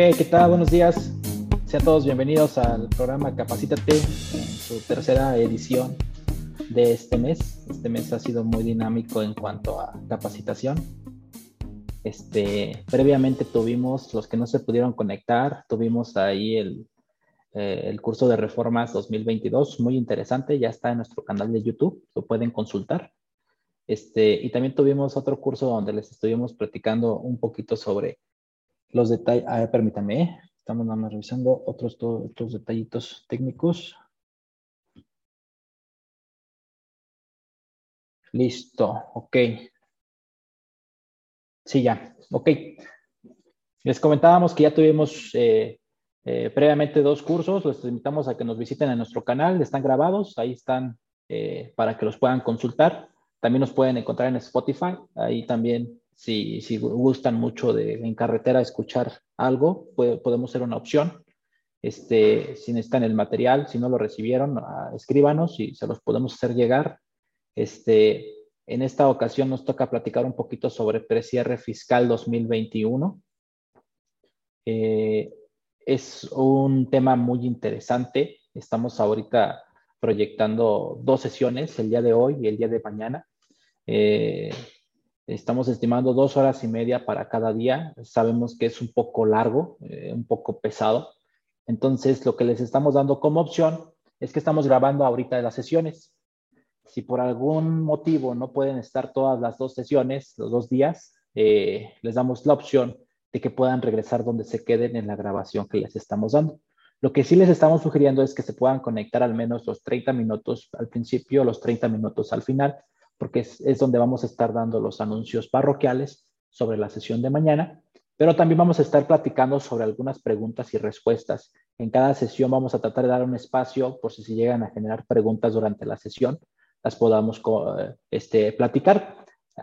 ¿qué tal? Buenos días. Sean todos bienvenidos al programa Capacítate, en su tercera edición de este mes. Este mes ha sido muy dinámico en cuanto a capacitación. Este, previamente tuvimos los que no se pudieron conectar, tuvimos ahí el, eh, el curso de reformas 2022, muy interesante, ya está en nuestro canal de YouTube, lo pueden consultar. Este, y también tuvimos otro curso donde les estuvimos platicando un poquito sobre los detalles, ah, permítanme, estamos nada más revisando otros, otros detallitos técnicos. Listo, ok. Sí, ya, ok. Les comentábamos que ya tuvimos eh, eh, previamente dos cursos, los invitamos a que nos visiten en nuestro canal, están grabados, ahí están eh, para que los puedan consultar. También nos pueden encontrar en Spotify, ahí también si, si gustan mucho de en carretera escuchar algo, podemos ser una opción. Este, si necesitan el material, si no lo recibieron, ah, escríbanos y se los podemos hacer llegar. Este, en esta ocasión nos toca platicar un poquito sobre precierre fiscal 2021. Eh, es un tema muy interesante. Estamos ahorita proyectando dos sesiones, el día de hoy y el día de mañana. Eh, Estamos estimando dos horas y media para cada día. Sabemos que es un poco largo, eh, un poco pesado. Entonces, lo que les estamos dando como opción es que estamos grabando ahorita las sesiones. Si por algún motivo no pueden estar todas las dos sesiones, los dos días, eh, les damos la opción de que puedan regresar donde se queden en la grabación que les estamos dando. Lo que sí les estamos sugiriendo es que se puedan conectar al menos los 30 minutos al principio, los 30 minutos al final, porque es, donde vamos a estar dando los anuncios parroquiales sobre la sesión de mañana, pero también vamos a estar platicando sobre algunas preguntas y respuestas. En cada sesión vamos a tratar de dar un espacio por si se llegan a generar preguntas durante la sesión, las podamos este, platicar.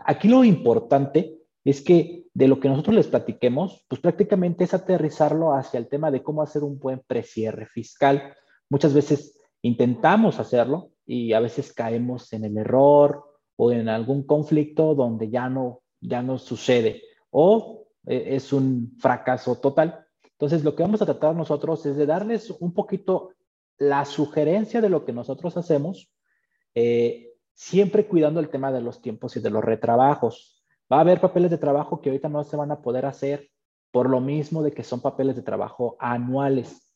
Aquí lo importante es que de lo que nosotros les platiquemos, pues prácticamente es aterrizarlo hacia el tema de cómo hacer un buen precierre fiscal. Muchas veces intentamos hacerlo y a veces caemos en el error o en algún conflicto donde ya no, ya no sucede o eh, es un fracaso total. Entonces, lo que vamos a tratar nosotros es de darles un poquito la sugerencia de lo que nosotros hacemos, eh, siempre cuidando el tema de los tiempos y de los retrabajos. Va a haber papeles de trabajo que ahorita no se van a poder hacer por lo mismo de que son papeles de trabajo anuales.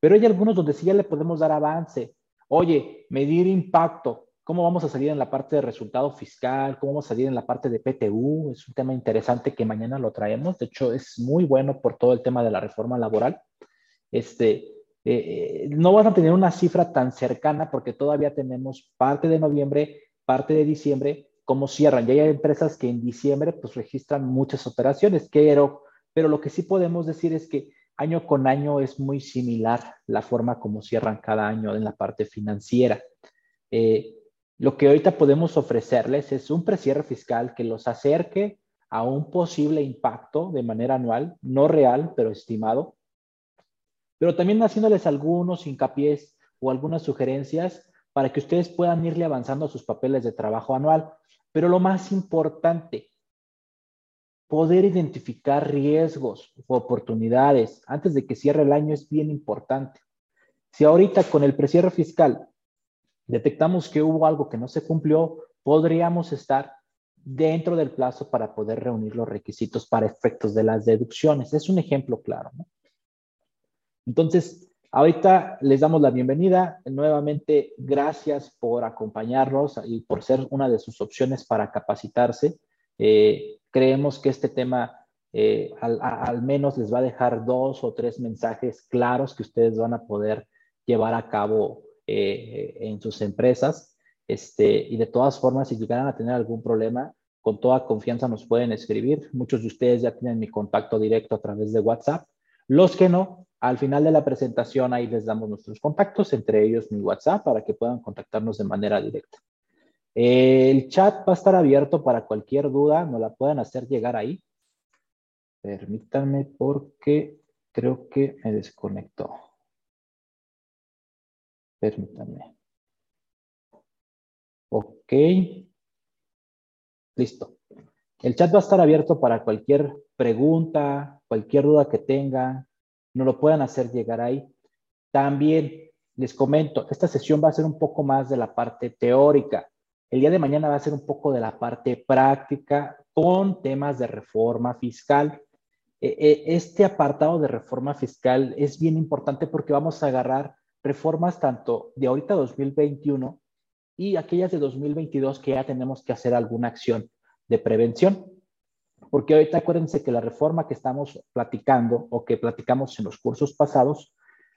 Pero hay algunos donde sí ya le podemos dar avance. Oye, medir impacto cómo vamos a salir en la parte de resultado fiscal, cómo vamos a salir en la parte de PTU. Es un tema interesante que mañana lo traemos. De hecho, es muy bueno por todo el tema de la reforma laboral. Este, eh, eh, no van a tener una cifra tan cercana porque todavía tenemos parte de noviembre, parte de diciembre, cómo cierran. Ya hay empresas que en diciembre pues registran muchas operaciones, pero, pero lo que sí podemos decir es que año con año es muy similar la forma como cierran cada año en la parte financiera. Eh, lo que ahorita podemos ofrecerles es un precierre fiscal que los acerque a un posible impacto de manera anual, no real, pero estimado, pero también haciéndoles algunos hincapiés o algunas sugerencias para que ustedes puedan irle avanzando a sus papeles de trabajo anual. Pero lo más importante, poder identificar riesgos o oportunidades antes de que cierre el año es bien importante. Si ahorita con el precierre fiscal detectamos que hubo algo que no se cumplió, podríamos estar dentro del plazo para poder reunir los requisitos para efectos de las deducciones. Es un ejemplo claro. Entonces, ahorita les damos la bienvenida. Nuevamente, gracias por acompañarnos y por ser una de sus opciones para capacitarse. Eh, creemos que este tema eh, al, al, menos les va a dejar dos o tres mensajes claros que ustedes van a poder llevar a cabo eh, en sus empresas. Este, y de todas formas, si llegaran a tener algún problema, con toda confianza nos pueden escribir. Muchos de ustedes ya tienen mi contacto directo a través de WhatsApp. Los que no, al final de la presentación ahí les damos nuestros contactos, entre ellos mi WhatsApp, para que puedan contactarnos de manera directa. El chat va a estar abierto para cualquier duda, nos la pueden hacer llegar ahí. Permítanme porque creo que me desconectó. Permítanme. Ok. Listo. El chat va a estar abierto para cualquier pregunta, cualquier duda que tengan, nos lo puedan hacer llegar ahí. También les comento, esta sesión va a ser un poco más de la parte teórica. El día de mañana va a ser un poco de la parte práctica con temas de reforma fiscal. E, e, este apartado de reforma fiscal es bien importante porque vamos a agarrar reformas tanto de ahorita 2021 y aquellas de 2022 que ya tenemos que hacer alguna acción de prevención. Porque ahorita acuérdense que la reforma que estamos platicando o que platicamos en los cursos pasados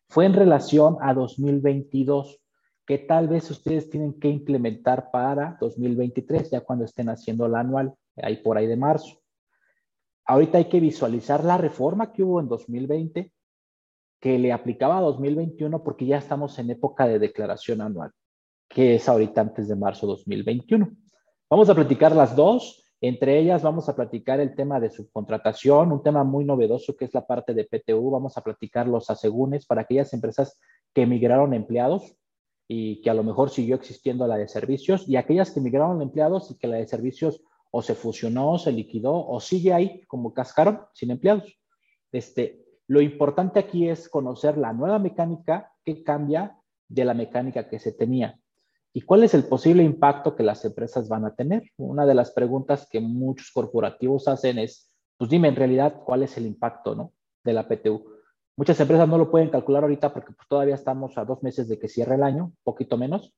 fue en relación a 2022, que tal vez ustedes tienen que implementar para 2023, ya cuando estén haciendo la anual, ahí por ahí de marzo. Ahorita hay que visualizar la reforma que hubo en 2020, que le aplicaba a 2021 porque ya estamos en época de declaración anual, que es ahorita antes de marzo 2021. Vamos a platicar las dos. Entre ellas vamos a platicar el tema de subcontratación, un tema muy novedoso que es la parte de PTU. Vamos a platicar los asegúnes para aquellas empresas que emigraron empleados y que a lo mejor siguió existiendo la de servicios y aquellas que migraron empleados y que la de servicios o se fusionó, se liquidó o sigue ahí como cascaron sin empleados. Este, lo importante aquí es conocer la nueva mecánica que cambia de la mecánica que se tenía. ¿Y cuál es el posible impacto que las empresas van a tener? Una de las preguntas que muchos corporativos hacen es, pues dime en realidad cuál es el impacto ¿no? de la PTU. Muchas empresas no lo pueden calcular ahorita porque pues, todavía estamos a dos meses de que cierre el año, poquito menos.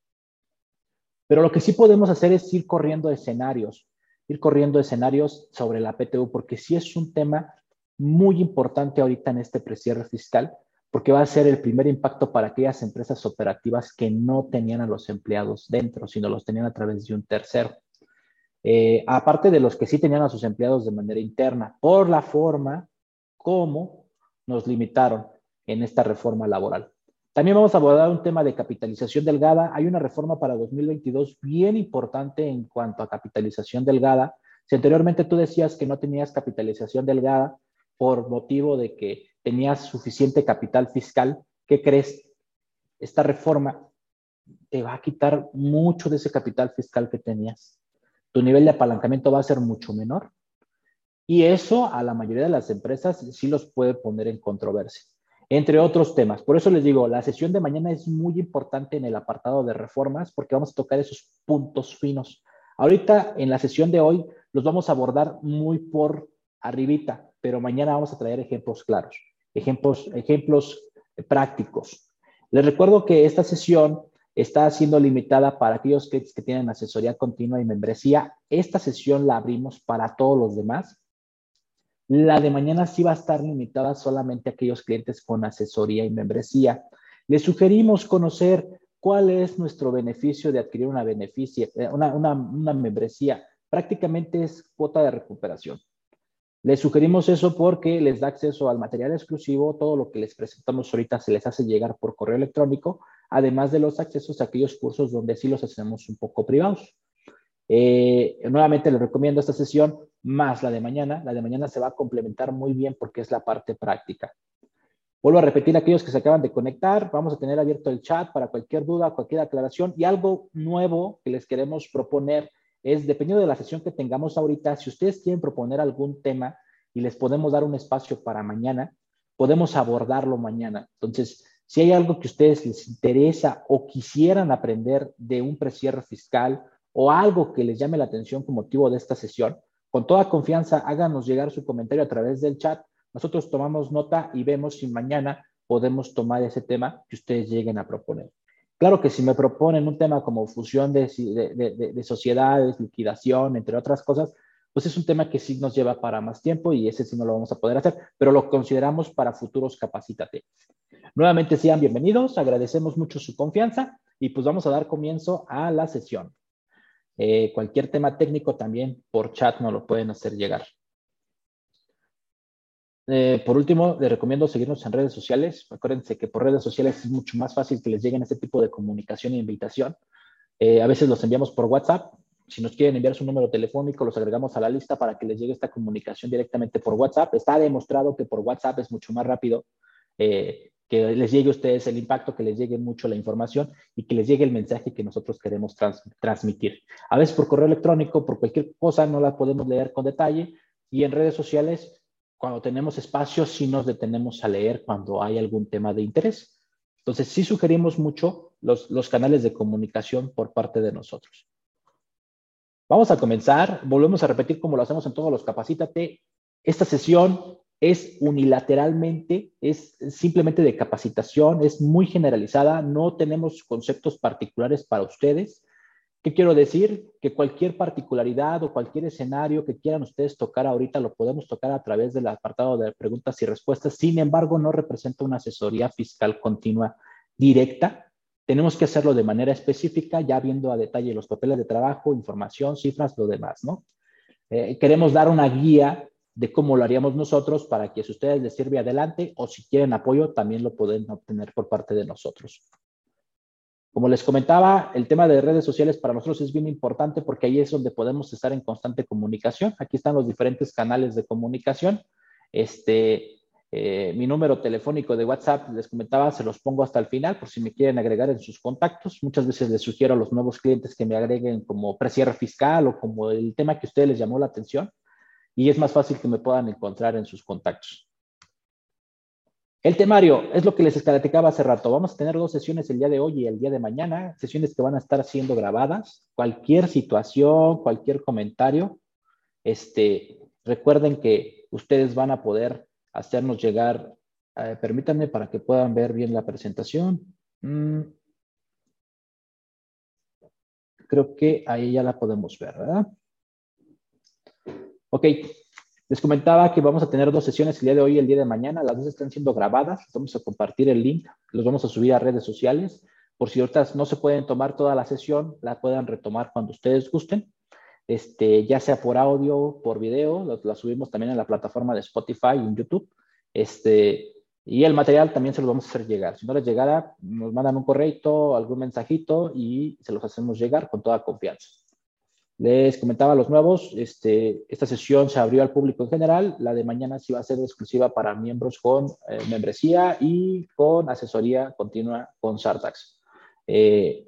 Pero lo que sí podemos hacer es ir corriendo escenarios, ir corriendo escenarios sobre la PTU, porque sí es un tema muy importante ahorita en este precierre fiscal, porque va a ser el primer impacto para aquellas empresas operativas que no tenían a los empleados dentro, sino los tenían a través de un tercero. Eh, aparte de los que sí tenían a sus empleados de manera interna, por la forma como nos limitaron en esta reforma laboral. También vamos a abordar un tema de capitalización delgada. Hay una reforma para 2022 bien importante en cuanto a capitalización delgada. Si anteriormente tú decías que no tenías capitalización delgada por motivo de que tenías suficiente capital fiscal, ¿qué crees? Esta reforma te va a quitar mucho de ese capital fiscal que tenías. Tu nivel de apalancamiento va a ser mucho menor. Y eso a la mayoría de las empresas sí los puede poner en controversia, entre otros temas. Por eso les digo, la sesión de mañana es muy importante en el apartado de reformas porque vamos a tocar esos puntos finos. Ahorita en la sesión de hoy los vamos a abordar muy por arribita, pero mañana vamos a traer ejemplos claros ejemplos, ejemplos prácticos. Les recuerdo que esta sesión está siendo limitada para aquellos clientes que tienen asesoría continua y membresía. Esta sesión la abrimos para todos los demás. La de mañana sí va a estar limitada solamente a aquellos clientes con asesoría y membresía. Les sugerimos conocer cuál es nuestro beneficio de adquirir una, beneficia, eh, una, una, una membresía. Prácticamente es cuota de recuperación. Les sugerimos eso porque les da acceso al material exclusivo, todo lo que les presentamos ahorita se les hace llegar por correo electrónico, además de los accesos a aquellos cursos donde sí los hacemos un poco privados. Eh, nuevamente les recomiendo esta sesión más la de mañana. La de mañana se va a complementar muy bien porque es la parte práctica. Vuelvo a repetir a aquellos que se acaban de conectar. Vamos a tener abierto el chat para cualquier duda, cualquier aclaración y algo nuevo que les queremos proponer es, dependiendo de la sesión que tengamos ahorita, si ustedes quieren proponer algún tema y les podemos dar un espacio para mañana, podemos abordarlo mañana. Entonces, si hay algo que a ustedes les interesa o quisieran aprender de un precierre fiscal o algo que les llame la atención con motivo de esta sesión, con toda confianza háganos llegar su comentario a través del chat. Nosotros tomamos nota y vemos si mañana podemos tomar ese tema que ustedes lleguen a proponer. Claro que si me proponen un tema como fusión de, sociedades, liquidación, entre otras cosas, pues es un tema que sí nos lleva para más tiempo y ese sí no lo vamos a poder hacer, pero lo consideramos para futuros capacitativos. Nuevamente sean bienvenidos, agradecemos mucho su confianza y pues vamos a dar comienzo a la sesión. Eh, cualquier tema técnico también por chat nos lo pueden hacer llegar. Eh, por último, les recomiendo seguirnos en redes sociales. Acuérdense que por redes sociales es mucho más fácil que les lleguen este tipo de comunicación e invitación. Eh, a veces los enviamos por WhatsApp. Si nos quieren enviar su número telefónico, los agregamos a la lista para que les llegue esta comunicación directamente por WhatsApp. Está demostrado que por WhatsApp es mucho más rápido eh, que les llegue a ustedes el impacto, que les llegue mucho la información y que les llegue el mensaje que nosotros queremos transmitir. A veces por correo electrónico, por cualquier cosa, no la podemos leer con detalle y en redes sociales cuando tenemos espacio, sí nos detenemos a leer cuando hay algún tema de interés. Entonces, sí sugerimos mucho los, los canales de comunicación por parte de nosotros. Vamos a comenzar. Volvemos a repetir como lo hacemos en todos los Capacítate. Esta sesión es unilateralmente, es simplemente de capacitación, es muy generalizada, no tenemos conceptos particulares para ustedes. ¿Qué quiero decir? Que cualquier particularidad o cualquier escenario que quieran ustedes tocar ahorita lo podemos tocar a través del apartado de preguntas y respuestas. Sin embargo, no representa una asesoría fiscal continua directa. Tenemos que hacerlo de manera específica, ya viendo a detalle los papeles de trabajo, información, cifras, lo demás, ¿no? Eh, queremos dar una guía de cómo lo haríamos nosotros para que si a ustedes les sirve adelante o si quieren apoyo, también lo pueden obtener por parte de nosotros. Como les comentaba, el tema de redes sociales para nosotros es bien importante porque ahí es donde podemos estar en constante comunicación. Aquí están los diferentes canales de comunicación. Este, eh, mi número telefónico de WhatsApp, les comentaba, se los pongo hasta el final por si me quieren agregar en sus contactos. Muchas veces les sugiero a los nuevos clientes que me agreguen como precierre fiscal o como el tema que a ustedes les llamó la atención y es más fácil que me puedan encontrar en sus contactos. El temario es lo que les platicaba hace rato. Vamos a tener dos sesiones el día de hoy y el día de mañana, sesiones que van a estar siendo grabadas. Cualquier situación, cualquier comentario, este, recuerden que ustedes van a poder hacernos llegar, eh, permítanme para que puedan ver bien la presentación. Mm. Creo que ahí ya la podemos ver, ¿verdad? Ok, les comentaba que vamos a tener dos sesiones el día de hoy y el día de mañana. Las dos están siendo grabadas. Vamos a compartir el link. Los vamos a subir a redes sociales. Por si otras no se pueden tomar toda la sesión, la puedan retomar cuando ustedes gusten. Este, ya sea por audio, por video, la subimos también en la plataforma de Spotify y en YouTube. Este, y el material también se lo vamos a hacer llegar. Si no les llegara, nos mandan un correo, algún mensajito y se los hacemos llegar con toda confianza. Les comentaba a los nuevos, este, esta sesión se abrió al público en general, la de mañana sí va a ser exclusiva para miembros con eh, membresía y con asesoría continua con Sartax. Eh,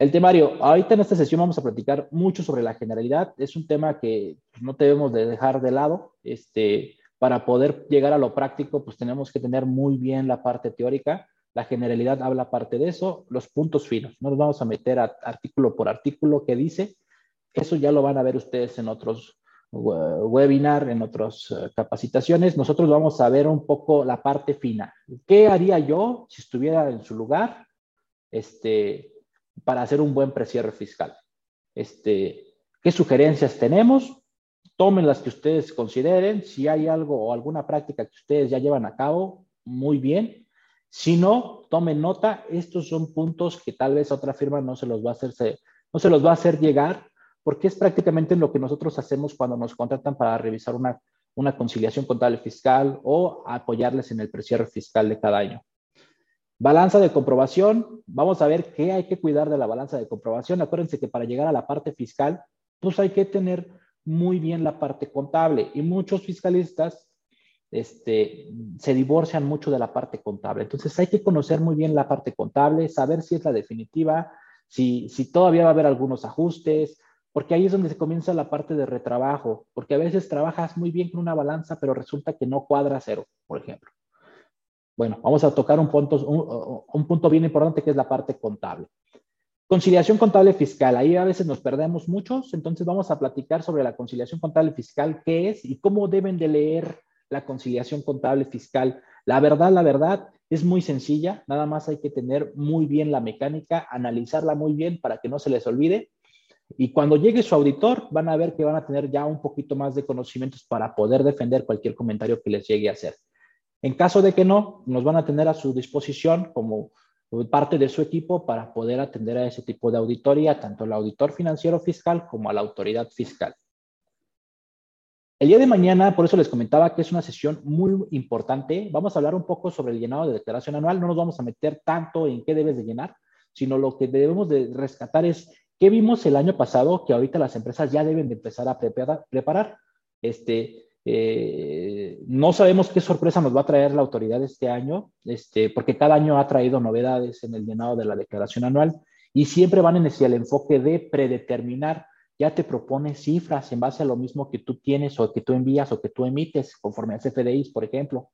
el temario, ahorita en esta sesión vamos a platicar mucho sobre la generalidad, es un tema que no debemos de dejar de lado, este, para poder llegar a lo práctico, pues tenemos que tener muy bien la parte teórica, la generalidad habla parte de eso, los puntos finos. No nos vamos a meter artículo por artículo que dice. Eso ya lo van a ver ustedes en otros webinar, en otras eh, capacitaciones. Nosotros vamos a ver un poco la parte fina. ¿Qué haría yo si estuviera en su lugar este, para hacer un buen precierre fiscal? Este, ¿Qué sugerencias tenemos? Tomen las que ustedes consideren. Si hay algo o alguna práctica que ustedes ya llevan a cabo, muy bien si no, tomen nota, estos son puntos que tal vez otra firma no se los va a hacer, llegar, porque es prácticamente lo que nosotros hacemos cuando nos contratan para revisar una, una conciliación contable fiscal o apoyarles en el precierre fiscal de cada año. Balanza de comprobación, vamos a ver qué hay que cuidar de la balanza de comprobación. Acuérdense que para llegar a la parte fiscal, pues hay que tener muy bien la parte contable y muchos fiscalistas este, se divorcian mucho de la parte contable. Entonces hay que conocer muy bien la parte contable, saber si es la definitiva, si, si todavía va a haber algunos ajustes, porque ahí es donde se comienza la parte de retrabajo, porque a veces trabajas muy bien con una balanza, pero resulta que no cuadra cero, por ejemplo. Bueno, vamos a tocar un punto, un, un punto bien importante que es la parte contable. Conciliación contable fiscal, ahí a veces nos perdemos muchos, entonces vamos a platicar sobre la conciliación contable fiscal, qué es y cómo deben de leer la conciliación contable fiscal. La verdad, la verdad es muy sencilla, nada más hay que tener muy bien la mecánica, analizarla muy bien para que no se les olvide. Y cuando llegue su auditor, van a ver que van a tener ya un poquito más de conocimientos para poder defender cualquier comentario que les llegue a hacer. En caso de que no, nos van a tener a su disposición como parte de su equipo para poder atender a ese tipo de auditoría, tanto al auditor financiero fiscal como a la autoridad fiscal. El día de mañana, por eso les comentaba que es una sesión muy importante. Vamos a hablar un poco sobre el llenado de declaración anual. No nos vamos a meter tanto en qué debes de llenar, sino lo que debemos de rescatar es qué vimos el año pasado que ahorita las empresas ya deben de empezar a preparar. Este, eh, no sabemos qué sorpresa nos va a traer la autoridad este año, este, porque cada año ha traído novedades en el llenado de la declaración anual y siempre van en el enfoque de predeterminar ya te propone cifras en base a lo mismo que tú tienes o que tú envías o que tú emites conforme a CFDIs, por ejemplo.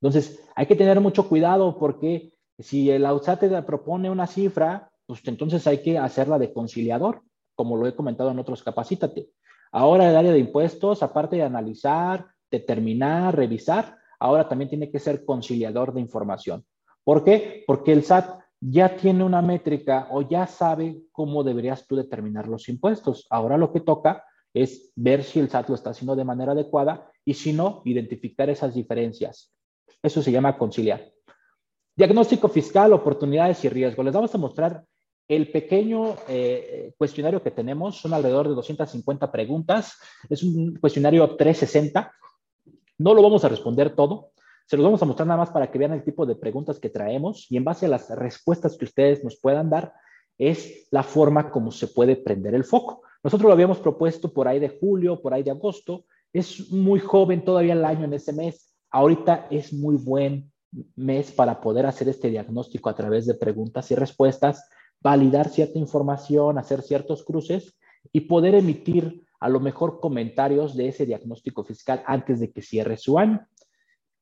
Entonces, hay que tener mucho cuidado porque si el AUSAT te propone una cifra, pues entonces hay que hacerla de conciliador, como lo he comentado en otros capacítate. Ahora el área de impuestos, aparte de analizar, determinar, revisar, ahora también tiene que ser conciliador de información. ¿Por qué? Porque el SAT ya tiene una métrica o ya sabe cómo deberías tú determinar los impuestos. Ahora lo que toca es ver si el SAT lo está haciendo de manera adecuada y si no, identificar esas diferencias. Eso se llama conciliar. Diagnóstico fiscal, oportunidades y riesgos. Les vamos a mostrar el pequeño eh, cuestionario que tenemos. Son alrededor de 250 preguntas. Es un cuestionario 360. No lo vamos a responder todo. Se los vamos a mostrar nada más para que vean el tipo de preguntas que traemos y en base a las respuestas que ustedes nos puedan dar, es la forma como se puede prender el foco. Nosotros lo habíamos propuesto por ahí de julio, por ahí de agosto. Es muy joven todavía el año en ese mes. Ahorita es muy buen mes para poder hacer este diagnóstico a través de preguntas y respuestas, validar cierta información, hacer ciertos cruces y poder emitir a lo mejor comentarios de ese diagnóstico fiscal antes de que cierre su año.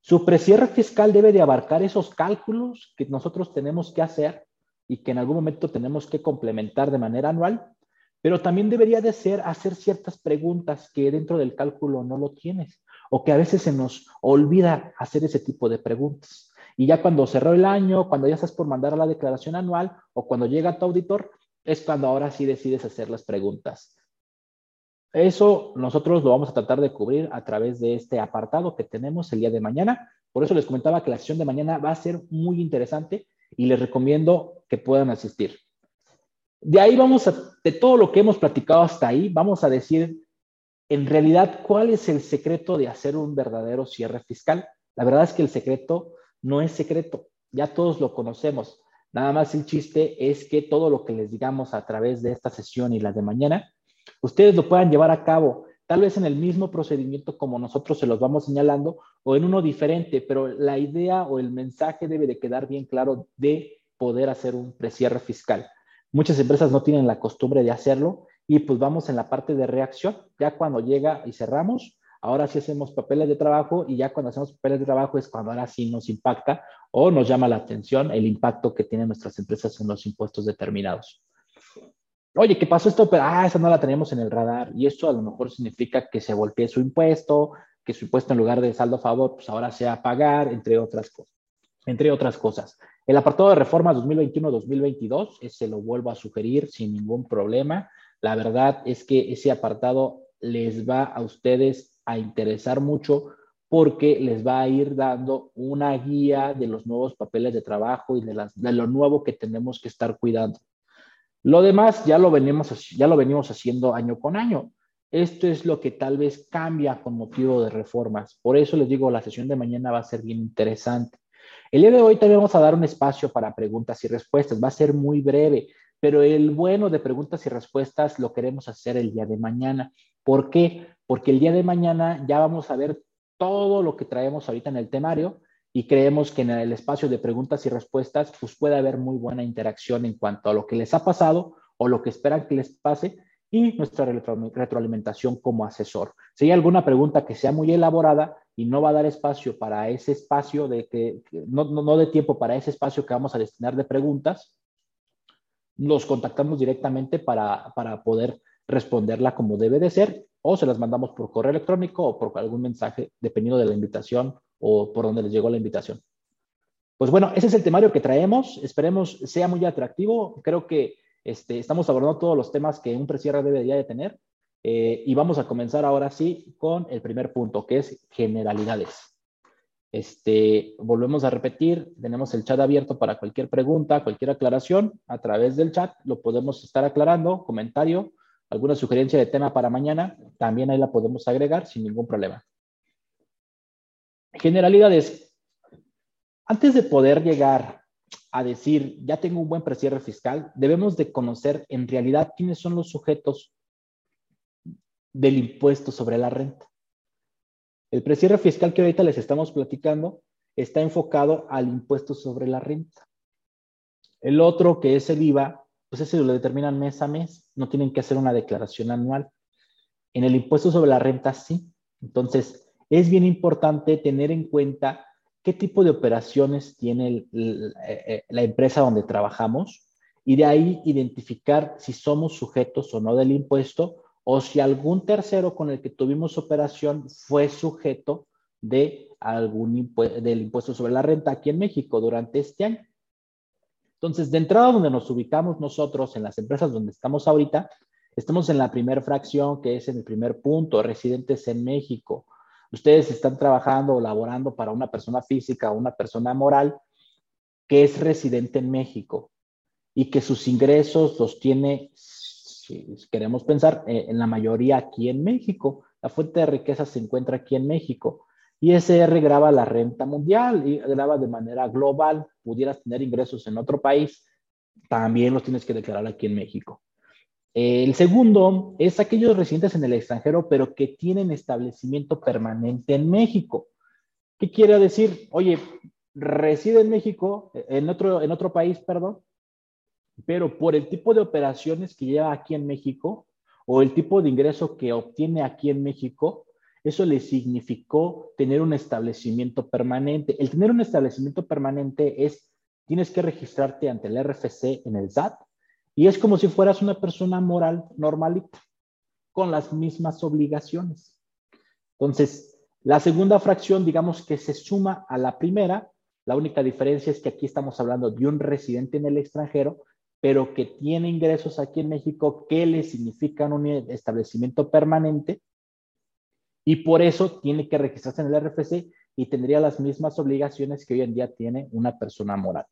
Su precierre fiscal debe de abarcar esos cálculos que nosotros tenemos que hacer y que en algún momento tenemos que complementar de manera anual, pero también debería de ser hacer ciertas preguntas que dentro del cálculo no lo tienes o que a veces se nos olvida hacer ese tipo de preguntas. Y ya cuando cerró el año, cuando ya estás por mandar la declaración anual o cuando llega tu auditor, es cuando ahora sí decides hacer las preguntas. Eso nosotros lo vamos a tratar de cubrir a través de este apartado que tenemos el día de mañana. Por eso les comentaba que la sesión de mañana va a ser muy interesante y les recomiendo que puedan asistir. De ahí vamos a, de todo lo que hemos platicado hasta ahí, vamos a decir en realidad cuál es el secreto de hacer un verdadero cierre fiscal. La verdad es que el secreto no es secreto, ya todos lo conocemos. Nada más el chiste es que todo lo que les digamos a través de esta sesión y la de mañana ustedes lo puedan llevar a cabo, tal vez en el mismo procedimiento como nosotros se los vamos señalando o en uno diferente, pero la idea o el mensaje debe de quedar bien claro de poder hacer un precierre fiscal. Muchas empresas no tienen la costumbre de hacerlo y pues vamos en la parte de reacción, ya cuando llega y cerramos, ahora sí hacemos papeles de trabajo y ya cuando hacemos papeles de trabajo es cuando ahora sí nos impacta o nos llama la atención el impacto que tienen nuestras empresas en los impuestos determinados oye, ¿qué pasó esto? Ah, esa no la teníamos en el radar. Y esto a lo mejor significa que se voltee su impuesto, que su impuesto en lugar de saldo a favor, pues ahora sea pagar, entre otras cosas. Entre otras cosas. El apartado de reformas 2021-2022, se lo vuelvo a sugerir sin ningún problema. La verdad es que ese apartado les va a ustedes a interesar mucho porque les va a ir dando una guía de los nuevos papeles de trabajo y de, las, de lo nuevo que tenemos que estar cuidando. Lo demás ya lo, venimos, ya lo venimos haciendo año con año. Esto es lo que tal vez cambia con motivo de reformas. Por eso les digo, la sesión de mañana va a ser bien interesante. El día de hoy también vamos a dar un espacio para preguntas y respuestas. Va a ser muy breve, pero el bueno de preguntas y respuestas lo queremos hacer el día de mañana. ¿Por qué? Porque el día de mañana ya vamos a ver todo lo que traemos ahorita en el temario y creemos que en el espacio de preguntas y respuestas pues puede haber muy buena interacción en cuanto a lo que les ha pasado o lo que esperan que les pase y nuestra retroalimentación como asesor. Si hay alguna pregunta que sea muy elaborada y no va a dar espacio para ese espacio de que, no, no, no de tiempo para ese espacio que vamos a destinar de preguntas, los contactamos directamente para, para poder responderla como debe de ser o se las mandamos por correo electrónico o por algún mensaje, dependiendo de la invitación o por donde les llegó la invitación. Pues bueno, ese es el temario que traemos. Esperemos sea muy atractivo. Creo que este, estamos abordando todos los temas que un precierre debería de tener. Eh, y vamos a comenzar ahora sí con el primer punto, que es generalidades. Este, volvemos a repetir, tenemos el chat abierto para cualquier pregunta, cualquier aclaración. A través del chat lo podemos estar aclarando, comentario, alguna sugerencia de tema para mañana, también ahí la podemos agregar sin ningún problema. Generalidades. Antes de poder llegar a decir, ya tengo un buen precierre fiscal, debemos de conocer en realidad quiénes son los sujetos del impuesto sobre la renta. El precierre fiscal que ahorita les estamos platicando está enfocado al impuesto sobre la renta. El otro, que es el IVA, pues ese lo determinan mes a mes, no tienen que hacer una declaración anual. En el impuesto sobre la renta sí. Entonces, es bien importante tener en cuenta qué tipo de operaciones tiene eh, eh, la empresa donde trabajamos y de ahí identificar si somos sujetos o no del impuesto o si algún tercero con el que tuvimos operación fue sujeto de algún del impuesto sobre la renta aquí en México durante este año. Entonces, de entrada donde nos ubicamos nosotros en las empresas donde estamos ahorita, estamos en la primera fracción, que es en el primer punto, residentes en México. Ustedes están trabajando o laborando para una persona física o una persona moral que es residente en México y que sus ingresos los tiene, si queremos pensar, eh, en la mayoría aquí en México. La fuente de riqueza se encuentra aquí en México. ISR graba la renta mundial y graba de manera global. Pudieras tener ingresos en otro país, también los tienes que declarar aquí en México. El segundo es aquellos residentes en el extranjero, pero que tienen establecimiento permanente en México. ¿Qué quiere decir? Oye, reside en México, en otro, en otro país, perdón, pero por el tipo de operaciones que lleva aquí en México o el tipo de ingreso que obtiene aquí en México, eso le significó tener un establecimiento permanente. El tener un establecimiento permanente es, tienes que registrarte ante el RFC en el SAT y es como si fueras una persona moral normalita, con las mismas obligaciones. Entonces, la segunda fracción, digamos que se suma a la primera. La única diferencia es que aquí estamos hablando de un residente en el extranjero, pero que tiene ingresos aquí en México que le significan un establecimiento permanente y por eso tiene que registrarse en el RFC y tendría las mismas obligaciones que hoy en día tiene una persona moral.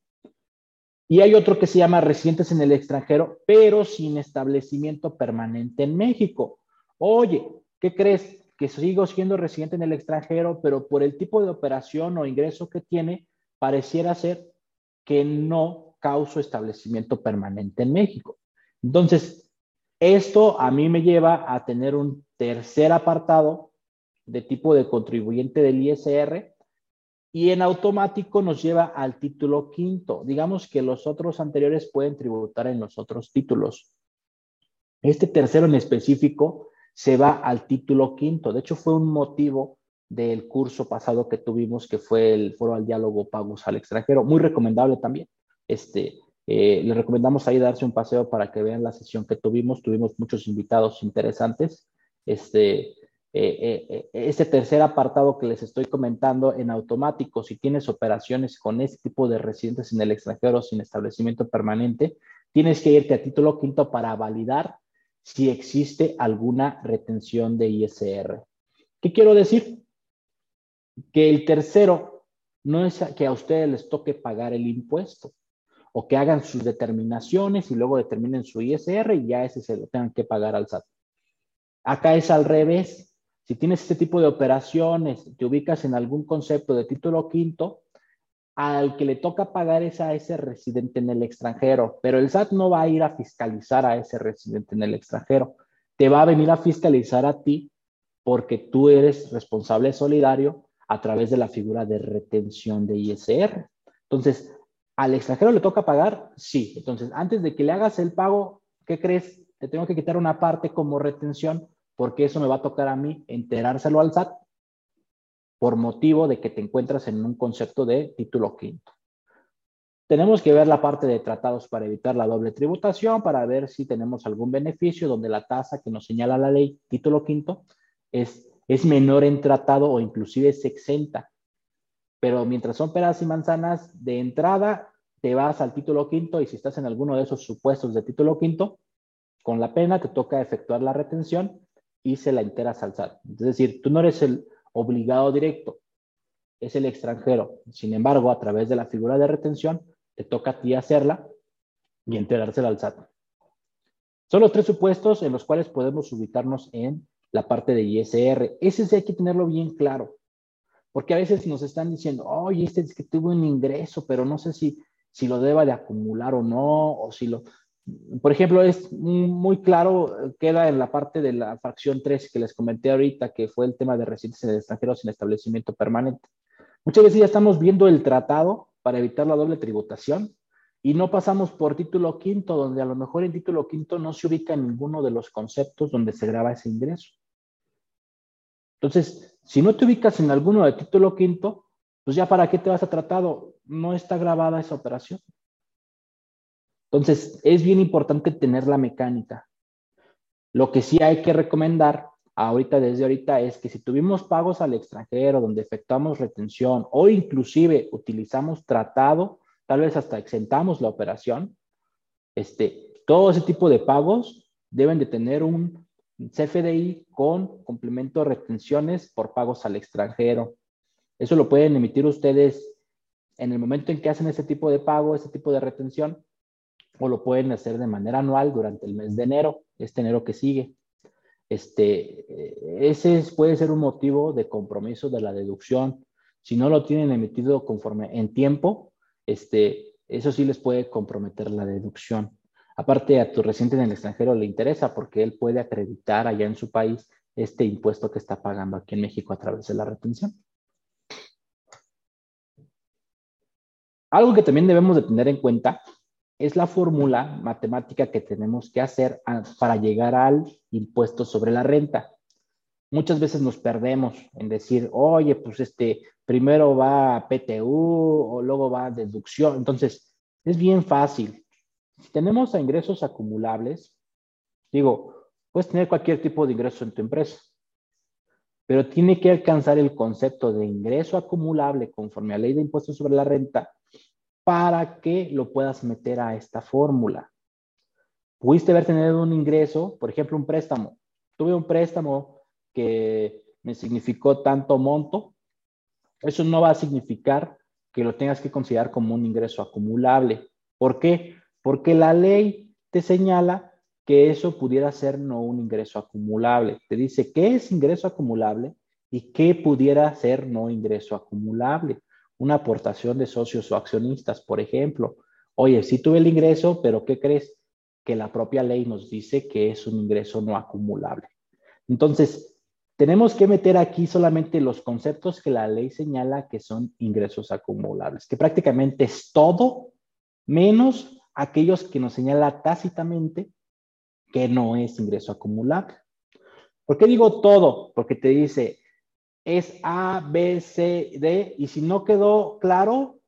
Y hay otro que se llama residentes en el extranjero, pero sin establecimiento permanente en México. Oye, ¿qué crees? Que sigo siendo residente en el extranjero, pero por el tipo de operación o ingreso que tiene, pareciera ser que no causo establecimiento permanente en México. Entonces, esto a mí me lleva a tener un tercer apartado de tipo de contribuyente del ISR y en automático nos lleva al título quinto. Digamos que los otros anteriores pueden tributar en los otros títulos. Este tercero en específico se va al título quinto. De hecho, fue un motivo del curso pasado que tuvimos, que fue el foro al diálogo pagos al extranjero. Muy recomendable también. Este, eh, le recomendamos ahí darse un paseo para que vean la sesión que tuvimos. Tuvimos muchos invitados interesantes. Este, eh, eh, este tercer apartado que les estoy comentando en automático, si tienes operaciones con este tipo de residentes en el extranjero sin establecimiento permanente, tienes que irte a título quinto para validar si existe alguna retención de ISR. ¿Qué quiero decir? Que el tercero no es que a ustedes les toque pagar el impuesto o que hagan sus determinaciones y luego determinen su ISR y ya ese se lo tengan que pagar al SAT. Acá es al revés si tienes este tipo de operaciones, te ubicas en algún concepto de título quinto, al que le toca pagar es a ese residente en el extranjero, pero el SAT no va a ir a fiscalizar a ese residente en el extranjero, te va a venir a fiscalizar a ti porque tú eres responsable solidario a través de la figura de retención de ISR. Entonces, ¿al extranjero le toca pagar? Sí. Entonces, antes de que le hagas el pago, ¿qué crees? Te tengo que quitar una parte como retención porque eso me va a tocar a mí enterárselo al SAT por motivo de que te encuentras en un concepto de título quinto. Tenemos que ver la parte de tratados para evitar la doble tributación, para ver si tenemos algún beneficio donde la tasa que nos señala la ley título quinto es, es menor en tratado o inclusive es exenta. Pero mientras son peras y manzanas, de entrada te vas al título quinto y si estás en alguno de esos supuestos de título quinto, con la pena te toca efectuar la retención se la enteras al SAT. Es decir, tú no eres el obligado directo, es el extranjero. Sin embargo, a través de la figura de retención, te toca a ti hacerla y enterársela al SAT. Son los tres supuestos en los cuales podemos ubicarnos en la parte de ISR. Ese sí hay que tenerlo bien claro, porque a veces nos están diciendo, oye, este es que tuvo un ingreso, pero no sé si, si lo deba de acumular o no, o si lo por ejemplo, es muy claro, queda en la parte de la fracción 3 que les comenté ahorita, que fue el tema de residentes en el extranjero sin establecimiento permanente. Muchas veces ya estamos viendo el tratado para evitar la doble tributación y no pasamos por título quinto, donde a lo mejor en título quinto no se ubica ninguno de los conceptos donde se graba ese ingreso. Entonces, si no te ubicas en alguno de título quinto, pues ya para qué te vas a tratado, no está grabada esa operación. Entonces, es bien importante tener la mecánica. Lo que sí hay que recomendar ahorita, desde ahorita, es que si tuvimos pagos al extranjero, donde efectuamos retención o inclusive utilizamos tratado, tal vez hasta exentamos la operación, este, todo ese tipo de pagos deben de tener un CFDI con complemento de retenciones por pagos al extranjero. Eso lo pueden emitir ustedes en el momento en que hacen ese tipo de pago, ese tipo de retención, o lo pueden hacer de manera anual durante el mes de enero, este enero que sigue. Este, eh, ese puede ser un motivo de compromiso de la deducción. Si no lo tienen emitido conforme en tiempo, este, eso sí les puede comprometer la deducción. Aparte, a tu residente en el extranjero le interesa porque él puede acreditar allá en su país este impuesto que está pagando aquí en México a través de la retención. Algo que también debemos de tener en cuenta es la fórmula matemática que tenemos que hacer para llegar al impuesto sobre la renta. Muchas veces nos perdemos en decir, oye, pues este, primero va PTU o luego va deducción. Entonces, es bien fácil. Si tenemos a ingresos acumulables, digo, puedes tener cualquier tipo de ingreso en tu empresa, pero tiene que alcanzar el concepto de ingreso acumulable conforme a ley de impuestos sobre la renta para que lo puedas meter a esta fórmula. Pudiste haber tenido un ingreso, por ejemplo, un préstamo. Tuve un préstamo que me significó tanto monto. Eso no va a significar que lo tengas que considerar como un ingreso acumulable. ¿Por qué? Porque la ley te señala que eso pudiera ser no un ingreso acumulable. Te dice qué es ingreso acumulable y qué pudiera ser no ingreso acumulable una aportación de socios o accionistas, por ejemplo. Oye, sí tuve el ingreso, pero ¿qué crees? Que la propia ley nos dice que es un ingreso no acumulable. Entonces, tenemos que meter aquí solamente los conceptos que la ley señala que son ingresos acumulables, que prácticamente es todo menos aquellos que nos señala tácitamente que no es ingreso acumulable. ¿Por qué digo todo? Porque te dice, es A, B, C, D, y si no quedó claro,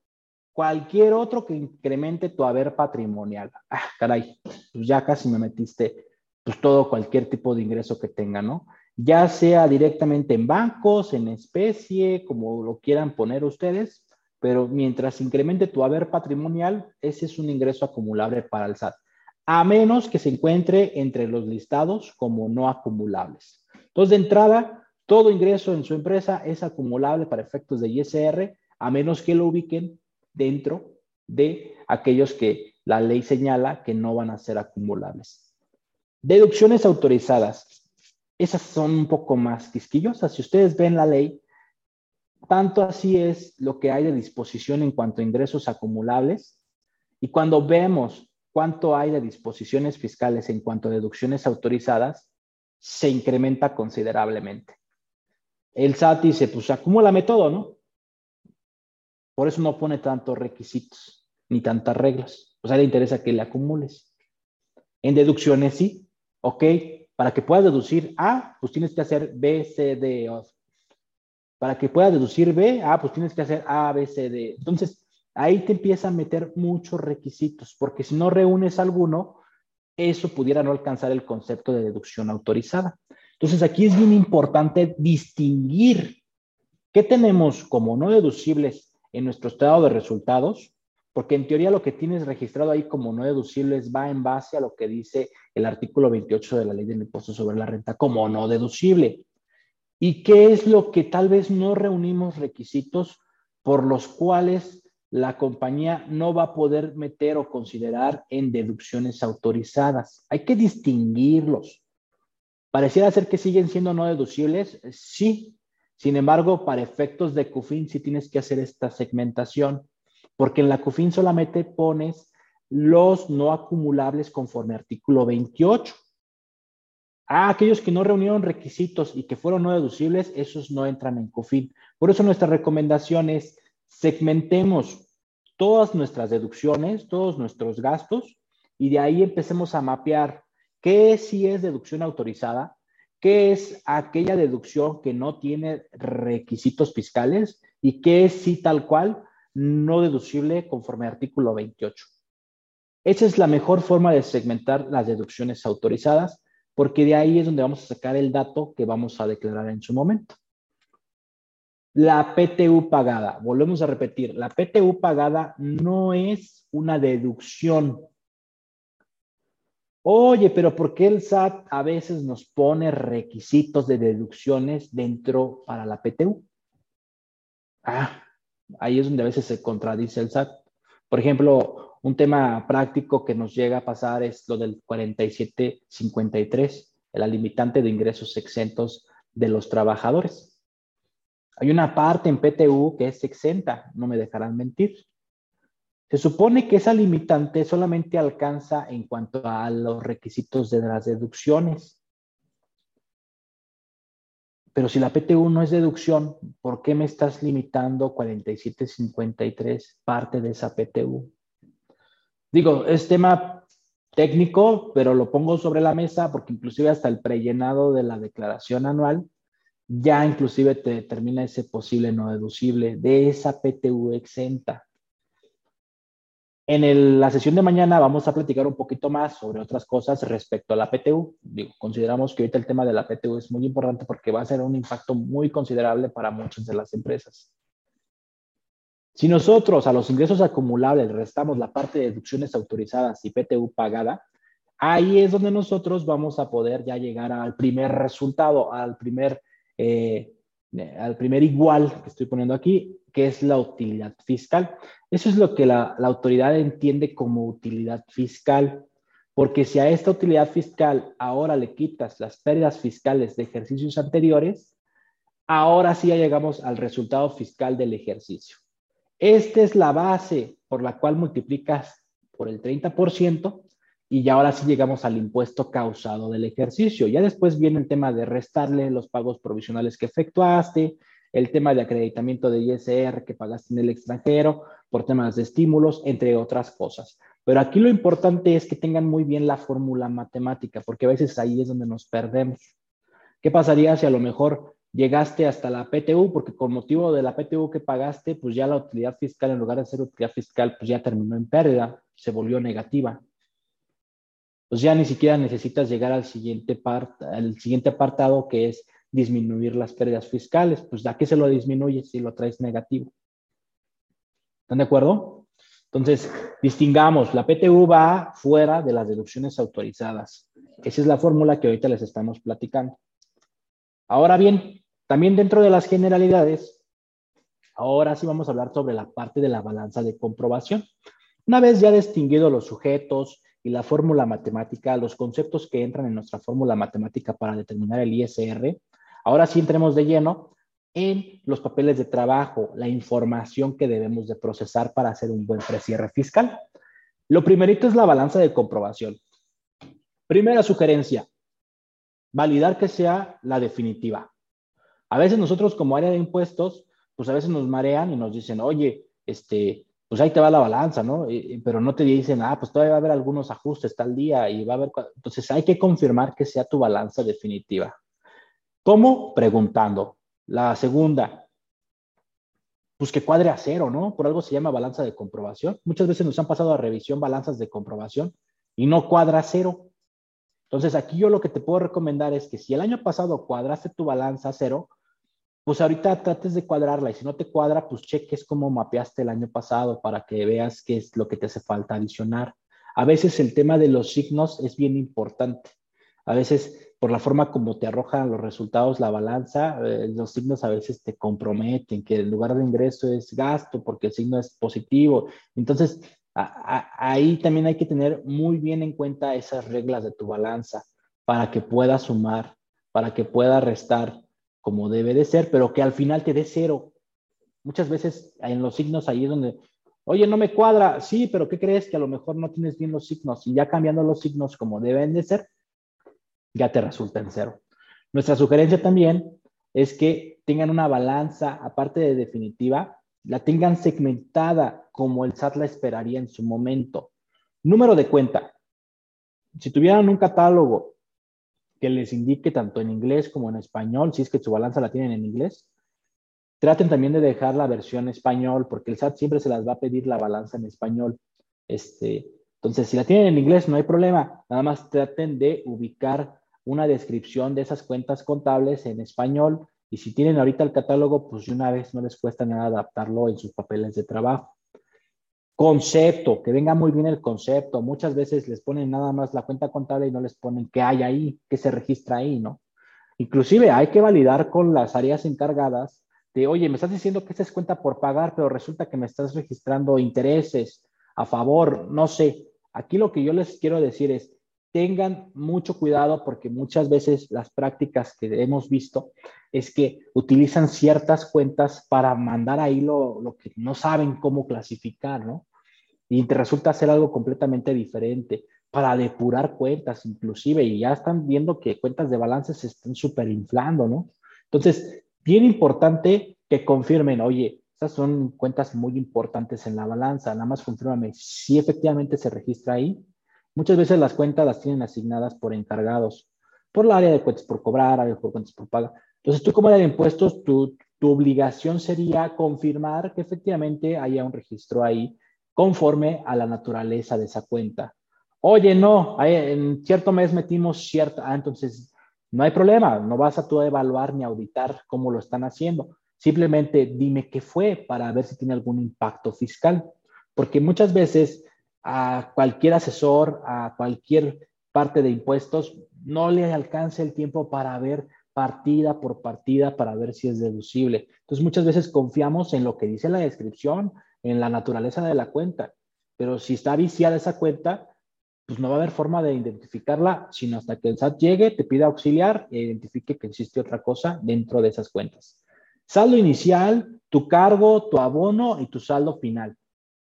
cualquier otro que incremente tu haber patrimonial. Ah, caray, pues ya casi me metiste pues todo, cualquier tipo de ingreso que tenga, ¿no? Ya sea directamente en bancos, en especie, como lo quieran poner ustedes, pero mientras incremente tu haber patrimonial, ese es un ingreso acumulable para el SAT, a menos que se encuentre entre los listados como no acumulables. Entonces, de entrada, todo ingreso en su empresa es acumulable para efectos de ISR, a menos que lo ubiquen dentro de aquellos que la ley señala que no van a ser acumulables. Deducciones autorizadas. Esas son un poco más quisquillosas. Si ustedes ven la ley, tanto así es lo que hay de disposición en cuanto a ingresos acumulables. Y cuando vemos cuánto hay de disposiciones fiscales en cuanto a deducciones autorizadas, se incrementa considerablemente el SAT dice, pues acumúlame todo, ¿no? Por eso no pone tantos requisitos ni tantas reglas. O sea, le interesa que le acumules. En deducciones sí, ok, para que puedas deducir A, pues tienes que hacer B, C, D. O. Para que puedas deducir B, A, pues tienes que hacer A, B, C, D. Entonces, ahí te empieza a meter muchos requisitos, porque si no reúnes alguno, eso pudiera no alcanzar el concepto de deducción autorizada. Entonces aquí es bien importante distinguir qué tenemos como no deducibles en nuestro estado de resultados, porque en teoría lo que tienes registrado ahí como no deducibles va en base a lo que dice el artículo 28 de la ley del impuesto sobre la renta como no deducible. ¿Y qué es lo que tal vez no reunimos requisitos por los cuales la compañía no va a poder meter o considerar en deducciones autorizadas? Hay que distinguirlos. Pareciera ser que siguen siendo no deducibles, sí. Sin embargo, para efectos de CUFIN sí tienes que hacer esta segmentación, porque en la CUFIN solamente pones los no acumulables conforme artículo 28. Ah, aquellos que no reunieron requisitos y que fueron no deducibles, esos no entran en CUFIN. Por eso nuestra recomendación es segmentemos todas nuestras deducciones, todos nuestros gastos, y de ahí empecemos a mapear qué sí es deducción autorizada, qué es aquella deducción que no tiene requisitos fiscales y qué es sí tal cual no deducible conforme al artículo 28. Esa es la mejor forma de segmentar las deducciones autorizadas, porque de ahí es donde vamos a sacar el dato que vamos a declarar en su momento. La PTU pagada, volvemos a repetir, la PTU pagada no es una deducción. Oye, pero ¿por qué el SAT a veces nos pone requisitos de deducciones dentro para la PTU? Ah, ahí es donde a veces se contradice el SAT. Por ejemplo, un tema práctico que nos llega a pasar es lo del 4753, la limitante de ingresos exentos de los trabajadores. Hay una parte en PTU que es exenta, no me dejarán mentir. Se supone que esa limitante solamente alcanza en cuanto a los requisitos de las deducciones. Pero si la PTU no es deducción, ¿por qué me estás limitando 4753 parte de esa PTU? Digo, es tema técnico, pero lo pongo sobre la mesa porque inclusive hasta el prellenado de la declaración anual ya inclusive te determina ese posible no deducible de esa PTU exenta. En la sesión de mañana vamos a platicar un poquito más sobre otras cosas respecto a la PTU. Consideramos que ahorita el tema de la PTU es muy importante porque va a ser un impacto muy considerable para muchas de las empresas. Si nosotros a los ingresos acumulables restamos la parte de deducciones autorizadas y PTU pagada, ahí es donde nosotros vamos a poder ya llegar al primer resultado, al primer eh, al primer igual que estoy poniendo aquí, que es la utilidad fiscal. Eso es lo que la, la autoridad entiende como utilidad fiscal, porque si a esta utilidad fiscal ahora le quitas las pérdidas fiscales de ejercicios anteriores, ahora sí ya llegamos al resultado fiscal del ejercicio. Esta es la base por la cual multiplicas por el 30% y ya ahora sí llegamos al impuesto causado del ejercicio. Ya después viene el tema de restarle los pagos provisionales que efectuaste, el tema de acreditamiento de ISR que pagaste en el extranjero por temas de estímulos, entre otras cosas. Pero aquí lo importante es que tengan muy bien la fórmula matemática, porque a veces ahí es donde nos perdemos. ¿Qué pasaría si a lo mejor llegaste hasta la PTU, porque con motivo de la PTU que pagaste, pues ya la utilidad fiscal, en lugar de ser utilidad fiscal, pues ya terminó en pérdida, se volvió negativa pues ya ni siquiera necesitas llegar al siguiente, al siguiente apartado que es disminuir las pérdidas fiscales. Pues ¿a qué se lo disminuye si lo traes negativo? ¿Están de acuerdo? Entonces, distingamos, la PTU va fuera de las deducciones autorizadas. Esa es la fórmula que ahorita les estamos platicando. Ahora bien, también dentro de las generalidades, ahora sí vamos a hablar sobre la parte de la balanza de comprobación. Una vez ya distinguido los sujetos, y la fórmula matemática, los conceptos que entran en nuestra fórmula matemática para determinar el ISR. Ahora sí entremos de lleno en los papeles de trabajo, la información que debemos de procesar para hacer un buen precierre fiscal. Lo primerito es la balanza de comprobación. Primera sugerencia, validar que sea la definitiva. A veces nosotros como área de impuestos, pues a veces nos marean y nos dicen, oye, este, pues ahí te va la balanza, ¿no? pero no te dicen, ah, pues todavía va a haber algunos ajustes tal día y va a haber... Entonces hay que confirmar que sea tu balanza definitiva. ¿Cómo? Preguntando. La segunda, pues que cuadre a cero, ¿no? Por algo se llama balanza de comprobación. Muchas veces nos han pasado a revisión balanzas de comprobación y no cuadra cero. Entonces aquí yo lo que te puedo recomendar es que si el año pasado cuadraste tu balanza a cero, pues ahorita trates de cuadrarla y si no te cuadra, pues cheques cómo mapeaste el año pasado para que veas qué es lo que te hace falta adicionar. A veces el tema de los signos es bien importante. A veces por la forma como te arrojan los resultados la balanza, eh, los signos a veces te comprometen, que el lugar de ingreso es gasto porque el signo es positivo. Entonces, ahí también hay que tener muy bien en cuenta esas reglas de tu balanza para que puedas sumar, para que puedas restar, como debe de ser, pero que al final te dé cero. Muchas veces en los signos ahí es donde, oye, no me cuadra, sí, pero ¿qué crees? Que a lo mejor no tienes bien los signos y ya cambiando los signos como deben de ser, ya te resulta en cero. Nuestra sugerencia también es que tengan una balanza, aparte de definitiva, la tengan segmentada como el SAT la esperaría en su momento. Número de cuenta. Si tuvieran un catálogo que les indique tanto en inglés como en español, si es que su balanza la tienen en inglés, traten también de dejar la versión español, porque el SAT siempre se las va a pedir la balanza en español. Este, entonces, si la tienen en inglés, no hay problema. Nada más traten de ubicar una descripción de esas cuentas contables en español y si tienen ahorita el catálogo, pues de una vez no les cuesta nada adaptarlo en sus papeles de trabajo. Concepto, que venga muy bien el concepto. Muchas veces les ponen nada más la cuenta contable y no les ponen qué hay ahí, qué se registra ahí, ¿no? Inclusive hay que validar con las áreas encargadas de, oye, me estás diciendo que esta es cuenta por pagar, pero resulta que me estás registrando intereses a favor, no sé. Aquí lo que yo les quiero decir es, tengan mucho cuidado porque muchas veces las prácticas que hemos visto es que utilizan ciertas cuentas para mandar ahí lo, lo que no saben cómo clasificar, ¿no? Y te resulta ser algo completamente diferente para depurar cuentas inclusive y ya están viendo que cuentas de balance se están superinflando, ¿no? Entonces, bien importante que confirmen, oye, estas son cuentas muy importantes en la balanza, nada más confírmame si efectivamente se registra ahí Muchas veces las cuentas las tienen asignadas por encargados, por la área de cuentas por cobrar, área de cuentas por paga. Entonces, tú como área de impuestos, tu, tu obligación sería confirmar que efectivamente haya un registro ahí conforme a la naturaleza de esa cuenta. Oye, no, en cierto mes metimos cierta, ah, entonces no hay problema, no vas a tú evaluar ni auditar cómo lo están haciendo. Simplemente dime qué fue para ver si tiene algún impacto fiscal. Porque muchas veces a cualquier asesor, a cualquier parte de impuestos, no le alcance el tiempo para ver partida por partida para ver si es deducible. Entonces muchas veces confiamos en lo que dice la descripción, en la naturaleza de la cuenta, pero si está viciada esa cuenta, pues no va a haber forma de identificarla, sino hasta que el SAT llegue, te pida auxiliar e identifique que existe otra cosa dentro de esas cuentas. Saldo inicial, tu cargo, tu abono y tu saldo final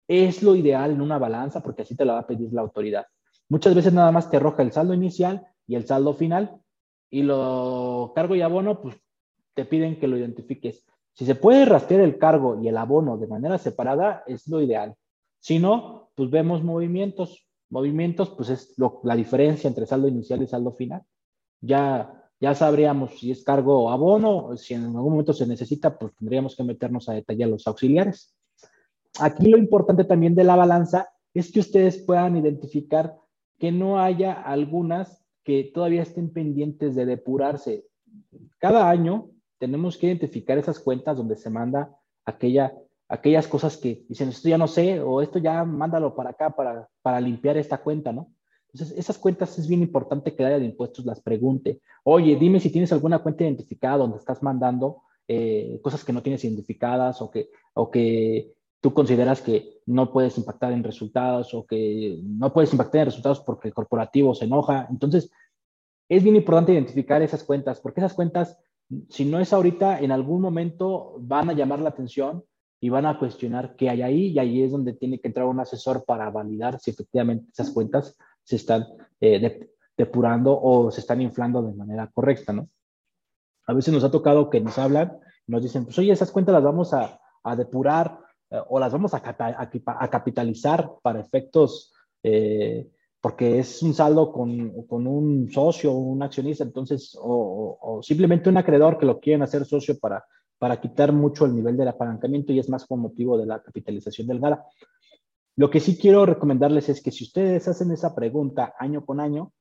es lo ideal en una balanza porque así te la va a pedir la autoridad. Muchas veces nada más te arroja el saldo inicial y el saldo final y lo cargo y abono, pues te piden que lo identifiques. Si se puede rastrear el cargo y el abono de manera separada, es lo ideal. Si no, pues vemos movimientos. Movimientos, pues es la diferencia entre saldo inicial y saldo final. Ya, ya sabríamos si es cargo o abono, si en algún momento se necesita, pues tendríamos que meternos a detallar los auxiliares aquí lo importante también de la balanza es que ustedes puedan identificar que no haya algunas que todavía estén pendientes de depurarse. Cada año tenemos que identificar esas cuentas donde se manda aquella, aquellas cosas que dicen, esto ya no sé, o esto ya mándalo para acá para, para limpiar esta cuenta, ¿no? Entonces, esas cuentas es bien importante que el área de impuestos las pregunte. Oye, dime si tienes alguna cuenta identificada donde estás mandando eh, cosas que no tienes identificadas o que, o que tú consideras que no puedes impactar en resultados o que no puedes impactar en resultados porque el corporativo se enoja. Entonces, es bien importante identificar esas cuentas, porque esas cuentas, si no es ahorita, en algún momento van a llamar la atención y van a cuestionar qué hay ahí y ahí es donde tiene que entrar un asesor para validar si efectivamente esas cuentas se están eh, depurando o se están inflando de manera correcta, ¿no? A veces nos ha tocado que nos hablan, nos dicen, pues oye, esas cuentas las vamos a, a depurar eh, o las vamos a, capitalizar para efectos, eh, porque es un saldo con, con, un socio un accionista, entonces, o, simplemente un acreedor que lo quieren hacer socio para, para quitar mucho el nivel del apalancamiento y es más con motivo de la capitalización delgada. Lo que sí quiero recomendarles es que si ustedes hacen esa pregunta año con año,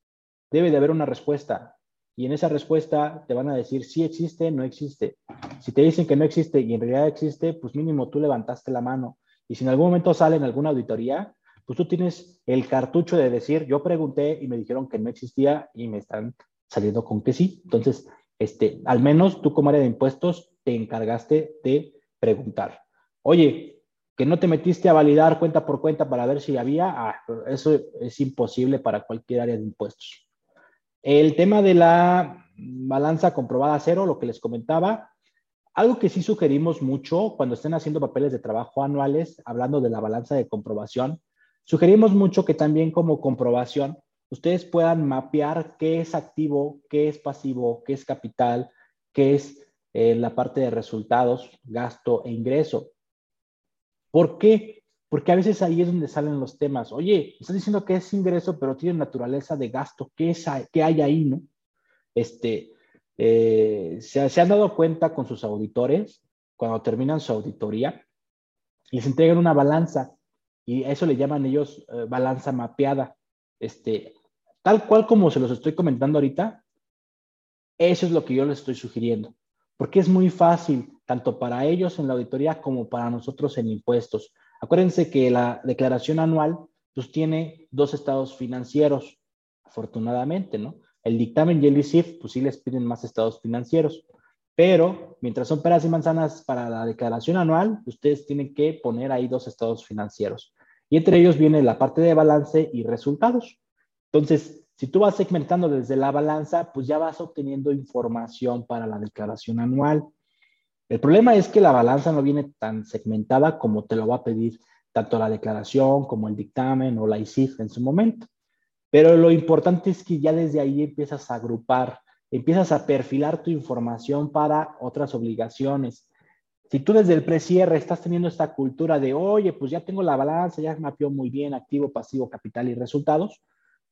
debe de haber una respuesta y en esa respuesta te van a decir si existe, no existe. Si te dicen que no existe y en realidad existe, pues mínimo tú levantaste la mano. Y si en algún momento sale en alguna auditoría, pues tú tienes el cartucho de decir, yo pregunté y me dijeron que no existía y me están saliendo con que sí. Entonces, este, al menos tú como área de impuestos te encargaste de preguntar. Oye, que no te metiste a validar cuenta por cuenta para ver si había, ah, eso es imposible para cualquier área de impuestos. El tema de la balanza comprobada cero, lo que les comentaba, algo que sí sugerimos mucho cuando estén haciendo papeles de trabajo anuales, hablando de la balanza de comprobación, sugerimos mucho que también como comprobación ustedes puedan mapear qué es activo, qué es pasivo, qué es capital, qué es eh, la parte de resultados, gasto e ingreso. ¿Por qué? Porque a veces ahí es donde salen los temas. Oye, estás diciendo que es ingreso, pero tiene naturaleza de gasto. ¿Qué, es, qué hay ahí, no? Este, eh, se, han dado cuenta con sus auditores cuando terminan su auditoría les entregan una balanza y a eso le llaman ellos eh, balanza mapeada. Este, tal cual como se los estoy comentando ahorita, eso es lo que yo les estoy sugiriendo, porque es muy fácil, tanto para ellos en la auditoría como para nosotros en impuestos. Acuérdense que la declaración anual pues tiene dos estados financieros, afortunadamente, ¿no? El dictamen y el ICIF, pues sí les piden más estados financieros. Pero mientras son peras y manzanas para la declaración anual, ustedes tienen que poner ahí dos estados financieros. Y entre ellos viene la parte de balance y resultados. Entonces, si tú vas segmentando desde la balanza, pues ya vas obteniendo información para la declaración anual. El problema es que la balanza no viene tan segmentada como te lo va a pedir tanto la declaración como el dictamen o la ICIF en su momento. Pero lo importante es que ya desde ahí empiezas a agrupar empiezas a perfilar tu información para otras obligaciones. Si tú desde el precierre estás teniendo esta cultura de, oye, pues ya tengo la balanza, ya mapeó muy bien activo, pasivo, capital y resultados,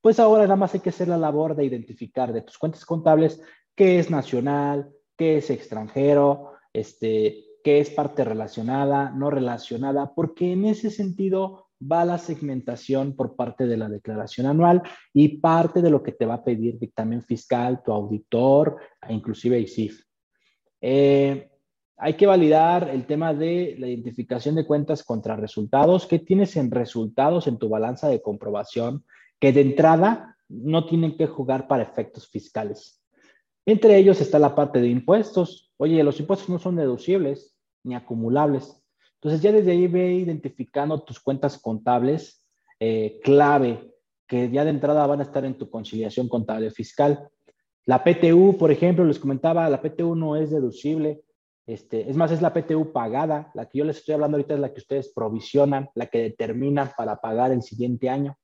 pues ahora nada más hay que hacer la labor de identificar de tus cuentas contables qué es nacional, qué es extranjero, este, qué es parte relacionada, no relacionada, porque en ese sentido va la segmentación por parte de la declaración anual y parte de lo que te va a pedir dictamen fiscal, tu auditor, e inclusive ICIF. Eh, hay que validar el tema de la identificación de cuentas contra resultados. ¿Qué tienes en resultados en tu balanza de comprobación? Que de entrada no tienen que jugar para efectos fiscales. Entre ellos está la parte de impuestos. Oye, los impuestos no son deducibles ni acumulables. Entonces ya desde ahí ve identificando tus cuentas contables eh, clave que ya de entrada van a estar en tu conciliación contable fiscal. La PTU, por ejemplo, les comentaba, la PTU no es deducible. Este, es más, es la PTU pagada. La que yo les estoy hablando ahorita es la que ustedes provisionan, la que determinan para pagar el siguiente año.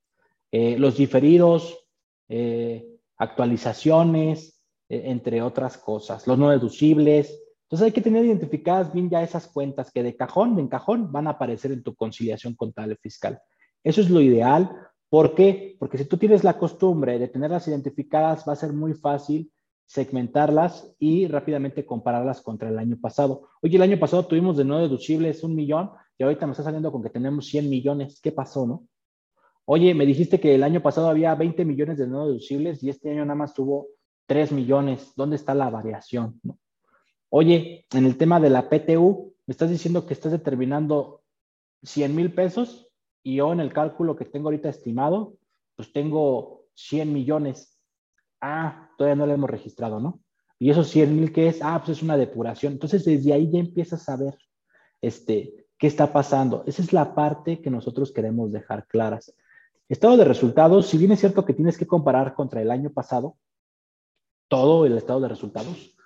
Eh, los diferidos, eh, actualizaciones, entre otras cosas. Los no deducibles, entonces hay que tener identificadas bien ya esas cuentas que de cajón, de en cajón, van a aparecer en tu conciliación contable fiscal. Eso es lo ideal. ¿Por qué? Porque si tú tienes la costumbre de tenerlas identificadas, va a ser muy fácil segmentarlas y rápidamente compararlas contra el año pasado. Oye, el año pasado tuvimos de no deducibles un millón y ahorita nos está saliendo con que tenemos 100 millones. ¿Qué pasó, no? Oye, me dijiste que el año pasado había 20 millones de no deducibles y este año nada más tuvo 3 millones. ¿Dónde está la variación? Oye, en el tema de la PTU, me estás diciendo que estás determinando 100 mil pesos y yo en el cálculo que tengo ahorita estimado, pues tengo 100 millones. Ah, todavía no lo hemos registrado, ¿no? Y esos 100 mil, ¿qué es? Ah, pues es una depuración. Entonces, desde ahí ya empiezas a ver este, qué está pasando. Esa es la parte que nosotros queremos dejar claras. Estado de resultados, si bien es cierto que tienes que comparar contra el año pasado, todo el estado de resultados,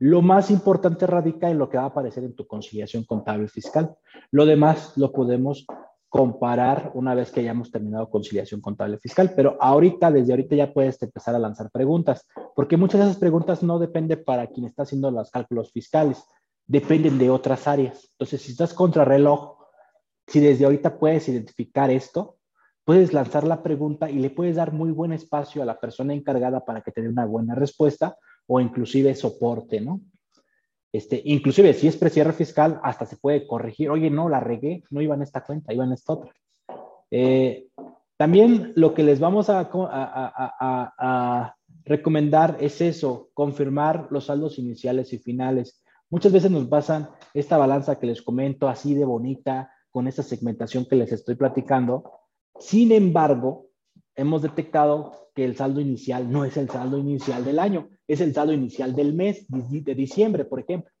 lo más importante radica en lo que va a aparecer en tu conciliación contable fiscal. Lo demás lo podemos comparar una vez que hayamos terminado conciliación contable fiscal, pero ahorita, desde ahorita ya puedes empezar a lanzar preguntas, porque muchas de esas preguntas no dependen para quien está haciendo los cálculos fiscales, dependen de otras áreas. Entonces, si estás contra reloj, si desde ahorita puedes identificar esto, puedes lanzar la pregunta y le puedes dar muy buen espacio a la persona encargada para que te dé una buena respuesta o inclusive soporte, ¿no? Este, inclusive si es precierre fiscal, hasta se puede corregir. Oye, no, la regué, no iba en esta cuenta, iba en esta otra. Eh, también lo que les vamos a, a, recomendar es eso, confirmar los saldos iniciales y finales. Muchas veces nos pasan esta balanza que les comento así de bonita, con esta segmentación que les estoy platicando. Sin embargo, hemos detectado que el saldo inicial no es el saldo inicial del año, es el saldo inicial del mes de diciembre, por ejemplo.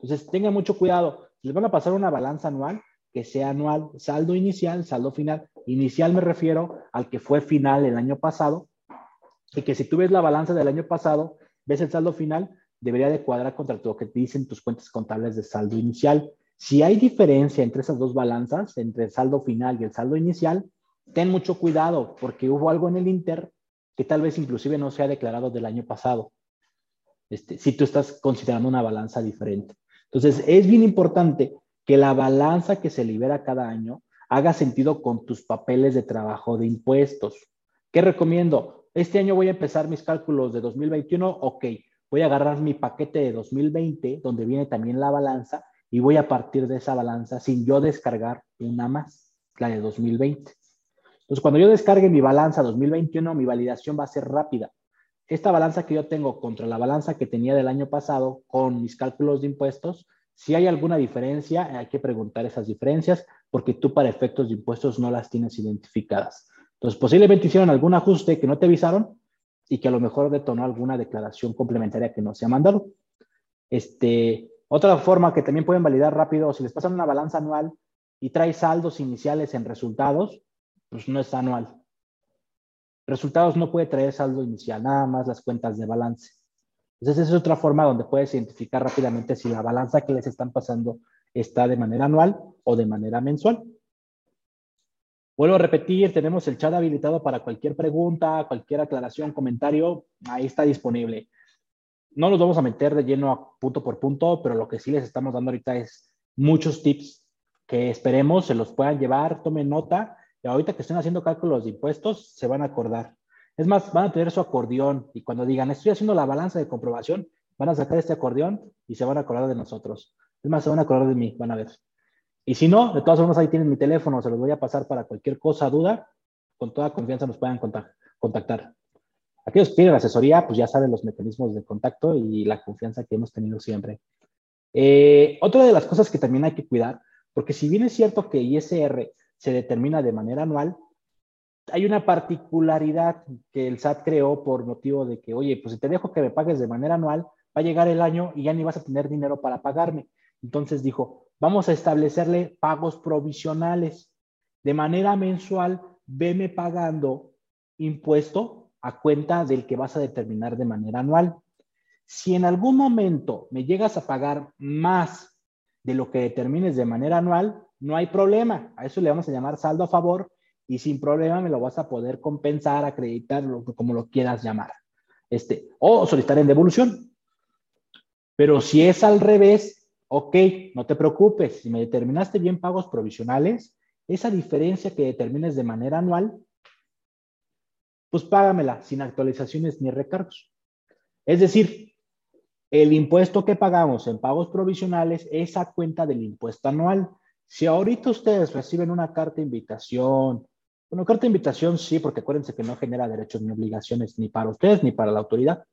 Entonces, tengan mucho cuidado. Les van a pasar una balanza anual, que sea anual, saldo inicial, saldo final. Inicial me refiero al que fue final el año pasado, y que si tú ves la balanza del año pasado, ves el saldo final, debería de cuadrar contra lo que te dicen tus cuentas contables de saldo inicial. Si hay diferencia entre esas dos balanzas, entre el saldo final y el saldo inicial, ten mucho cuidado porque hubo algo en el Inter que tal vez inclusive no se ha declarado del año pasado. Este, si tú estás considerando una balanza diferente. Entonces, es bien importante que la balanza que se libera cada año haga sentido con tus papeles de trabajo de impuestos. ¿Qué recomiendo? Este año voy a empezar mis cálculos de 2021, ok, voy a agarrar mi paquete de 2020, donde viene también la balanza, y voy a partir de esa balanza sin yo descargar una más, la de 2020. Entonces, cuando yo descargue mi balanza 2021, mi validación va a ser rápida. Esta balanza que yo tengo contra la balanza que tenía del año pasado con mis cálculos de impuestos, si hay alguna diferencia, hay que preguntar esas diferencias porque tú para efectos de impuestos no las tienes identificadas. Entonces, posiblemente hicieron algún ajuste que no te avisaron y que a lo mejor detonó alguna declaración complementaria que no se ha mandado. Este, otra forma que también pueden validar rápido, si les pasan una balanza anual y trae saldos iniciales en resultados, pues no es anual. Resultados no puede traer saldo inicial, nada más las cuentas de balance. Entonces, esa es otra forma donde puedes identificar rápidamente si la balanza que les están pasando está de manera anual o de manera mensual. Vuelvo a repetir, tenemos el chat habilitado para cualquier pregunta, cualquier aclaración, comentario, ahí está disponible. No los vamos a meter de lleno a punto por punto, pero lo que sí les estamos dando ahorita es muchos tips que esperemos se los puedan llevar, tomen nota y ahorita que estén haciendo cálculos de impuestos, se van a acordar. Es más, van a tener su acordeón y cuando digan, estoy haciendo la balanza de comprobación, van a sacar este acordeón y se van a acordar de nosotros. Es más, se van a acordar de mí, van a ver. Y si no, de todas formas, ahí tienen mi teléfono, se los voy a pasar para cualquier cosa, duda, con toda confianza nos puedan contactar. Aquellos que piden asesoría, pues ya saben los mecanismos de contacto y la confianza que hemos tenido siempre. Eh, otra de las cosas que también hay que cuidar, porque si bien es cierto que ISR se determina de manera anual, hay una particularidad que el SAT creó por motivo de que, oye, pues si te dejo que me pagues de manera anual, va a llegar el año y ya ni vas a tener dinero para pagarme. Entonces dijo, vamos a establecerle pagos provisionales. De manera mensual, veme pagando impuesto a cuenta del que vas a determinar de manera anual. Si en algún momento me llegas a pagar más de lo que determines de manera anual, no hay problema. A eso le vamos a llamar saldo a favor y sin problema me lo vas a poder compensar, acreditar, como lo quieras llamar. Este, o solicitar en devolución. Pero si es al revés, ok, no te preocupes. Si me determinaste bien pagos provisionales, esa diferencia que determines de manera anual, pues págamela sin actualizaciones ni recargos. Es decir, el impuesto que pagamos en pagos provisionales es a cuenta del impuesto anual. Si ahorita ustedes reciben una carta de invitación, bueno, carta de invitación sí, porque acuérdense que no genera derechos ni obligaciones ni para ustedes ni para la autoridad.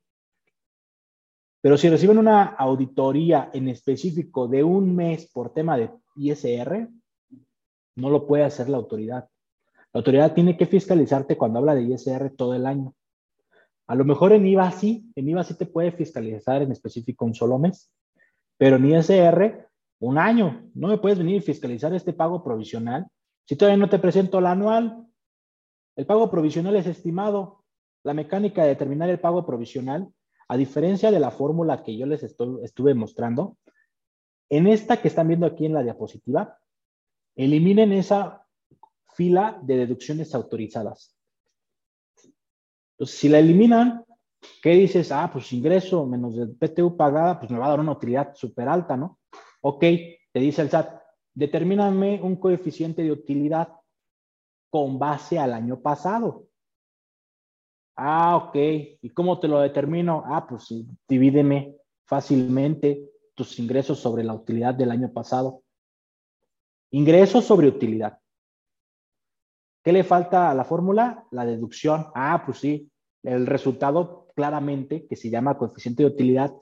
Pero si reciben una auditoría en específico de un mes por tema de ISR, no lo puede hacer la autoridad. La autoridad tiene que fiscalizarte cuando habla de ISR todo el año. A lo mejor en IVA sí, en IVA sí te puede fiscalizar en específico un solo mes, pero en ISR un año. No me puedes venir a fiscalizar este pago provisional si todavía no te presento el anual. El pago provisional es estimado. La mecánica de determinar el pago provisional, a diferencia de la fórmula que yo les estuve mostrando, en esta que están viendo aquí en la diapositiva, eliminen esa fila de deducciones autorizadas. Entonces, si la eliminan, ¿qué dices? Ah, pues ingreso menos el PTU pagada, pues me va a dar una utilidad súper alta, ¿no? Ok, te dice el SAT, determíname un coeficiente de utilidad con base al año pasado. Ah, ok. ¿Y cómo te lo determino? Ah, pues divídeme fácilmente tus ingresos sobre la utilidad del año pasado. Ingresos sobre utilidad. ¿Qué le falta a la fórmula? La deducción. Ah, pues sí. El resultado claramente, que se llama coeficiente de utilidad,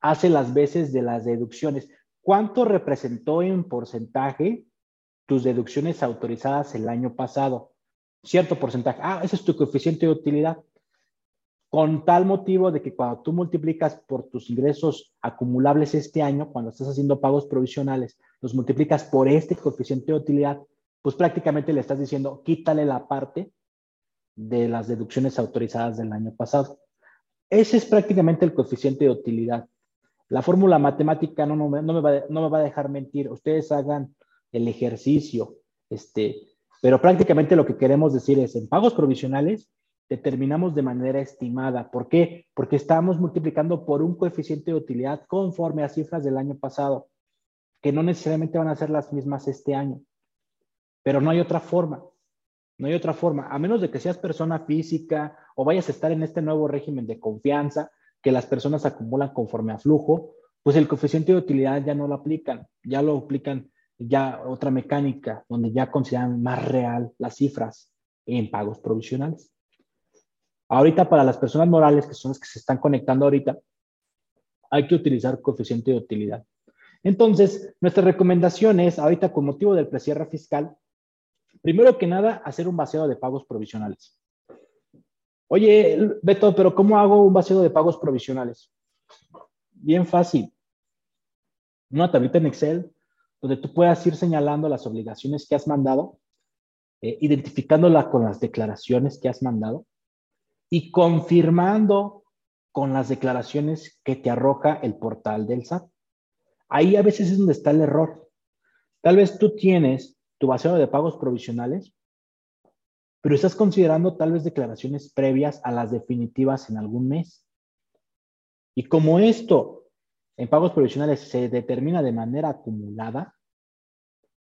hace las veces de las deducciones. ¿Cuánto representó en porcentaje tus deducciones autorizadas el año pasado? Cierto porcentaje. Ah, ese es tu coeficiente de utilidad. Con tal motivo de que cuando tú multiplicas por tus ingresos acumulables este año, cuando estás haciendo pagos provisionales, los multiplicas por este coeficiente de utilidad, pues prácticamente le estás diciendo, quítale la parte de las deducciones autorizadas del año pasado. Ese es prácticamente el coeficiente de utilidad. La fórmula matemática no, no, me, va, no, me, va, a dejar mentir. Ustedes hagan el ejercicio, este, pero prácticamente lo que queremos decir es, en pagos provisionales determinamos de manera estimada. ¿Por qué? Porque estamos multiplicando por un coeficiente de utilidad conforme a cifras del año pasado. que no necesariamente van a ser las mismas este año, pero no hay otra forma. No hay otra forma, a menos de que seas persona física o vayas a estar en este nuevo régimen de confianza que las personas acumulan conforme a flujo, pues el coeficiente de utilidad ya no lo aplican, ya lo aplican ya otra mecánica donde ya consideran más real las cifras en pagos provisionales. Ahorita para las personas morales, que son las que se están conectando ahorita, hay que utilizar coeficiente de utilidad. Entonces, nuestra recomendación es, ahorita con motivo del precierre fiscal, Primero que nada, hacer un vaciado de pagos provisionales. Oye, Beto, pero ¿cómo hago un vaciado de pagos provisionales? Bien fácil. Una tablita en Excel donde tú puedas ir señalando las obligaciones que has mandado, eh, identificándola con las declaraciones que has mandado y confirmando con las declaraciones que te arroja el portal del SAT. Ahí a veces es donde está el error. Tal vez tú tienes tu vaciado de pagos provisionales, pero estás considerando tal vez declaraciones previas a las definitivas en algún mes. Y como esto en pagos provisionales se determina de manera acumulada,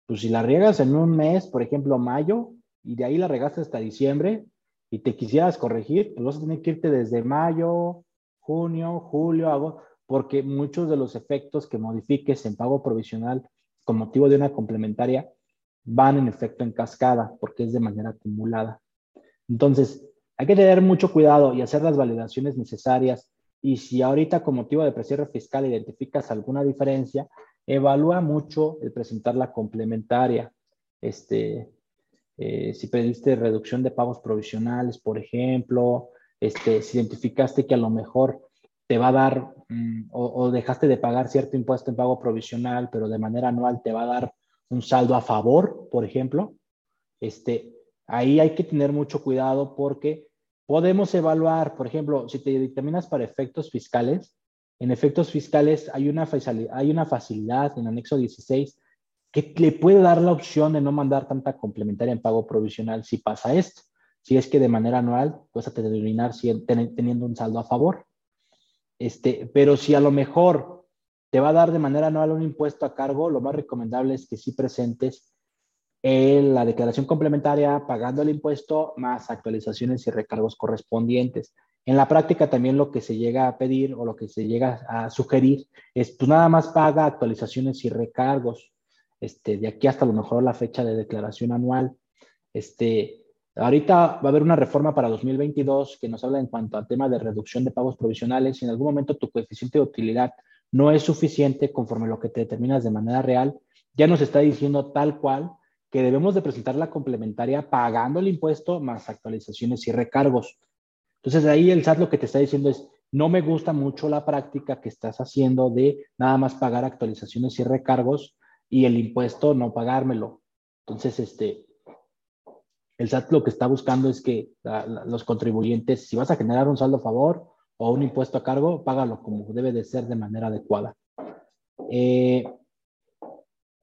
pues si la riegas en un mes, por ejemplo, mayo, y de ahí la regaste hasta diciembre, y te quisieras corregir, pues vas a tener que irte desde mayo, junio, julio, agosto, porque muchos de los efectos que modifiques en pago provisional con motivo de una complementaria van en efecto en cascada porque es de manera acumulada. Entonces, hay que tener mucho cuidado y hacer las validaciones necesarias. Y si ahorita con motivo de precierre fiscal identificas alguna diferencia, evalúa mucho el presentar la complementaria. Este, eh, si pediste reducción de pagos provisionales, por ejemplo, este, si identificaste que a lo mejor te va a dar mm, o, dejaste de pagar cierto impuesto en pago provisional, pero de manera anual te va a dar un saldo a favor, por ejemplo, este, ahí hay que tener mucho cuidado porque podemos evaluar, por ejemplo, si te dictaminas para efectos fiscales, en efectos fiscales hay una, hay una facilidad en anexo 16 que le puede dar la opción de no mandar tanta complementaria en pago provisional si pasa esto. Si es que de manera anual vas a terminar teniendo un saldo a favor. Este, pero si a lo mejor te va a dar de manera anual un impuesto a cargo, lo más recomendable es que sí presentes en la declaración complementaria pagando el impuesto más actualizaciones y recargos correspondientes. En la práctica también lo que se llega a pedir o lo que se llega a sugerir es pues nada más paga actualizaciones y recargos. Este, de aquí hasta lo mejor la fecha de declaración anual. Este, ahorita va a haber una reforma para 2022 que nos habla en cuanto al tema de reducción de pagos provisionales. Si en algún momento tu coeficiente de utilidad no es suficiente conforme lo que te determinas de manera real, ya nos está diciendo tal cual que debemos de presentar la complementaria pagando el impuesto más actualizaciones y recargos. Entonces ahí el SAT lo que te está diciendo es, no me gusta mucho la práctica que estás haciendo de nada más pagar actualizaciones y recargos y el impuesto no pagármelo. Entonces, este, el SAT lo que está buscando es que los contribuyentes, si vas a generar un saldo a favor, o un impuesto a cargo, págalo como debe de ser de manera adecuada. Eh,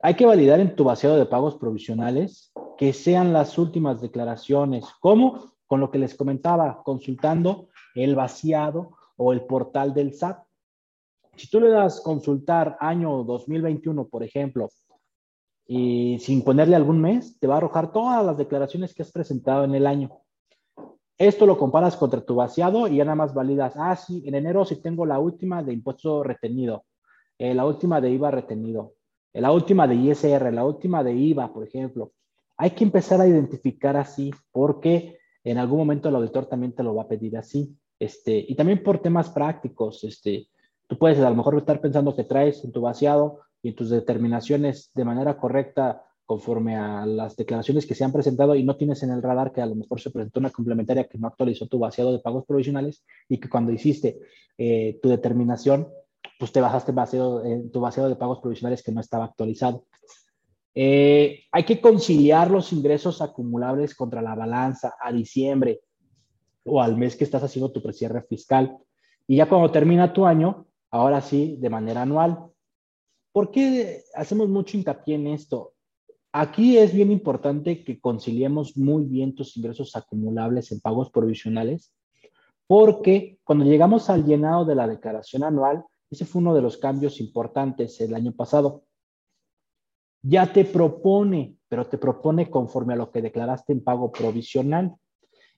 hay que validar en tu vaciado de pagos provisionales que sean las últimas declaraciones. ¿Cómo? Con lo que les comentaba, consultando el vaciado o el portal del SAT. Si tú le das consultar año 2021, por ejemplo, y sin ponerle algún mes, te va a arrojar todas las declaraciones que has presentado en el año. Esto lo comparas contra tu vaciado y ya nada más validas, ah, sí, en enero sí tengo la última de impuesto retenido, eh, la última de IVA retenido, eh, la última de ISR, la última de IVA, por ejemplo. Hay que empezar a identificar así porque en algún momento el auditor también te lo va a pedir así. Este, y también por temas prácticos, este, tú puedes a lo mejor estar pensando que traes en tu vaciado y en tus determinaciones de manera correcta conforme a las declaraciones que se han presentado y no tienes en el radar que a lo mejor se presentó una complementaria que no actualizó tu vaciado de pagos provisionales y que cuando hiciste eh, tu determinación, pues te bajaste eh, tu vaciado de pagos provisionales que no estaba actualizado. Eh, hay que conciliar los ingresos acumulables contra la balanza a diciembre o al mes que estás haciendo tu precierre fiscal. Y ya cuando termina tu año, ahora sí, de manera anual. ¿Por qué hacemos mucho hincapié en esto? Aquí es bien importante que conciliemos muy bien tus ingresos acumulables en pagos provisionales, porque cuando llegamos al llenado de la declaración anual, ese fue uno de los cambios importantes el año pasado. ya te propone, pero te propone conforme a lo que declaraste en pago provisional.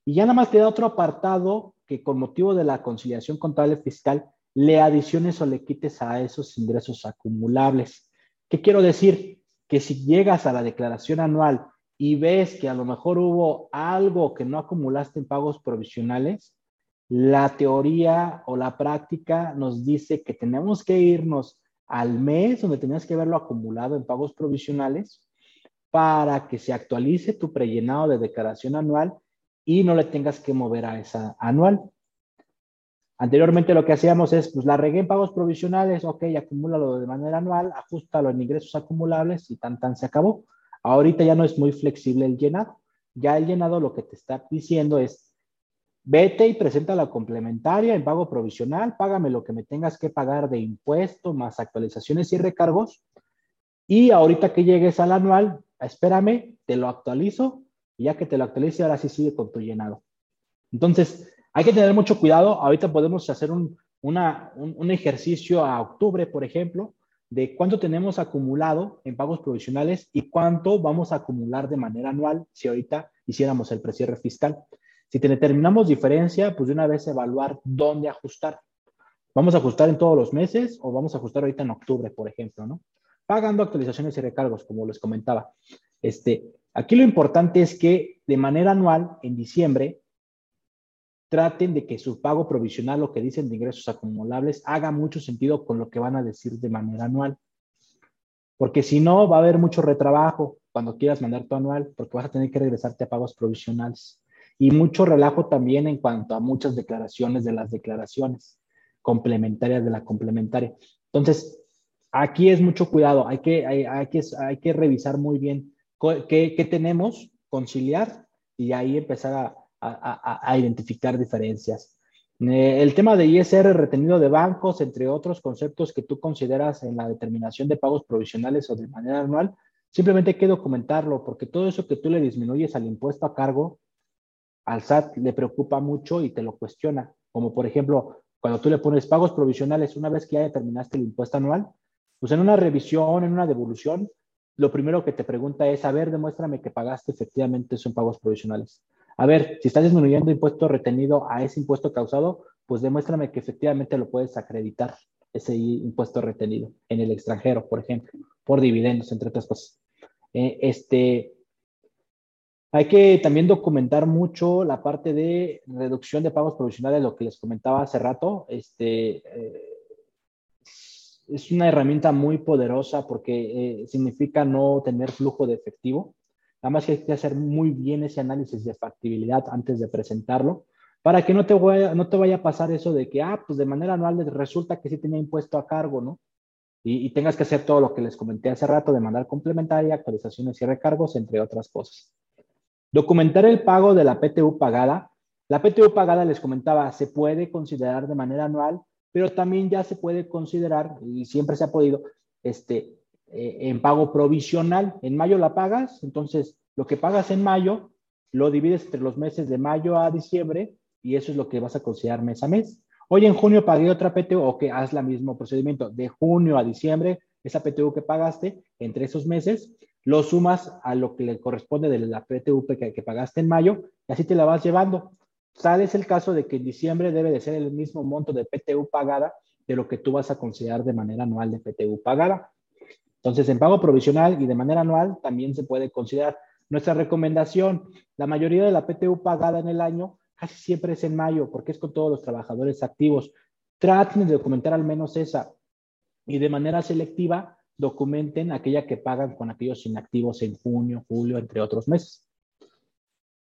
Y ya nada más te da otro apartado que con motivo de la conciliación contable fiscal le adiciones o le quites a esos ingresos acumulables. ¿Qué quiero decir? Que si llegas a la declaración anual y ves que a lo mejor hubo algo que no acumulaste en pagos provisionales, la teoría o la práctica nos dice que tenemos que irnos al mes donde tenías que verlo acumulado en pagos provisionales para que se actualice tu prellenado de declaración anual y no le tengas que mover a esa anual. Anteriormente lo que hacíamos es, pues la regué en pagos provisionales, ok, acumúlalo de manera anual, ajustalo en ingresos acumulables y tan tan se acabó. Ahorita ya no es muy flexible el llenado. Ya el llenado lo que te está diciendo es, vete y presenta la complementaria en pago provisional, págame lo que me tengas que pagar de impuesto, más actualizaciones y recargos. Y ahorita que llegues al anual, espérame, te lo actualizo y ya que te lo actualice, ahora sí sigue con tu llenado. Entonces, hay que tener mucho cuidado. Ahorita podemos hacer un, ejercicio a octubre, por ejemplo, de cuánto tenemos acumulado en pagos provisionales y cuánto vamos a acumular de manera anual si ahorita hiciéramos el precierre fiscal. Si determinamos diferencia, pues de una vez evaluar dónde ajustar. ¿Vamos a ajustar en todos los meses o vamos a ajustar ahorita en octubre, por ejemplo, ¿no? Pagando actualizaciones y recargos, como les comentaba. Este, aquí lo importante es que de manera anual, en diciembre, traten de que su pago provisional, lo que dicen de ingresos acumulables, haga mucho sentido con lo que van a decir de manera anual. Porque si no, va a haber mucho retrabajo cuando quieras mandar tu anual, porque vas a tener que regresarte a pagos provisionales y mucho relajo también en cuanto a muchas declaraciones de las declaraciones complementarias de la complementaria. Entonces, aquí es mucho cuidado, hay que, hay, que, hay que revisar muy bien qué, qué, tenemos, conciliar y ahí empezar a, a, identificar diferencias. Eh, el tema de ISR retenido de bancos, entre otros conceptos que tú consideras en la determinación de pagos provisionales o de manera anual, simplemente hay que documentarlo, porque todo eso que tú le disminuyes al impuesto a cargo, al SAT le preocupa mucho y te lo cuestiona. Como por ejemplo, cuando tú le pones pagos provisionales una vez que ya determinaste el impuesto anual, pues en una revisión, en una devolución, lo primero que te pregunta es, a ver, demuéstrame que pagaste efectivamente son pagos provisionales. A ver, si estás disminuyendo impuesto retenido a ese impuesto causado, pues demuéstrame que efectivamente lo puedes acreditar, ese impuesto retenido en el extranjero, por ejemplo, por dividendos, entre otras cosas. Eh, este, hay que también documentar mucho la parte de reducción de pagos provisionales, lo que les comentaba hace rato. Este, eh, es una herramienta muy poderosa porque eh, significa no tener flujo de efectivo. Nada más que hay que hacer muy bien ese análisis de factibilidad antes de presentarlo para que no te, vaya, no te vaya a pasar eso de que, ah, pues de manera anual resulta que sí tenía impuesto a cargo, ¿no? Y, y tengas que hacer todo lo que les comenté hace rato de mandar complementaria, actualizaciones y recargos, entre otras cosas. Documentar el pago de la PTU pagada. La PTU pagada, les comentaba, se puede considerar de manera anual, pero también ya se puede considerar, y siempre se ha podido, este, eh, en pago provisional. En mayo la pagas, entonces lo que pagas en mayo lo divides entre los meses de mayo a diciembre y eso es lo que vas a considerar mes a mes. Hoy en junio pagué otra PTU o que haz el mismo procedimiento de junio a diciembre, esa PTU que pagaste entre esos meses lo sumas a lo que le corresponde de la PTV que, que pagaste en mayo y así te la vas llevando. Tal es el caso de que en diciembre debe de ser el mismo monto de PTU pagada de lo que tú vas a considerar de manera anual de PTU pagada. Entonces, en pago provisional y de manera anual también se puede considerar. Nuestra recomendación, la mayoría de la PTU pagada en el año casi siempre es en mayo porque es con todos los trabajadores activos. Traten de documentar al menos esa y de manera selectiva documenten aquella que pagan con aquellos inactivos en junio, julio, entre otros meses.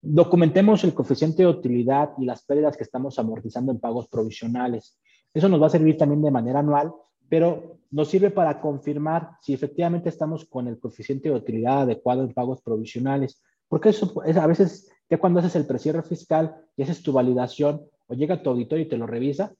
Documentemos el coeficiente de utilidad y las pérdidas que estamos amortizando en pagos provisionales. Eso nos va a servir también de manera anual, pero nos sirve para confirmar si efectivamente estamos con el coeficiente de utilidad adecuado en pagos provisionales. Porque eso es a veces, ya cuando haces el precierre fiscal y haces tu validación o llega tu auditor y te lo revisa,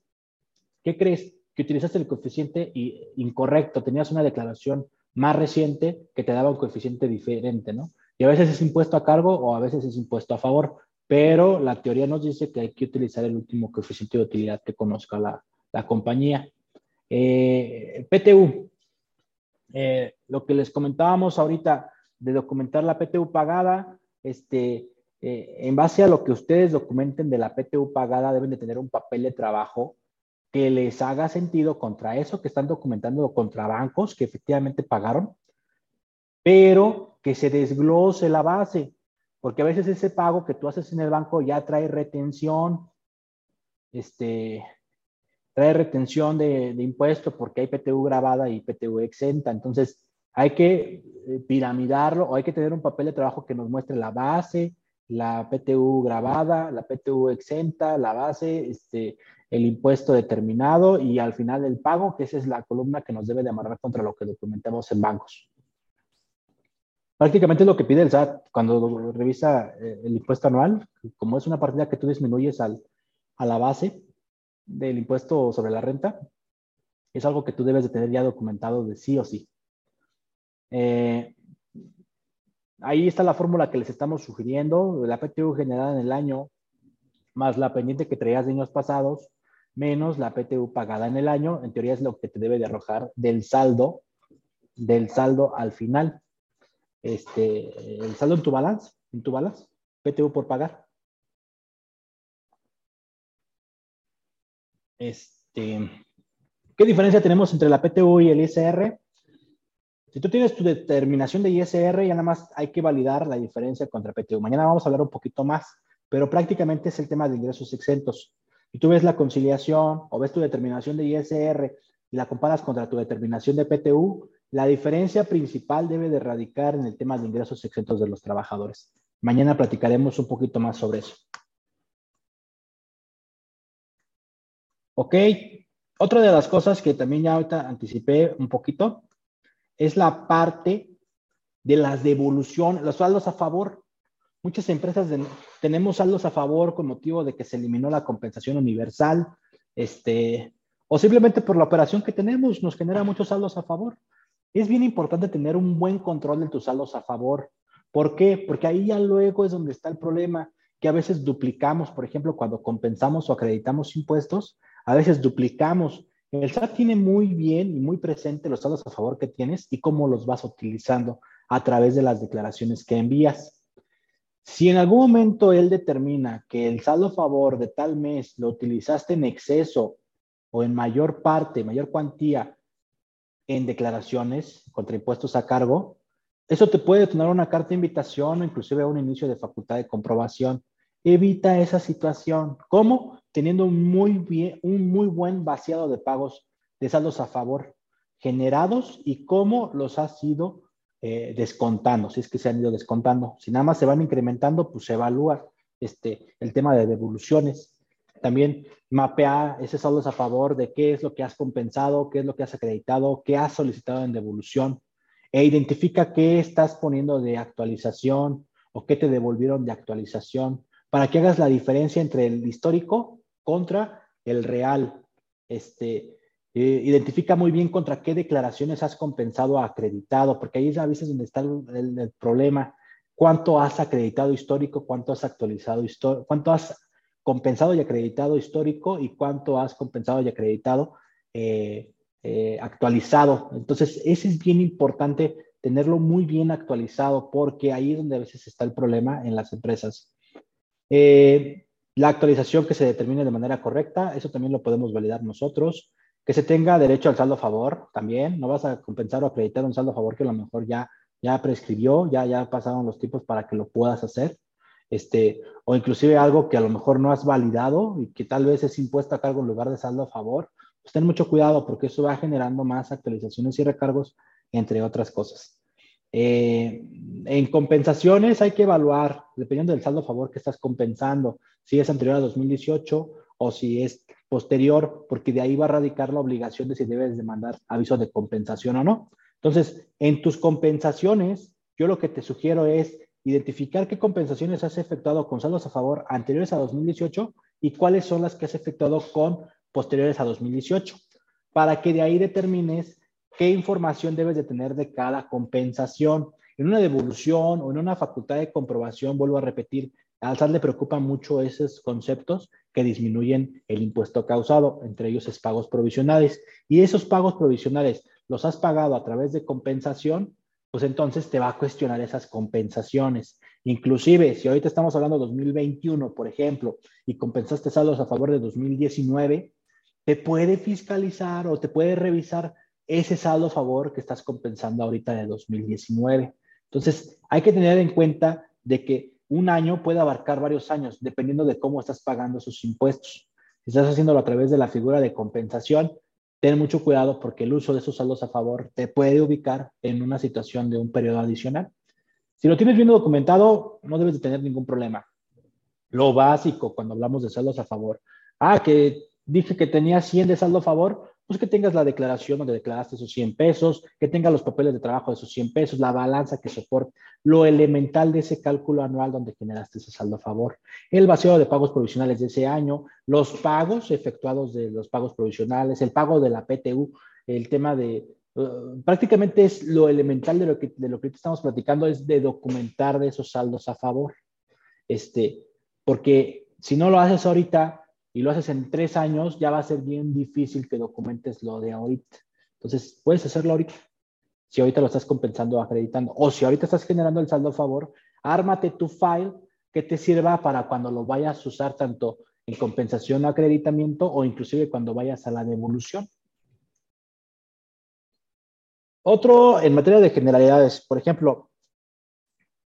¿qué crees? que utilizaste el coeficiente incorrecto, tenías una declaración más reciente que te daba un coeficiente diferente, ¿no? Y a veces es impuesto a cargo o a veces es impuesto a favor, pero la teoría nos dice que hay que utilizar el último coeficiente de utilidad que conozca la, compañía. Eh, PTU. Eh, lo que les comentábamos ahorita de documentar la PTU pagada, este, eh, en base a lo que ustedes documenten de la PTU pagada, deben de tener un papel de trabajo que les haga sentido contra eso que están documentando contra bancos que efectivamente pagaron, pero que se desglose la base, porque a veces ese pago que tú haces en el banco ya trae retención, este, trae retención de, de impuestos porque hay PTU grabada y PTU exenta. Entonces, hay que eh, piramidarlo o hay que tener un papel de trabajo que nos muestre la base, la PTU grabada, la PTU exenta, la base, este, el impuesto determinado y al final el pago, que esa es la columna que nos debe de amarrar contra lo que documentamos en bancos. Prácticamente es lo que pide el SAT cuando revisa eh, el impuesto anual, como es una partida que tú disminuyes al, a la base del impuesto sobre la renta, es algo que tú debes de tener ya documentado de sí o sí. Eh, ahí está la fórmula que les estamos sugiriendo, la PTU generada en el año, más la pendiente que traías de años pasados, menos la PTU pagada en el año, en teoría es lo que te debe de arrojar del saldo, del saldo al final. Este, el saldo en tu balance, en tu balance, PTU por pagar. Este, ¿Qué diferencia tenemos entre la PTU y el ISR? Si tú tienes tu determinación de ISR, ya nada más hay que validar la diferencia contra PTU. Mañana vamos a hablar un poquito más, pero prácticamente es el tema de ingresos exentos. Y tú ves la conciliación o ves tu determinación de ISR y la comparas contra tu determinación de PTU, la diferencia principal debe de radicar en el tema de ingresos exentos de los trabajadores. Mañana platicaremos un poquito más sobre eso. Ok, otra de las cosas que también ya ahorita anticipé un poquito es la parte de las devoluciones, los saldos a favor. Muchas empresas tenemos saldos a favor con motivo de que se eliminó la compensación universal, este, o simplemente por la operación que tenemos nos genera muchos saldos a favor. Es bien importante tener un buen control de tus saldos a favor. ¿Por qué? Porque ahí ya luego es donde está el problema, que a veces duplicamos, por ejemplo, cuando compensamos o acreditamos impuestos, a veces duplicamos el SAT tiene muy bien y muy presente los saldos a favor que tienes y cómo los vas utilizando a través de las declaraciones que envías. Si en algún momento él determina que el saldo a favor de tal mes lo utilizaste en exceso o en mayor parte, mayor cuantía en declaraciones contra impuestos a cargo, eso te puede tener una carta de invitación o inclusive un inicio de facultad de comprobación. Evita esa situación. ¿Cómo? Teniendo un muy, bien, un muy buen vaciado de pagos de saldos a favor generados y cómo los has ido eh, descontando, si es que se han ido descontando. Si nada más se van incrementando, pues se evalúa este, el tema de devoluciones. También mapea ese saldos a favor de qué es lo que has compensado, qué es lo que has acreditado, qué has solicitado en devolución e identifica qué estás poniendo de actualización o qué te devolvieron de actualización para que hagas la diferencia entre el histórico contra el real. Este, eh, identifica muy bien contra qué declaraciones has compensado o acreditado, porque ahí es a veces donde está el, problema. ¿Cuánto has acreditado histórico? ¿Cuánto has actualizado histórico? ¿Cuánto has compensado y acreditado histórico? ¿Y cuánto has compensado y acreditado eh, eh, actualizado? Entonces, ese es bien importante tenerlo muy bien actualizado, porque ahí es donde a veces está el problema en las empresas. La actualización que se determine de manera correcta, eso también lo podemos validar nosotros. Que se tenga derecho al saldo a favor también. No vas a compensar o acreditar un saldo a favor que a lo mejor ya, ya prescribió, ya, ya pasaron los tipos para que lo puedas hacer. Este, o inclusive algo que a lo mejor no has validado y que tal vez es impuesto a cargo en lugar de saldo a favor. Pues ten mucho cuidado porque eso va generando más actualizaciones y recargos, entre otras cosas. Eh, en compensaciones hay que evaluar, dependiendo del saldo a favor que estás compensando, si es anterior a 2018 o si es posterior, porque de ahí va a radicar la obligación de si debes de mandar aviso de compensación o no. Entonces, en tus compensaciones, yo lo que te sugiero es identificar qué compensaciones has efectuado con saldos a favor anteriores a 2018 y cuáles son las que has efectuado con posteriores a 2018, para que de ahí determines qué información debes de tener de cada compensación. En una devolución o en una facultad de comprobación, vuelvo a repetir, al SAT le preocupan mucho esos conceptos que disminuyen el impuesto causado, entre ellos es pagos provisionales. Y esos pagos provisionales los has pagado a través de compensación, pues entonces te va a cuestionar esas compensaciones. Inclusive, si ahorita estamos hablando de 2021, por ejemplo, y compensaste saldos a favor de 2019, te puede fiscalizar o te puede revisar ese saldo favor que estás compensando ahorita de 2019. Entonces, hay que tener en cuenta de que un año puede abarcar varios años, dependiendo de cómo estás pagando sus impuestos. Si estás haciéndolo a través de la figura de compensación, ten mucho cuidado porque el uso de esos saldos a favor te puede ubicar en una situación de un periodo adicional. Si lo tienes bien documentado, no debes de tener ningún problema. Lo básico cuando hablamos de saldos a favor. Ah, que dije que tenía 100 de saldo a favor, pues que tengas la declaración donde declaraste esos 100 pesos, que tengas los papeles de trabajo de esos 100 pesos, la balanza que soporte, lo elemental de ese cálculo anual donde generaste ese saldo a favor, el vacío de pagos provisionales de ese año, los pagos efectuados de los pagos provisionales, el pago de la PTU, el tema de, uh, prácticamente es lo elemental de lo que de lo que estamos platicando, es de documentar de esos saldos a favor. Este, porque si no lo haces ahorita, y lo haces en tres años, ya va a ser bien difícil que documentes lo de ahorita. Entonces, puedes hacerlo ahorita. Si ahorita lo estás compensando acreditando, o si ahorita estás generando el saldo a favor, ármate tu file que te sirva para cuando lo vayas a usar tanto en compensación o acreditamiento o inclusive cuando vayas a la devolución. Otro en materia de generalidades, por ejemplo,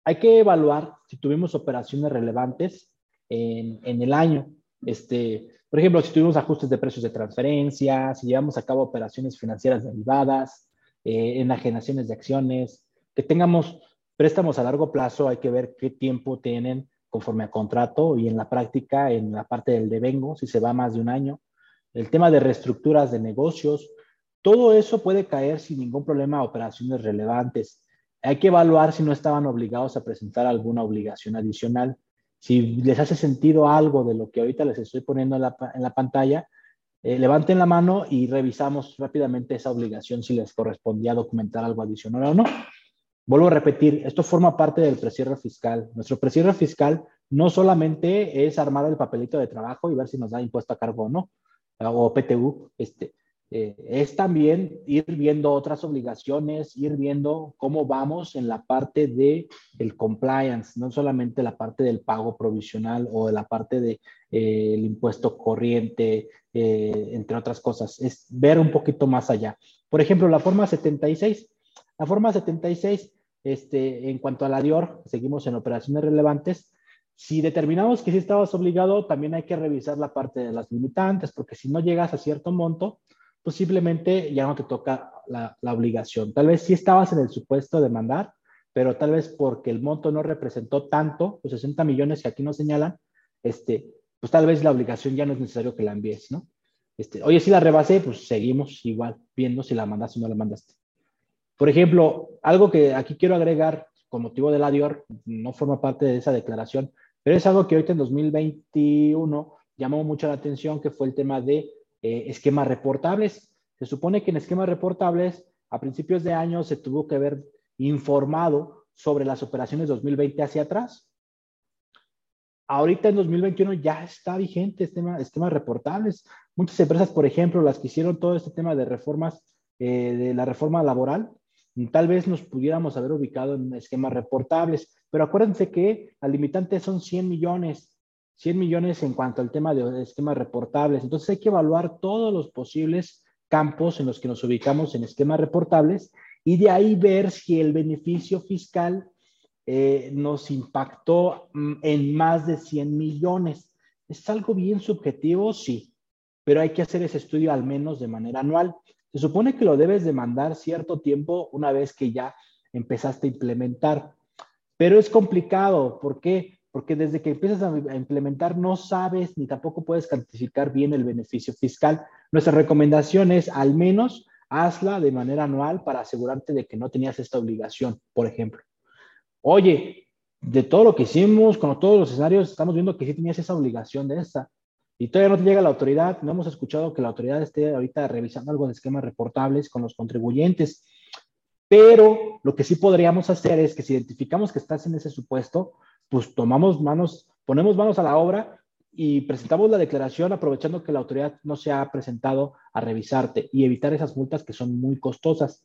hay que evaluar si tuvimos operaciones relevantes en, en el año. Este, por ejemplo, si tuvimos ajustes de precios de transferencia, si llevamos a cabo operaciones financieras derivadas, eh, enajenaciones de acciones, que tengamos préstamos a largo plazo, hay que ver qué tiempo tienen conforme a contrato y en la práctica, en la parte del devengo, si se va más de un año. El tema de reestructuras de negocios, todo eso puede caer sin ningún problema a operaciones relevantes. Hay que evaluar si no estaban obligados a presentar alguna obligación adicional. Si les hace sentido algo de lo que ahorita les estoy poniendo en la, pantalla, eh, levanten la mano y revisamos rápidamente esa obligación si les correspondía documentar algo adicional o no. Vuelvo a repetir, esto forma parte del precierre fiscal. Nuestro precierre fiscal no solamente es armar el papelito de trabajo y ver si nos da impuesto a cargo o no, o PTU, este, eh, es también ir viendo otras obligaciones, ir viendo cómo vamos en la parte de el compliance, no solamente la parte del pago provisional o de la parte del de, eh, impuesto corriente, eh, entre otras cosas, es ver un poquito más allá. Por ejemplo, la forma 76. La forma 76, este, en cuanto a la DIOR, seguimos en operaciones relevantes. Si determinamos que sí estabas obligado, también hay que revisar la parte de las limitantes, porque si no llegas a cierto monto, pues ya no te toca la, obligación. Tal vez sí estabas en el supuesto de mandar, pero tal vez porque el monto no representó tanto, los 60 millones que aquí nos señalan, este, pues tal vez la obligación ya no es necesario que la envíes, ¿no? Este, oye, si la rebasé, pues seguimos igual viendo si la mandaste o no la mandaste. Por ejemplo, algo que aquí quiero agregar con motivo de la DIOR, no forma parte de esa declaración, pero es algo que ahorita en 2021 llamó mucho la atención, que fue el tema de eh, esquemas reportables. Se supone que en esquemas reportables, a principios de año se tuvo que haber informado sobre las operaciones 2020 hacia atrás. Ahorita en 2021 ya está vigente este esquemas reportables. Muchas empresas, por ejemplo, las que hicieron todo este tema de reformas, eh, de la reforma laboral, tal vez nos pudiéramos haber ubicado en esquemas reportables, pero acuérdense que la limitante son 100 millones 100 millones en cuanto al tema de esquemas reportables. Entonces hay que evaluar todos los posibles campos en los que nos ubicamos en esquemas reportables y de ahí ver si el beneficio fiscal eh, nos impactó mm, en más de 100 millones. ¿Es algo bien subjetivo? Sí, pero hay que hacer ese estudio al menos de manera anual. Se supone que lo debes de mandar cierto tiempo una vez que ya empezaste a implementar, pero es complicado. ¿Por qué? Porque desde que empiezas a implementar no sabes ni tampoco puedes cuantificar bien el beneficio fiscal. Nuestra recomendación es al menos hazla de manera anual para asegurarte de que no tenías esta obligación, por ejemplo. Oye, de todo lo que hicimos, con todos los escenarios, estamos viendo que sí tenías esa obligación de esta. Y todavía no te llega la autoridad, no hemos escuchado que la autoridad esté ahorita revisando algo de esquemas reportables con los contribuyentes. Pero lo que sí podríamos hacer es que si identificamos que estás en ese supuesto, pues tomamos manos, ponemos manos a la obra y presentamos la declaración aprovechando que la autoridad no se ha presentado a revisarte y evitar esas multas que son muy costosas.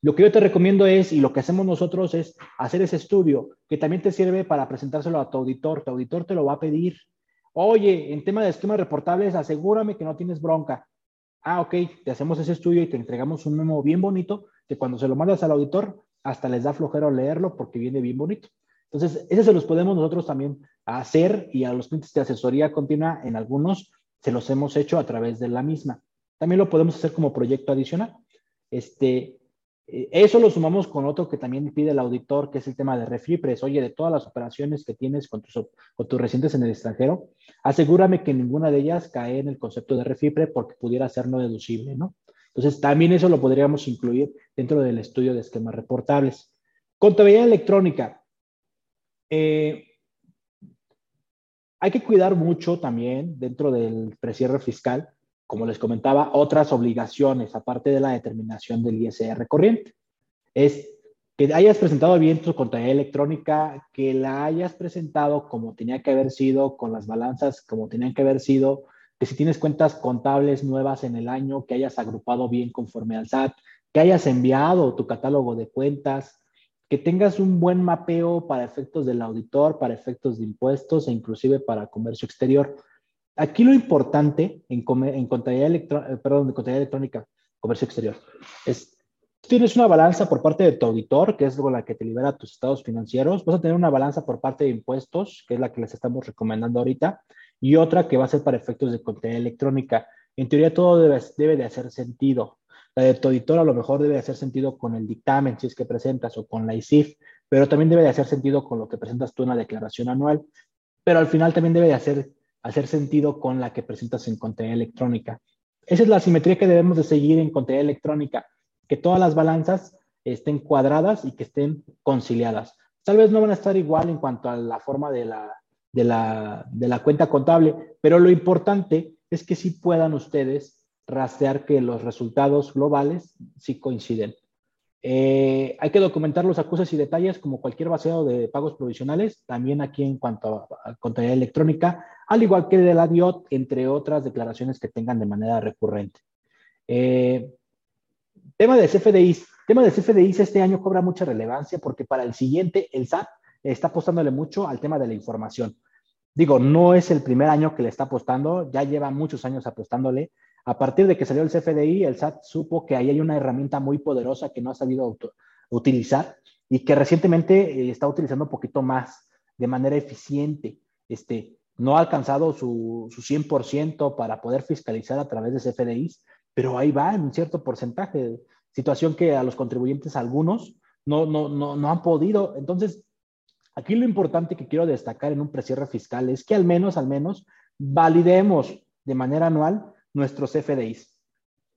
Lo que yo te recomiendo es, y lo que hacemos nosotros es hacer ese estudio, que también te sirve para presentárselo a tu auditor. Tu auditor te lo va a pedir. Oye, en tema de esquemas reportables, asegúrame que no tienes bronca. Ah, ok, te hacemos ese estudio y te entregamos un memo bien bonito, que cuando se lo mandas al auditor, hasta les da flojero leerlo porque viene bien bonito. Entonces, ese se los podemos nosotros también hacer y a los clientes de asesoría continua, en algunos se los hemos hecho a través de la misma. También lo podemos hacer como proyecto adicional. Este, eh, eso lo sumamos con otro que también pide el auditor, que es el tema de refripres. Oye, de todas las operaciones que tienes con tus, con tus residentes en el extranjero, asegúrame que ninguna de ellas cae en el concepto de refripre porque pudiera ser no deducible, ¿no? Entonces, también eso lo podríamos incluir dentro del estudio de esquemas reportables. Contabilidad electrónica. Eh, hay que cuidar mucho también dentro del precierre fiscal, como les comentaba, otras obligaciones, aparte de la determinación del ISR corriente. Es que hayas presentado bien tu contabilidad electrónica, que la hayas presentado como tenía que haber sido, con las balanzas como tenían que haber sido, que si tienes cuentas contables nuevas en el año, que hayas agrupado bien conforme al SAT, que hayas enviado tu catálogo de cuentas, que tengas un buen mapeo para efectos del auditor, para efectos de impuestos e inclusive para comercio exterior. Aquí lo importante en, en contabilidad, eh, de contabilidad electrónica, comercio exterior, es tienes una balanza por parte de tu auditor, que es la que te libera tus estados financieros, vas a tener una balanza por parte de impuestos, que es la que les estamos recomendando ahorita, y otra que va a ser para efectos de contabilidad electrónica. En teoría todo debe de hacer sentido. La de tu auditor a lo mejor debe hacer sentido con el dictamen, si es que presentas, o con la ICIF, pero también debe de hacer sentido con lo que presentas tú en la declaración anual. Pero al final también debe de hacer, hacer sentido con la que presentas en contabilidad electrónica. Esa es la simetría que debemos de seguir en contabilidad electrónica, que todas las balanzas estén cuadradas y que estén conciliadas. Tal vez no van a estar igual en cuanto a la forma de la, de la, de la cuenta contable, pero lo importante es que sí puedan ustedes rastrear que los resultados globales sí coinciden. Eh, hay que documentar los acuses y detalles como cualquier vaciado de pagos provisionales, también aquí en cuanto a, contabilidad electrónica, al igual que de la DIOT, entre otras declaraciones que tengan de manera recurrente. Eh, tema de CFDIs. Tema de CFDIs este año cobra mucha relevancia porque para el siguiente el SAT está apostándole mucho al tema de la información. Digo, no es el primer año que le está apostando, ya lleva muchos años apostándole. A partir de que salió el CFDI, el SAT supo que ahí hay una herramienta muy poderosa que no ha sabido utilizar y que recientemente eh, está utilizando un poquito más de manera eficiente. Este, no ha alcanzado su, su 100% para poder fiscalizar a través de CFDIs, pero ahí va en un cierto porcentaje. Situación que a los contribuyentes, algunos, no, no, no, no han podido. Entonces, aquí lo importante que quiero destacar en un precierre fiscal es que al menos, al menos, validemos de manera anual nuestros FDIs.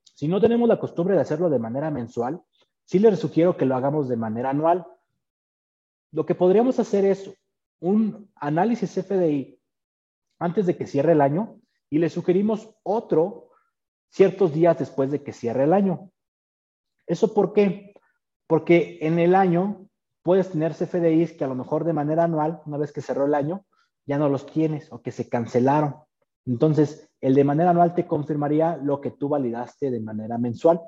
Si no tenemos la costumbre de hacerlo de manera mensual, sí les sugiero que lo hagamos de manera anual. Lo que podríamos hacer es un análisis FDI antes de que cierre el año y le sugerimos otro ciertos días después de que cierre el año. ¿Eso por qué? Porque en el año puedes tener CFDIs que a lo mejor de manera anual, una vez que cerró el año, ya no los tienes o que se cancelaron. Entonces, el de manera anual te confirmaría lo que tú validaste de manera mensual.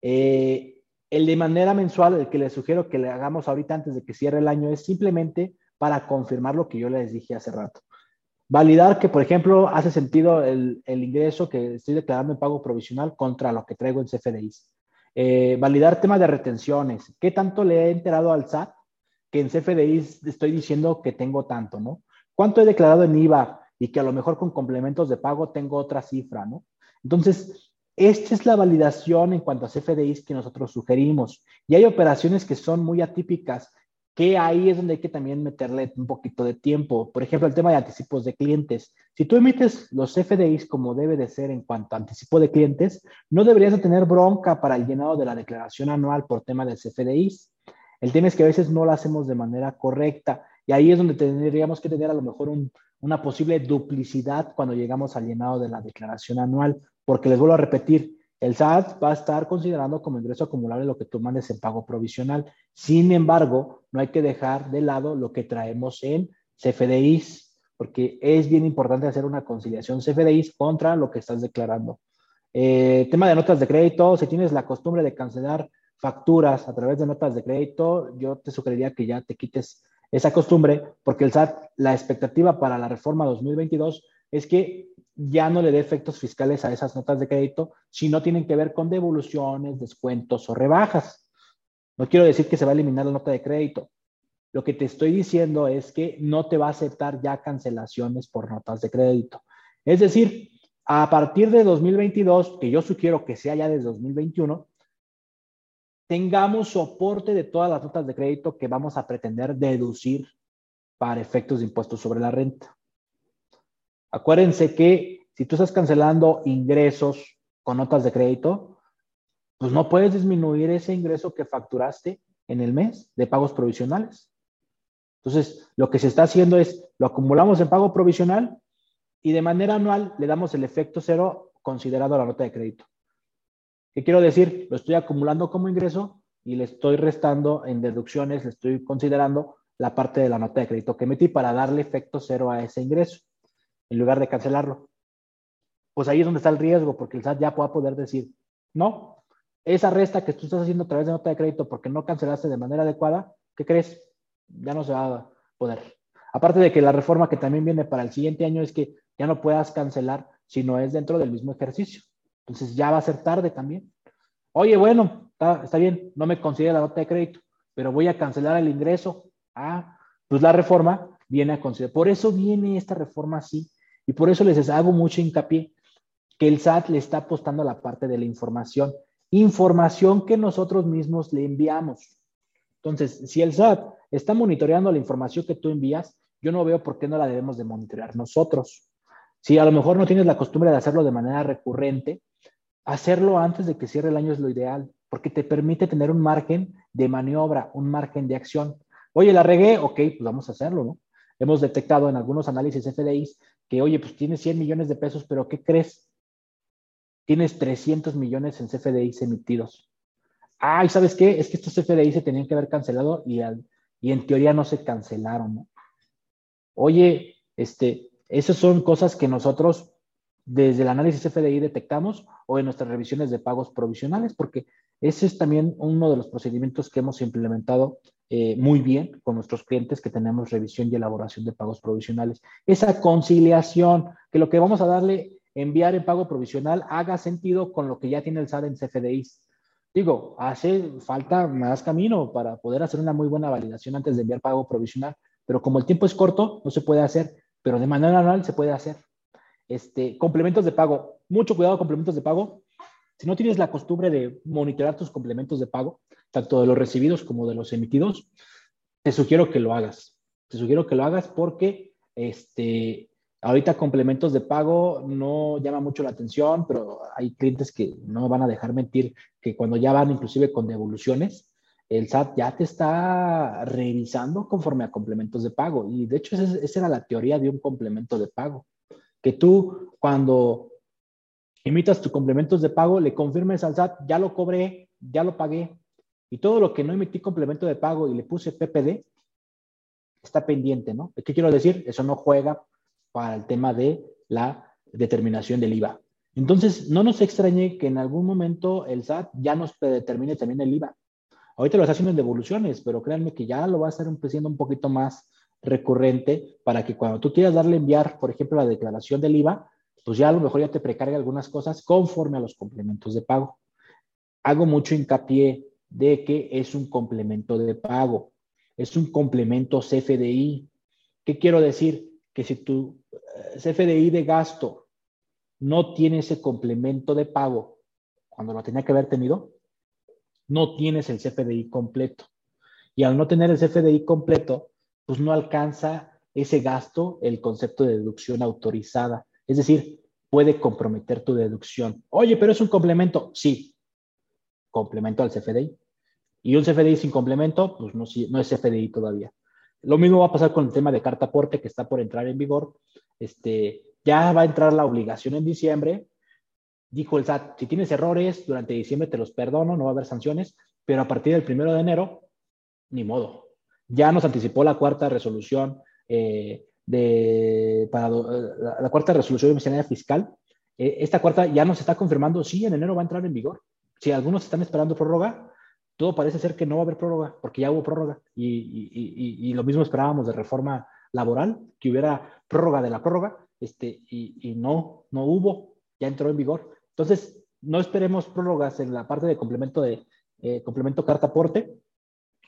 Eh, el de manera mensual, el que les sugiero que le hagamos ahorita antes de que cierre el año, es simplemente para confirmar lo que yo les dije hace rato. Validar que, por ejemplo, hace sentido el, ingreso que estoy declarando en pago provisional contra lo que traigo en CFDIs. Eh, validar tema de retenciones. ¿Qué tanto le he enterado al SAT que en CFDIs estoy diciendo que tengo tanto, no? ¿Cuánto he declarado en IVA? Y que a lo mejor con complementos de pago tengo otra cifra, ¿no? Entonces, esta es la validación en cuanto a CFDIs que nosotros sugerimos. Y hay operaciones que son muy atípicas, que ahí es donde hay que también meterle un poquito de tiempo. Por ejemplo, el tema de anticipos de clientes. Si tú emites los CFDIs como debe de ser en cuanto a anticipo de clientes, no deberías de tener bronca para el llenado de la declaración anual por tema de CFDIs. El tema es que a veces no lo hacemos de manera correcta y ahí es donde tendríamos que tener a lo mejor un, una posible duplicidad cuando llegamos al llenado de la declaración anual, porque les vuelvo a repetir, el SAT va a estar considerando como ingreso acumulable lo que tú mandes en pago provisional. Sin embargo, no hay que dejar de lado lo que traemos en CFDIs. porque es bien importante hacer una conciliación CFDIs contra lo que estás declarando. Eh, tema de notas de crédito, si tienes la costumbre de cancelar facturas a través de notas de crédito, yo te sugeriría que ya te quites esa costumbre, porque el SAT, la expectativa para la reforma 2022 es que ya no le dé efectos fiscales a esas notas de crédito si no tienen que ver con devoluciones, descuentos o rebajas. No quiero decir que se va a eliminar la nota de crédito. Lo que te estoy diciendo es que no te va a aceptar ya cancelaciones por notas de crédito. Es decir, a partir de 2022, que yo sugiero que sea ya desde 2021, tengamos soporte de todas las notas de crédito que vamos a pretender deducir para efectos de impuestos sobre la renta. Acuérdense que si tú estás cancelando ingresos con notas de crédito, pues no puedes disminuir ese ingreso que facturaste en el mes de pagos provisionales. Entonces, lo que se está haciendo es, lo acumulamos en pago provisional y de manera anual le damos el efecto cero considerado la nota de crédito. ¿Qué quiero decir? Lo estoy acumulando como ingreso y le estoy restando en deducciones, le estoy considerando la parte de la nota de crédito que metí para darle efecto cero a ese ingreso, en lugar de cancelarlo. Pues ahí es donde está el riesgo, porque el SAT ya va a poder decir, no, esa resta que tú estás haciendo a través de nota de crédito porque no cancelaste de manera adecuada, ¿qué crees? Ya no se va a poder. Aparte de que la reforma que también viene para el siguiente año es que ya no puedas cancelar si no es dentro del mismo ejercicio. Entonces ya va a ser tarde también. Oye, bueno, está, bien, no me considera la nota de crédito, pero voy a cancelar el ingreso. Ah, pues la reforma viene a considerar. Por eso viene esta reforma así. Y por eso les hago mucho hincapié que el SAT le está apostando a la parte de la información. Información que nosotros mismos le enviamos. Entonces, si el SAT está monitoreando la información que tú envías, yo no veo por qué no la debemos de monitorear nosotros. Si a lo mejor no tienes la costumbre de hacerlo de manera recurrente, hacerlo antes de que cierre el año es lo ideal, porque te permite tener un margen de maniobra, un margen de acción. Oye, la regué, ok, pues vamos a hacerlo, ¿no? Hemos detectado en algunos análisis FDIs que, oye, pues tienes 100 millones de pesos, pero ¿qué crees? Tienes 300 millones en CFDIs emitidos. Ay, ¿sabes qué? Es que estos CFDIs se tenían que haber cancelado y, y en teoría no se cancelaron, ¿no? Oye, este, esas son cosas que nosotros desde el análisis FDI detectamos o en nuestras revisiones de pagos provisionales, porque ese es también uno de los procedimientos que hemos implementado eh, muy bien con nuestros clientes que tenemos revisión y elaboración de pagos provisionales. Esa conciliación, que lo que vamos a darle, enviar en pago provisional, haga sentido con lo que ya tiene el SAT en CFDIs. Digo, hace falta más camino para poder hacer una muy buena validación antes de enviar pago provisional, pero como el tiempo es corto, no se puede hacer pero de manera anual se puede hacer. Este, complementos de pago. Mucho cuidado complementos de pago. Si no tienes la costumbre de monitorear tus complementos de pago, tanto de los recibidos como de los emitidos, te sugiero que lo hagas. Te sugiero que lo hagas porque este, ahorita complementos de pago no llama mucho la atención, pero hay clientes que no van a dejar mentir que cuando ya van inclusive con devoluciones, el SAT ya te está revisando conforme a complementos de pago. Y de hecho, esa, era la teoría de un complemento de pago. Que tú, cuando emitas tus complementos de pago, le confirmes al SAT, ya lo cobré, ya lo pagué. Y todo lo que no emití complemento de pago y le puse PPD, está pendiente, ¿no? ¿Qué quiero decir? Eso no juega para el tema de la determinación del IVA. Entonces, no nos extrañe que en algún momento el SAT ya nos determine también el IVA. Ahorita lo está haciendo en devoluciones, pero créanme que ya lo va a estar empezando un poquito más recurrente para que cuando tú quieras darle enviar, por ejemplo, la declaración del IVA, pues ya a lo mejor ya te precarga algunas cosas conforme a los complementos de pago. Hago mucho hincapié de que es un complemento de pago, es un complemento CFDI. ¿Qué quiero decir? Que si tu eh, CFDI de gasto no tiene ese complemento de pago cuando lo tenía que haber tenido, no tienes el CFDI completo. Y al no tener el CFDI completo, pues no alcanza ese gasto el concepto de deducción autorizada. Es decir, puede comprometer tu deducción. Oye, pero es un complemento. Sí, complemento al CFDI. Y un CFDI sin complemento, pues no, es CFDI todavía. Lo mismo va a pasar con el tema de carta aporte que está por entrar en vigor. Este, ya va a entrar la obligación en diciembre dijo el SAT, si tienes errores durante diciembre te los perdono, no va a haber sanciones, pero a partir del primero de enero, ni modo. Ya nos anticipó la cuarta resolución eh, de para la, cuarta resolución de miscelánea fiscal. Eh, esta cuarta ya nos está confirmando, sí, en enero va a entrar en vigor. Si algunos están esperando prórroga, todo parece ser que no va a haber prórroga, porque ya hubo prórroga. Y, lo mismo esperábamos de reforma laboral, que hubiera prórroga de la prórroga, este, y, no, no hubo, ya entró en vigor. Entonces, no esperemos prórrogas en la parte de complemento de eh, complemento carta aporte,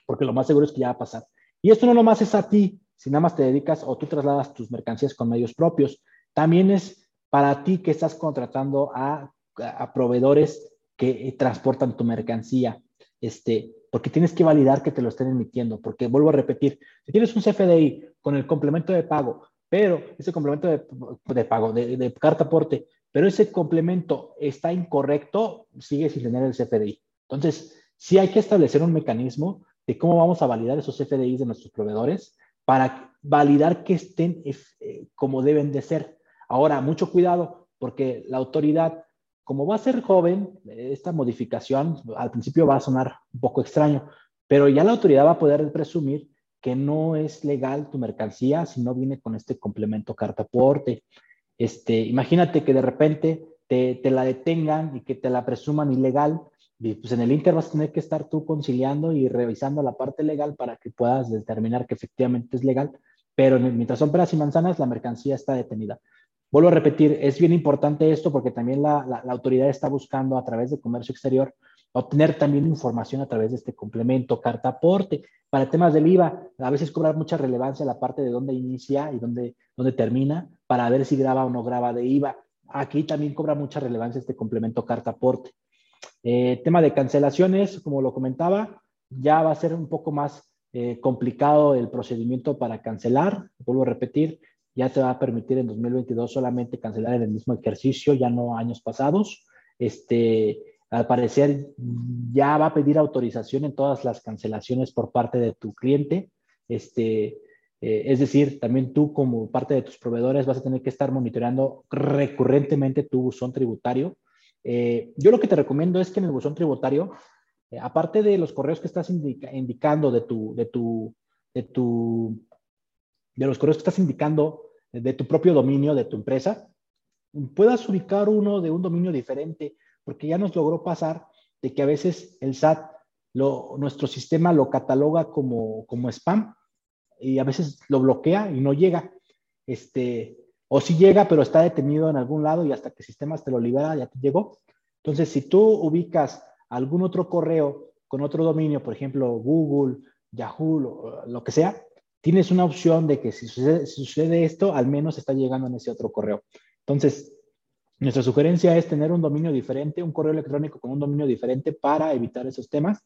porque lo más seguro es que ya va a pasar. Y esto no nomás es a ti, si nada más te dedicas o tú trasladas tus mercancías con medios propios, también es para ti que estás contratando a, proveedores que transportan tu mercancía este, porque tienes que validar que te lo estén emitiendo, porque vuelvo a repetir, si tienes un CFDI con el complemento de pago, pero ese complemento de, pago, de, carta aporte, pero ese complemento está incorrecto, sigue sin tener el CFDI. Entonces, sí hay que establecer un mecanismo de cómo vamos a validar esos CFDIs de nuestros proveedores para validar que estén eh, como deben de ser. Ahora, mucho cuidado, porque la autoridad como va a ser joven, esta modificación al principio va a sonar un poco extraño, pero ya la autoridad va a poder presumir que no es legal tu mercancía si no viene con este complemento carta aporte. Este, imagínate que de repente te, te, la detengan y que te la presuman ilegal, y pues en el Inter vas a tener que estar tú conciliando y revisando la parte legal para que puedas determinar que efectivamente es legal, pero mientras son peras y manzanas, la mercancía está detenida. Vuelvo a repetir, es bien importante esto porque también la, autoridad está buscando a través de comercio exterior obtener también información a través de este complemento, carta aporte. Para temas del IVA, a veces cobra mucha relevancia la parte de dónde inicia y dónde, dónde termina para ver si graba o no graba de IVA. Aquí también cobra mucha relevancia este complemento carta aporte. Eh, tema de cancelaciones, como lo comentaba, ya va a ser un poco más eh, complicado el procedimiento para cancelar. Vuelvo a repetir, ya te va a permitir en 2022 solamente cancelar en el mismo ejercicio, ya no años pasados. Este, al parecer ya va a pedir autorización en todas las cancelaciones por parte de tu cliente. Este, eh, es decir, también tú como parte de tus proveedores vas a tener que estar monitoreando recurrentemente tu buzón tributario. Eh, yo lo que te recomiendo es que en el buzón tributario, eh, aparte de los correos que estás indicando de tu, de tu, de tu, de los correos que estás indicando de tu propio dominio, de tu empresa, puedas ubicar uno de un dominio diferente, porque ya nos logró pasar de que a veces el SAT, nuestro sistema lo cataloga como, como spam y a veces lo bloquea y no llega. Este, o si llega, pero está detenido en algún lado y hasta que el sistema te lo libera, ya te llegó. Entonces, si tú ubicas algún otro correo con otro dominio, por ejemplo, Google, Yahoo, lo que sea, tienes una opción de que si sucede, esto, al menos está llegando en ese otro correo. Entonces, nuestra sugerencia es tener un dominio diferente, un correo electrónico con un dominio diferente para evitar esos temas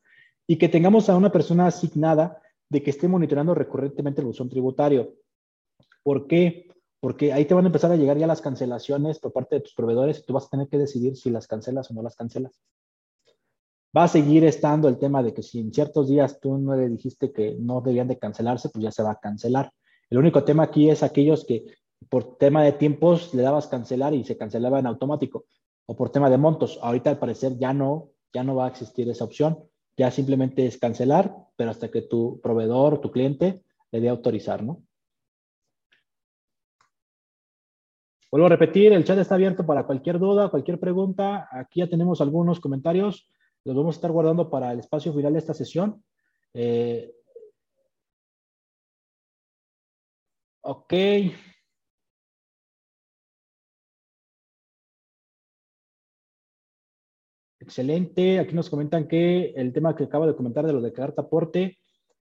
y que tengamos a una persona asignada de que esté monitoreando recurrentemente el buzón tributario. ¿Por qué? Porque ahí te van a empezar a llegar ya las cancelaciones por parte de tus proveedores y tú vas a tener que decidir si las cancelas o no las cancelas. Va a seguir estando el tema de que si en ciertos días tú no le dijiste que no debían de cancelarse, pues ya se va a cancelar. El único tema aquí es aquellos que por tema de tiempos le dabas cancelar y se cancelaba en automático o por tema de montos. Ahorita al parecer ya no, ya no va a existir esa opción. Ya simplemente es cancelar, pero hasta que tu proveedor, tu cliente le dé autorizar, ¿no? Vuelvo a repetir, el chat está abierto para cualquier duda, cualquier pregunta. Aquí ya tenemos algunos comentarios los vamos a estar guardando para el espacio final de esta sesión. Eh, ok. Excelente. Aquí nos comentan que el tema que acabo de comentar de lo de carta aporte,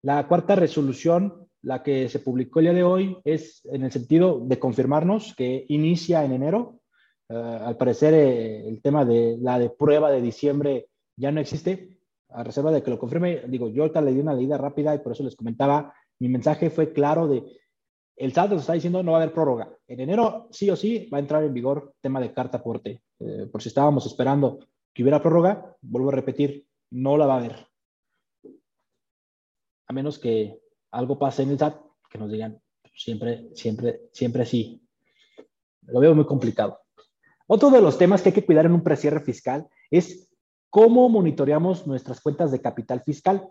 la cuarta resolución, la que se publicó el día de hoy, es en el sentido de confirmarnos que inicia en enero. Eh, al parecer, eh, el tema de la de prueba de diciembre ya no existe, a reserva de que lo confirme. Digo, yo ahorita le di una leída rápida y por eso les comentaba, mi mensaje fue claro de, el SAT nos está diciendo no va a haber prórroga. En enero sí o sí va a entrar en vigor tema de carta aporte. Eh, por si estábamos esperando que hubiera prórroga, vuelvo a repetir, no la va a haber. A menos que algo pase en el SAT, que nos digan siempre, siempre, siempre sí. Lo veo muy complicado. Otro de los temas que hay que cuidar en un precierre fiscal es ¿Cómo monitoreamos nuestras cuentas de capital fiscal?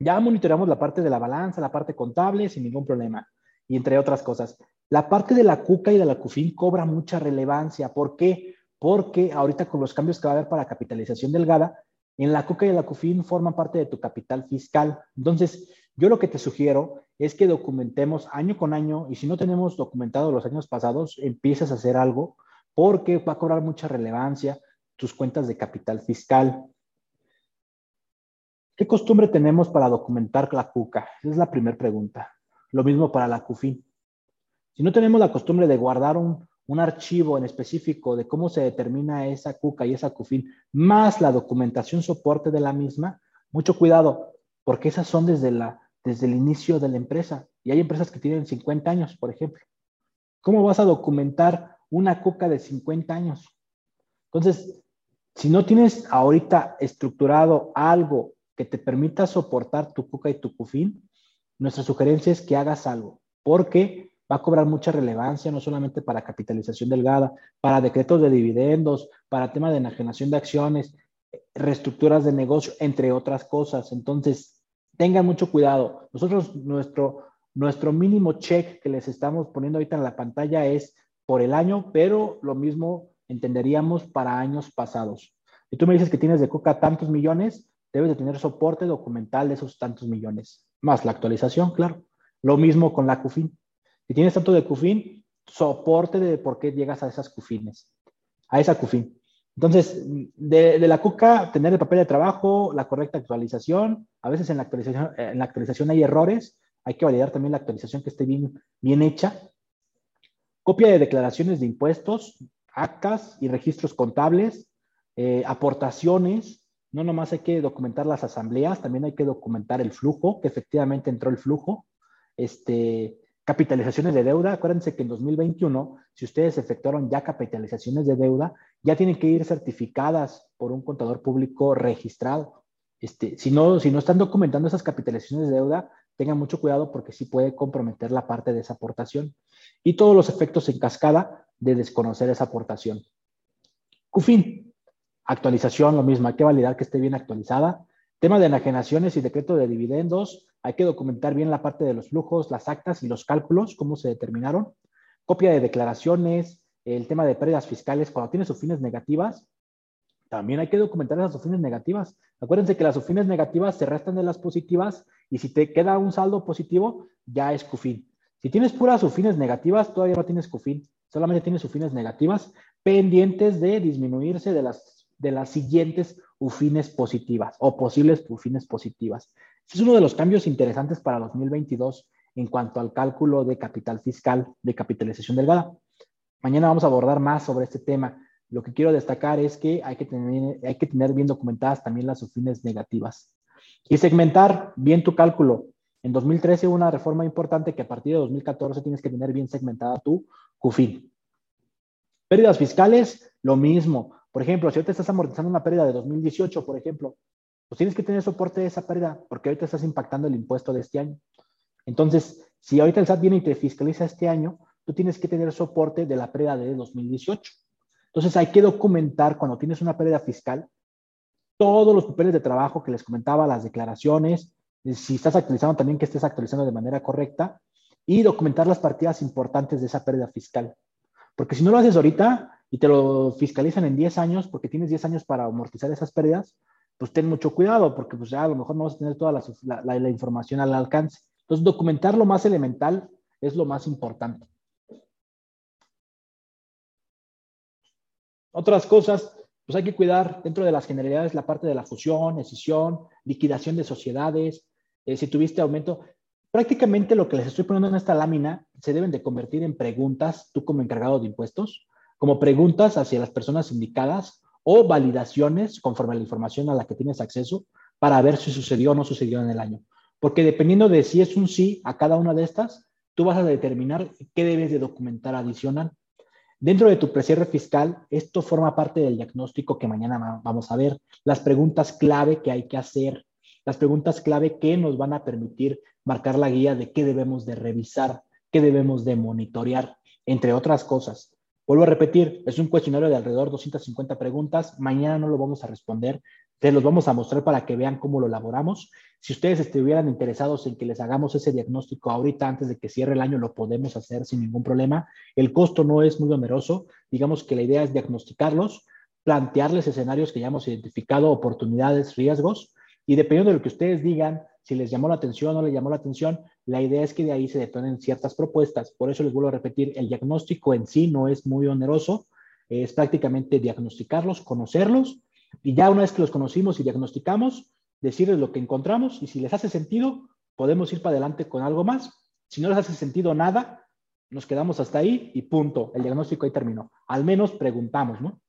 Ya monitoreamos la parte de la balanza, la parte contable, sin ningún problema. y entre otras cosas. La parte de la CUCA y de la CUFIN cobra mucha relevancia. ¿Por qué? Porque ahorita con los cambios que va a haber para capitalización delgada, en la CUCA y la CUFIN forman parte de tu capital fiscal. Entonces, yo lo que te sugiero es que documentemos año con año y si no tenemos documentado los años pasados, empieces a hacer algo porque va a cobrar mucha relevancia tus cuentas de capital fiscal. ¿Qué costumbre tenemos para documentar la CUCA? Esa es la primera pregunta. Lo mismo para la CUFIN. Si no tenemos la costumbre de guardar un, un archivo en específico de cómo se determina esa CUCA y esa CUFIN, más la documentación soporte de la misma, mucho cuidado, porque esas son desde, la, desde el inicio de la empresa. Y hay empresas que tienen 50 años, por ejemplo. ¿Cómo vas a documentar una CUCA de 50 años? Entonces, si no tienes ahorita estructurado algo que te permita soportar tu CUCA y tu CUFIN, nuestra sugerencia es que hagas algo, porque va a cobrar mucha relevancia, no solamente para capitalización delgada, para decretos de dividendos, para tema de enajenación de acciones, reestructuras de negocio, entre otras cosas. Entonces, tengan mucho cuidado. Nosotros, nuestro, nuestro mínimo check que les estamos poniendo ahorita en la pantalla es por el año, pero lo mismo entenderíamos para años pasados. Si tú me dices que tienes de coca tantos millones, debes de tener soporte documental de esos tantos millones, más la actualización, claro. Lo mismo con la CUFIN. Si tienes tanto de CUFIN, soporte de por qué llegas a esas CUFINes, a esa CUFIN. Entonces, de, la CUCA, tener el papel de trabajo, la correcta actualización. A veces en la actualización, en la actualización hay errores. Hay que validar también la actualización que esté bien, hecha. Copia de declaraciones de impuestos, actas y registros contables, eh, aportaciones. No nomás hay que documentar las asambleas, también hay que documentar el flujo, que efectivamente entró el flujo. Este, capitalizaciones de deuda. Acuérdense que en 2021, si ustedes efectuaron ya capitalizaciones de deuda, ya tienen que ir certificadas por un contador público registrado. Este, si, no, si no están documentando esas capitalizaciones de deuda, tengan mucho cuidado porque sí puede comprometer la parte de esa aportación. Y todos los efectos en cascada de desconocer esa aportación. CUFIN, actualización, lo mismo, hay que validar que esté bien actualizada. Tema de enajenaciones y decreto de dividendos, hay que documentar bien la parte de los flujos, las actas y los cálculos, cómo se determinaron. Copia de declaraciones, el tema de pérdidas fiscales, cuando tienes fines negativas, también hay que documentar esas fines negativas. Acuérdense que las fines negativas se restan de las positivas y si te queda un saldo positivo, ya es CUFIN. Si tienes puras fines negativas, todavía no tienes CUFIN, solamente tienes fines negativas pendientes de disminuirse de las, de las siguientes UFINES positivas o posibles UFINES positivas. Este es uno de los cambios interesantes para 2022 en cuanto al cálculo de capital fiscal de capitalización delgada. Mañana vamos a abordar más sobre este tema. Lo que quiero destacar es que hay que tener, bien documentadas también las UFINES negativas y segmentar bien tu cálculo. En 2013 hubo una reforma importante que a partir de 2014 tienes que tener bien segmentada tu CUFIN. Pérdidas fiscales, lo mismo. Por ejemplo, si ahorita estás amortizando una pérdida de 2018, por ejemplo, pues tienes que tener soporte de esa pérdida porque ahorita estás impactando el impuesto de este año. Entonces, si ahorita el SAT viene y te fiscaliza este año, tú tienes que tener soporte de la pérdida de 2018. Entonces hay que documentar cuando tienes una pérdida fiscal todos los papeles de trabajo que les comentaba, las declaraciones, si estás actualizando también que estés actualizando de manera correcta y documentar las partidas importantes de esa pérdida fiscal. Porque si no lo haces ahorita y te lo fiscalizan en 10 años, porque tienes 10 años para amortizar esas pérdidas, pues ten mucho cuidado, porque pues ya a lo mejor no vas a tener toda la, la información al alcance. Entonces, documentar lo más elemental es lo más importante. Otras cosas, pues hay que cuidar dentro de las generalidades la parte de la fusión, escisión, liquidación de sociedades. Eh, si tuviste aumento, prácticamente lo que les estoy poniendo en esta lámina se deben de convertir en preguntas, tú como encargado de impuestos, como preguntas hacia las personas indicadas o validaciones conforme a la información a la que tienes acceso para ver si sucedió o no sucedió en el año. Porque dependiendo de si es un sí a cada una de estas, tú vas a determinar qué debes de documentar adicional. Dentro de tu precierre fiscal, esto forma parte del diagnóstico que mañana vamos a ver, las preguntas clave que hay que hacer, las preguntas clave que nos van a permitir marcar la guía de qué debemos de revisar, qué debemos de monitorear, entre otras cosas. Vuelvo a repetir, es un cuestionario de alrededor de 250 preguntas. Mañana no lo vamos a responder. Te los vamos a mostrar para que vean cómo lo elaboramos. Si ustedes estuvieran interesados en que les hagamos ese diagnóstico ahorita, antes de que cierre el año, lo podemos hacer sin ningún problema. El costo no es muy oneroso. Digamos que la idea es diagnosticarlos, plantearles escenarios que ya hemos identificado, oportunidades, riesgos, y dependiendo de lo que ustedes digan, si les llamó la atención o no les llamó la atención, la idea es que de ahí se detonen ciertas propuestas. Por eso les vuelvo a repetir, el diagnóstico en sí no es muy oneroso, es prácticamente diagnosticarlos, conocerlos, y ya una vez que los conocimos y diagnosticamos, decirles lo que encontramos, y si les hace sentido, podemos ir para adelante con algo más. Si no les hace sentido nada, nos quedamos hasta ahí y punto. El diagnóstico ahí terminó. Al menos preguntamos, ¿no?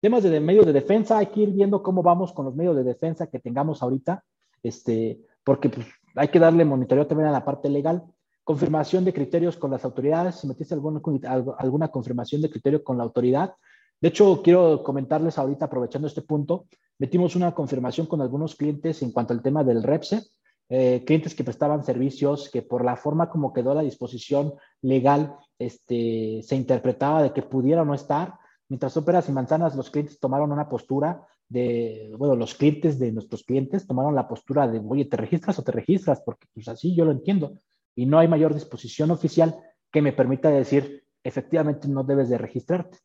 Temas de medios de defensa, hay que ir viendo cómo vamos con los medios de defensa que tengamos ahorita este, porque pues, hay que darle monitoreo también a la parte legal. Confirmación de criterios con las autoridades, si metiste alguna, confirmación de criterio con la autoridad. De hecho, quiero comentarles ahorita, aprovechando este punto, metimos una confirmación con algunos clientes en cuanto al tema del REPSE, eh, clientes que prestaban servicios que por la forma como quedó la disposición legal este, se interpretaba de que pudiera no estar. Mientras óperas y manzanas, los clientes tomaron una postura de, bueno, los clientes de nuestros clientes tomaron la postura de, oye, ¿te registras o te registras? Porque pues así yo lo entiendo. Y no hay mayor disposición oficial que me permita decir, efectivamente no debes de registrarte.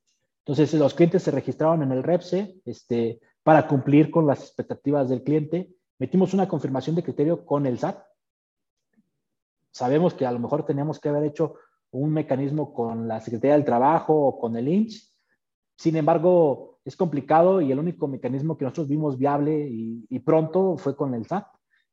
Entonces, los clientes se registraron en el REPSE este, para cumplir con las expectativas del cliente. Metimos una confirmación de criterio con el SAT. Sabemos que a lo mejor teníamos que haber hecho un mecanismo con la Secretaría del Trabajo o con el INSS. Sin embargo, es complicado y el único mecanismo que nosotros vimos viable y, pronto fue con el SAT.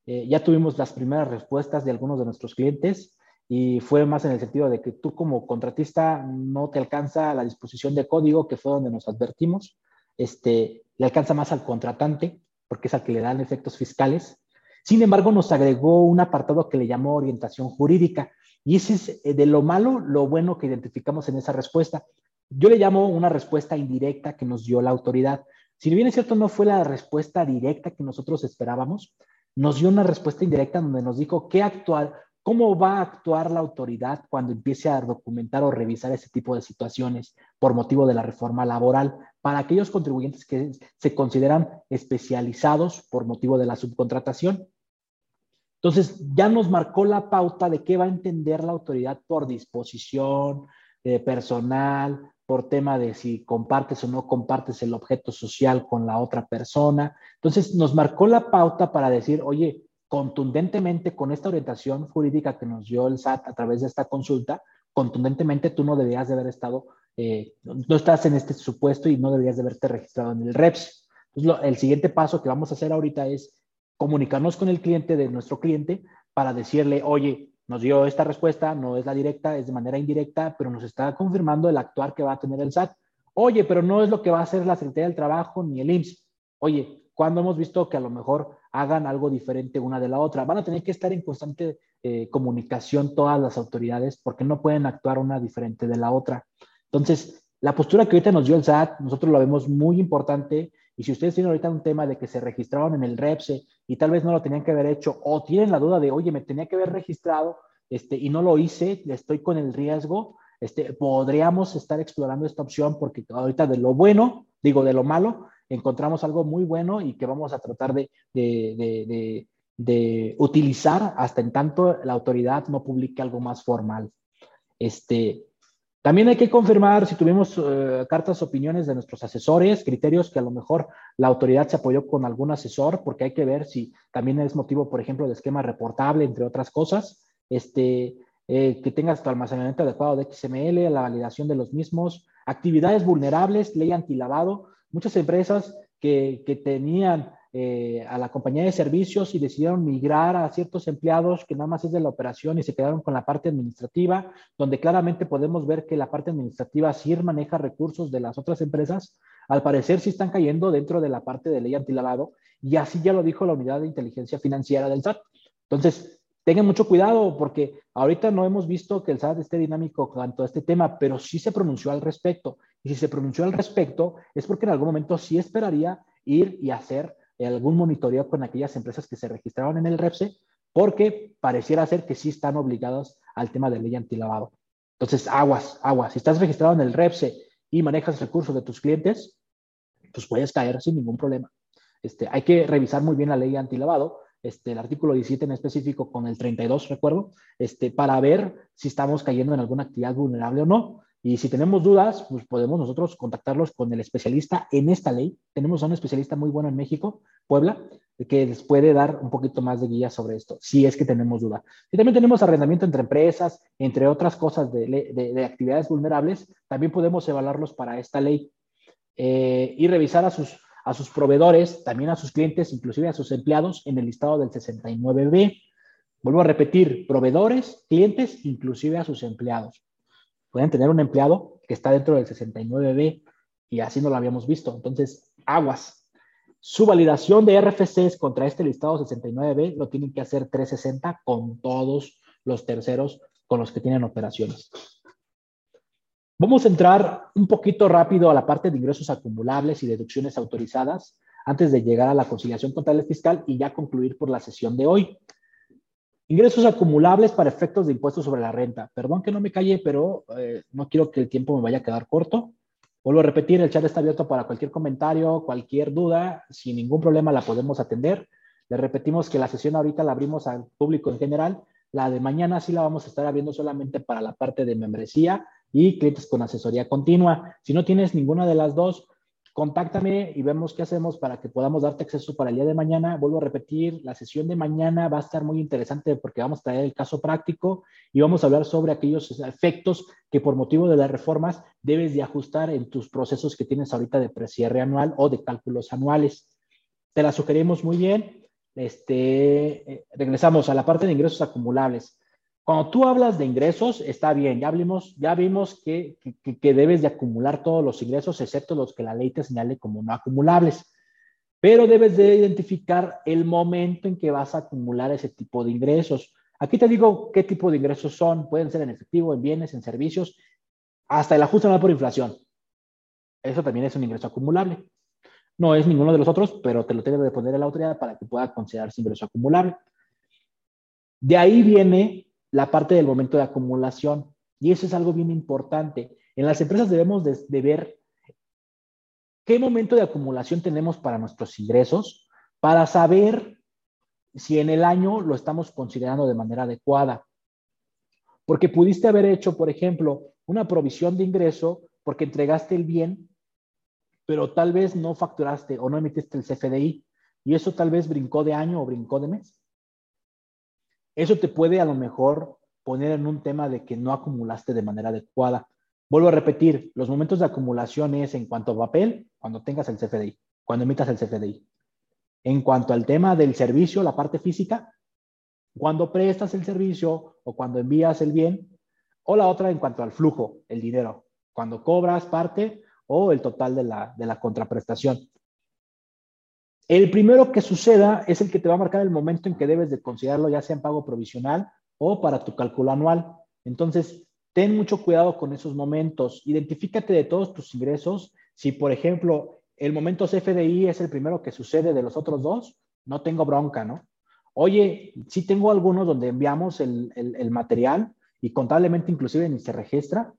Eh, ya tuvimos las primeras respuestas de algunos de nuestros clientes y fue más en el sentido de que tú como contratista no te alcanza la disposición de código, que fue donde nos advertimos, este, le alcanza más al contratante, porque es al que le dan efectos fiscales. Sin embargo, nos agregó un apartado que le llamó orientación jurídica. Y ese es eh, de lo malo, lo bueno que identificamos en esa respuesta. Yo le llamo una respuesta indirecta que nos dio la autoridad. Si bien es cierto, no fue la respuesta directa que nosotros esperábamos, nos dio una respuesta indirecta donde nos dijo qué actuar, cómo va a actuar la autoridad cuando empiece a documentar o revisar ese tipo de situaciones por motivo de la reforma laboral para aquellos contribuyentes que se consideran especializados por motivo de la subcontratación. Entonces, ya nos marcó la pauta de qué va a entender la autoridad por disposición, de personal, por tema de si compartes o no compartes el objeto social con la otra persona. Entonces nos marcó la pauta para decir, oye, contundentemente con esta orientación jurídica que nos dio el SAT a través de esta consulta, contundentemente tú no deberías de haber estado, eh, no estás en este supuesto y no deberías de haberte registrado en el REPS. Entonces, el siguiente paso que vamos a hacer ahorita es comunicarnos con el cliente de nuestro cliente para decirle, oye, nos dio esta respuesta, no es la directa, es de manera indirecta, pero nos está confirmando el actuar que va a tener el SAT. Oye, pero no es lo que va a hacer la Secretaría del Trabajo ni el IMSS. Oye, cuando hemos visto que a lo mejor hagan algo diferente una de la otra? Van a tener que estar en constante eh, comunicación todas las autoridades porque no pueden actuar una diferente de la otra. Entonces, la postura que ahorita nos dio el SAT, nosotros lo vemos muy importante y si ustedes tienen ahorita un tema de que se registraron en el REPSE y tal vez no lo tenían que haber hecho, o tienen la duda de, oye, me tenía que haber registrado este, y no lo hice, estoy con el riesgo, este, podríamos estar explorando esta opción porque ahorita de lo bueno, digo, de lo malo, encontramos algo muy bueno y que vamos a tratar de, de, de, de utilizar hasta en tanto la autoridad no publique algo más formal. Este, también hay que confirmar si tuvimos eh, cartas, opiniones de nuestros asesores, criterios que a lo mejor la autoridad se apoyó con algún asesor, porque hay que ver si también es motivo, por ejemplo, de esquema reportable, entre otras cosas. Este, eh, que tengas tu almacenamiento adecuado de XML, la validación de los mismos, actividades vulnerables, ley antilavado. Muchas empresas que, que tenían eh, a la compañía de servicios y decidieron migrar a ciertos empleados que nada más es de la operación y se quedaron con la parte administrativa, donde claramente podemos ver que la parte administrativa sí maneja recursos de las otras empresas, al parecer sí están cayendo dentro de la parte de ley antilavado y así ya lo dijo la unidad de inteligencia financiera del SAT. Entonces, tengan mucho cuidado porque ahorita no hemos visto que el SAT esté dinámico cuanto a este tema, pero sí se pronunció al respecto. Y si se pronunció al respecto es porque en algún momento sí esperaría ir y hacer algún monitoreo con aquellas empresas que se registraron en el REPSE, porque pareciera ser que sí están obligados al tema de ley antilavado. Entonces, aguas, aguas. Si estás registrado en el REPSE y manejas recursos de tus clientes, pues puedes caer sin ningún problema. Este, hay que revisar muy bien la ley antilavado, este, el artículo 17 en específico con el 32, recuerdo, este, para ver si estamos cayendo en alguna actividad vulnerable o no. Y si tenemos dudas, pues podemos nosotros contactarlos con el especialista en esta ley. Tenemos a un especialista muy bueno en México, Puebla, que les puede dar un poquito más de guía sobre esto, si es que tenemos duda. Y también tenemos arrendamiento entre empresas, entre otras cosas de, actividades vulnerables, también podemos evaluarlos para esta ley eh, y revisar a sus, a sus proveedores, también a sus clientes, inclusive a sus empleados en el listado del 69B. Vuelvo a repetir, proveedores, clientes, inclusive a sus empleados pueden tener un empleado que está dentro del 69B y así no lo habíamos visto. Entonces, aguas. Su validación de RFCs contra este listado 69B lo tienen que hacer 360 con todos los terceros con los que tienen operaciones. Vamos a entrar un poquito rápido a la parte de ingresos acumulables y deducciones autorizadas antes de llegar a la conciliación contable fiscal y ya concluir por la sesión de hoy. Ingresos acumulables para efectos de impuestos sobre la renta. Perdón que no me calle, pero eh, no quiero que el tiempo me vaya a quedar corto. Vuelvo a repetir, el chat está abierto para cualquier comentario, cualquier duda. Sin ningún problema la podemos atender. Le repetimos que la sesión ahorita la abrimos al público en general. La de mañana sí la vamos a estar abriendo solamente para la parte de membresía y clientes con asesoría continua. Si no tienes ninguna de las dos, contáctame y vemos qué hacemos para que podamos darte acceso para el día de mañana. Vuelvo a repetir, la sesión de mañana va a estar muy interesante porque vamos a traer el caso práctico y vamos a hablar sobre aquellos efectos que por motivo de las reformas debes de ajustar en tus procesos que tienes ahorita de precierre anual o de cálculos anuales. Te la sugerimos muy bien. Este, eh, regresamos a la parte de ingresos acumulables. Cuando tú hablas de ingresos, está bien, ya, vimos que, que, debes de acumular todos los ingresos, excepto los que la ley te señale como no acumulables. Pero debes de identificar el momento en que vas a acumular ese tipo de ingresos. Aquí te digo qué tipo de ingresos son. Pueden ser en efectivo, en bienes, en servicios, hasta el ajuste anual por inflación. Eso también es un ingreso acumulable. No es ninguno de los otros, pero te lo tengo de poner en la autoridad para que pueda considerarse ingreso acumulable. De ahí viene la parte del momento de acumulación. Y eso es algo bien importante. En las empresas debemos de, ver qué momento de acumulación tenemos para nuestros ingresos para saber si en el año lo estamos considerando de manera adecuada. Porque pudiste haber hecho, por ejemplo, una provisión de ingreso porque entregaste el bien, pero tal vez no facturaste o no emitiste el CFDI y eso tal vez brincó de año o brincó de mes. Eso te puede a lo mejor poner en un tema de que no acumulaste de manera adecuada. Vuelvo a repetir, los momentos de acumulación es en cuanto a papel, cuando tengas el CFDI, cuando emitas el CFDI. En cuanto al tema del servicio, la parte física, cuando prestas el servicio o cuando envías el bien, o la otra en cuanto al flujo, el dinero, cuando cobras parte o el total de la, de la contraprestación. El primero que suceda es el que te va a marcar el momento en que debes de considerarlo, ya sea en pago provisional o para tu cálculo anual. Entonces, ten mucho cuidado con esos momentos. Identifícate de todos tus ingresos. Si, por ejemplo, el momento CFDI es el primero que sucede de los otros dos, no tengo bronca, ¿no? Oye, sí tengo algunos donde enviamos el, material y contablemente inclusive ni se registra.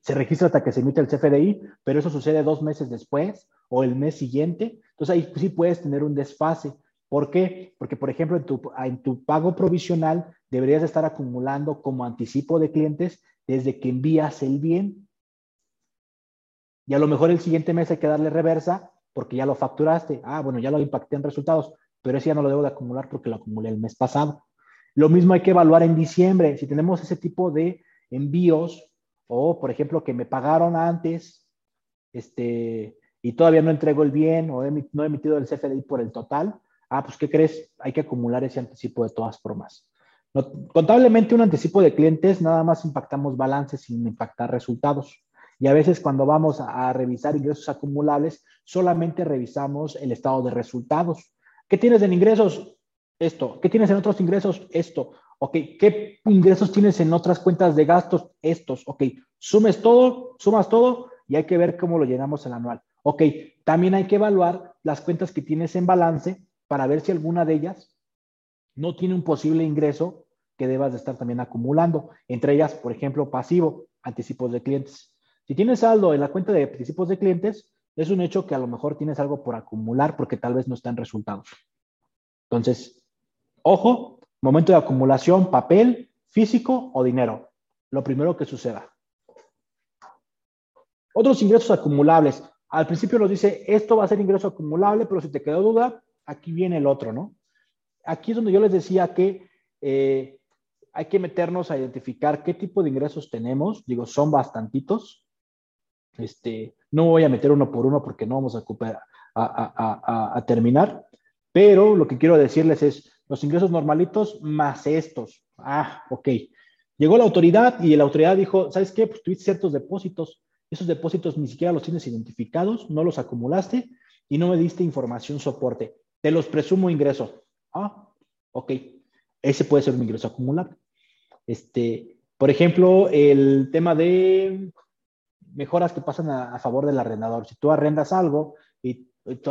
Se registra hasta que se emite el CFDI, pero eso sucede dos meses después o el mes siguiente. Entonces ahí sí puedes tener un desfase. ¿Por qué? Porque, por ejemplo, en tu, pago provisional deberías estar acumulando como anticipo de clientes desde que envías el bien. Y a lo mejor el siguiente mes hay que darle reversa porque ya lo facturaste. Ah, bueno, ya lo impacté en resultados, pero ese ya no lo debo de acumular porque lo acumulé el mes pasado. Lo mismo hay que evaluar en diciembre. Si tenemos ese tipo de envíos o, por ejemplo, que me pagaron antes, este, y todavía no entrego el bien o no he emitido el CFDI por el total, ah, pues ¿qué crees? Hay que acumular ese anticipo de todas formas. contablemente un anticipo de clientes nada más impactamos balances sin impactar resultados. Y a veces cuando vamos a, revisar ingresos acumulables, solamente revisamos el estado de resultados. ¿Qué tienes en ingresos? Esto. ¿Qué tienes en otros ingresos? Esto. Ok, ¿qué ingresos tienes en otras cuentas de gastos? Estos. Ok, sumes todo, sumas todo y hay que ver cómo lo llenamos el anual. Ok, también hay que evaluar las cuentas que tienes en balance para ver si alguna de ellas no tiene un posible ingreso que debas de estar también acumulando. Entre ellas, por ejemplo, pasivo, anticipos de clientes. Si tienes saldo en la cuenta de anticipos de clientes, es un hecho que a lo mejor tienes algo por acumular porque tal vez no están resultados. Entonces, ojo, momento de acumulación, papel, físico o dinero. Lo primero que suceda. Otros ingresos acumulables. Al principio nos dice, esto va a ser ingreso acumulable, pero si te quedó duda, aquí viene el otro, ¿no? Aquí es donde yo les decía que eh, hay que meternos a identificar qué tipo de ingresos tenemos. Digo, son bastantitos. Este, no voy a meter uno por uno porque no vamos a, a, terminar, pero lo que quiero decirles es los ingresos normalitos más estos. Ah, ok. Llegó la autoridad y la autoridad dijo, ¿sabes qué? Pues tuviste ciertos depósitos. Esos depósitos ni siquiera los tienes identificados, no los acumulaste y no me diste información soporte. Te los presumo ingreso. Ah, ok. Ese puede ser un ingreso acumulable. Este, por ejemplo, el tema de mejoras que pasan a, favor del arrendador. Si tú arrendas algo y, tú,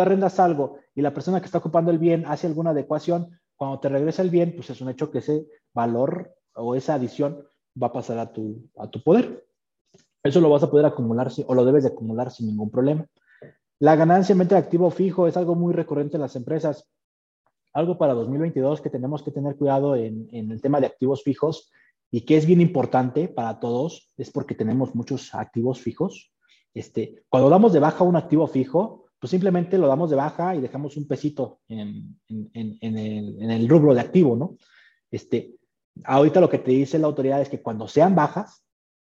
arrendas algo y la persona que está ocupando el bien hace alguna adecuación, cuando te regresa el bien, pues es un hecho que ese valor o esa adición va a pasar a tu, a tu poder. Eso lo vas a poder acumular o lo debes de acumular sin ningún problema. La ganancia en de activo fijo es algo muy recurrente en las empresas. Algo para 2022 que tenemos que tener cuidado en, en el tema de activos fijos y que es bien importante para todos, es porque tenemos muchos activos fijos. Este, cuando damos de baja un activo fijo, pues simplemente lo damos de baja y dejamos un pesito en, en, el, el, rubro de activo, ¿no? Este, ahorita lo que te dice la autoridad es que cuando sean bajas,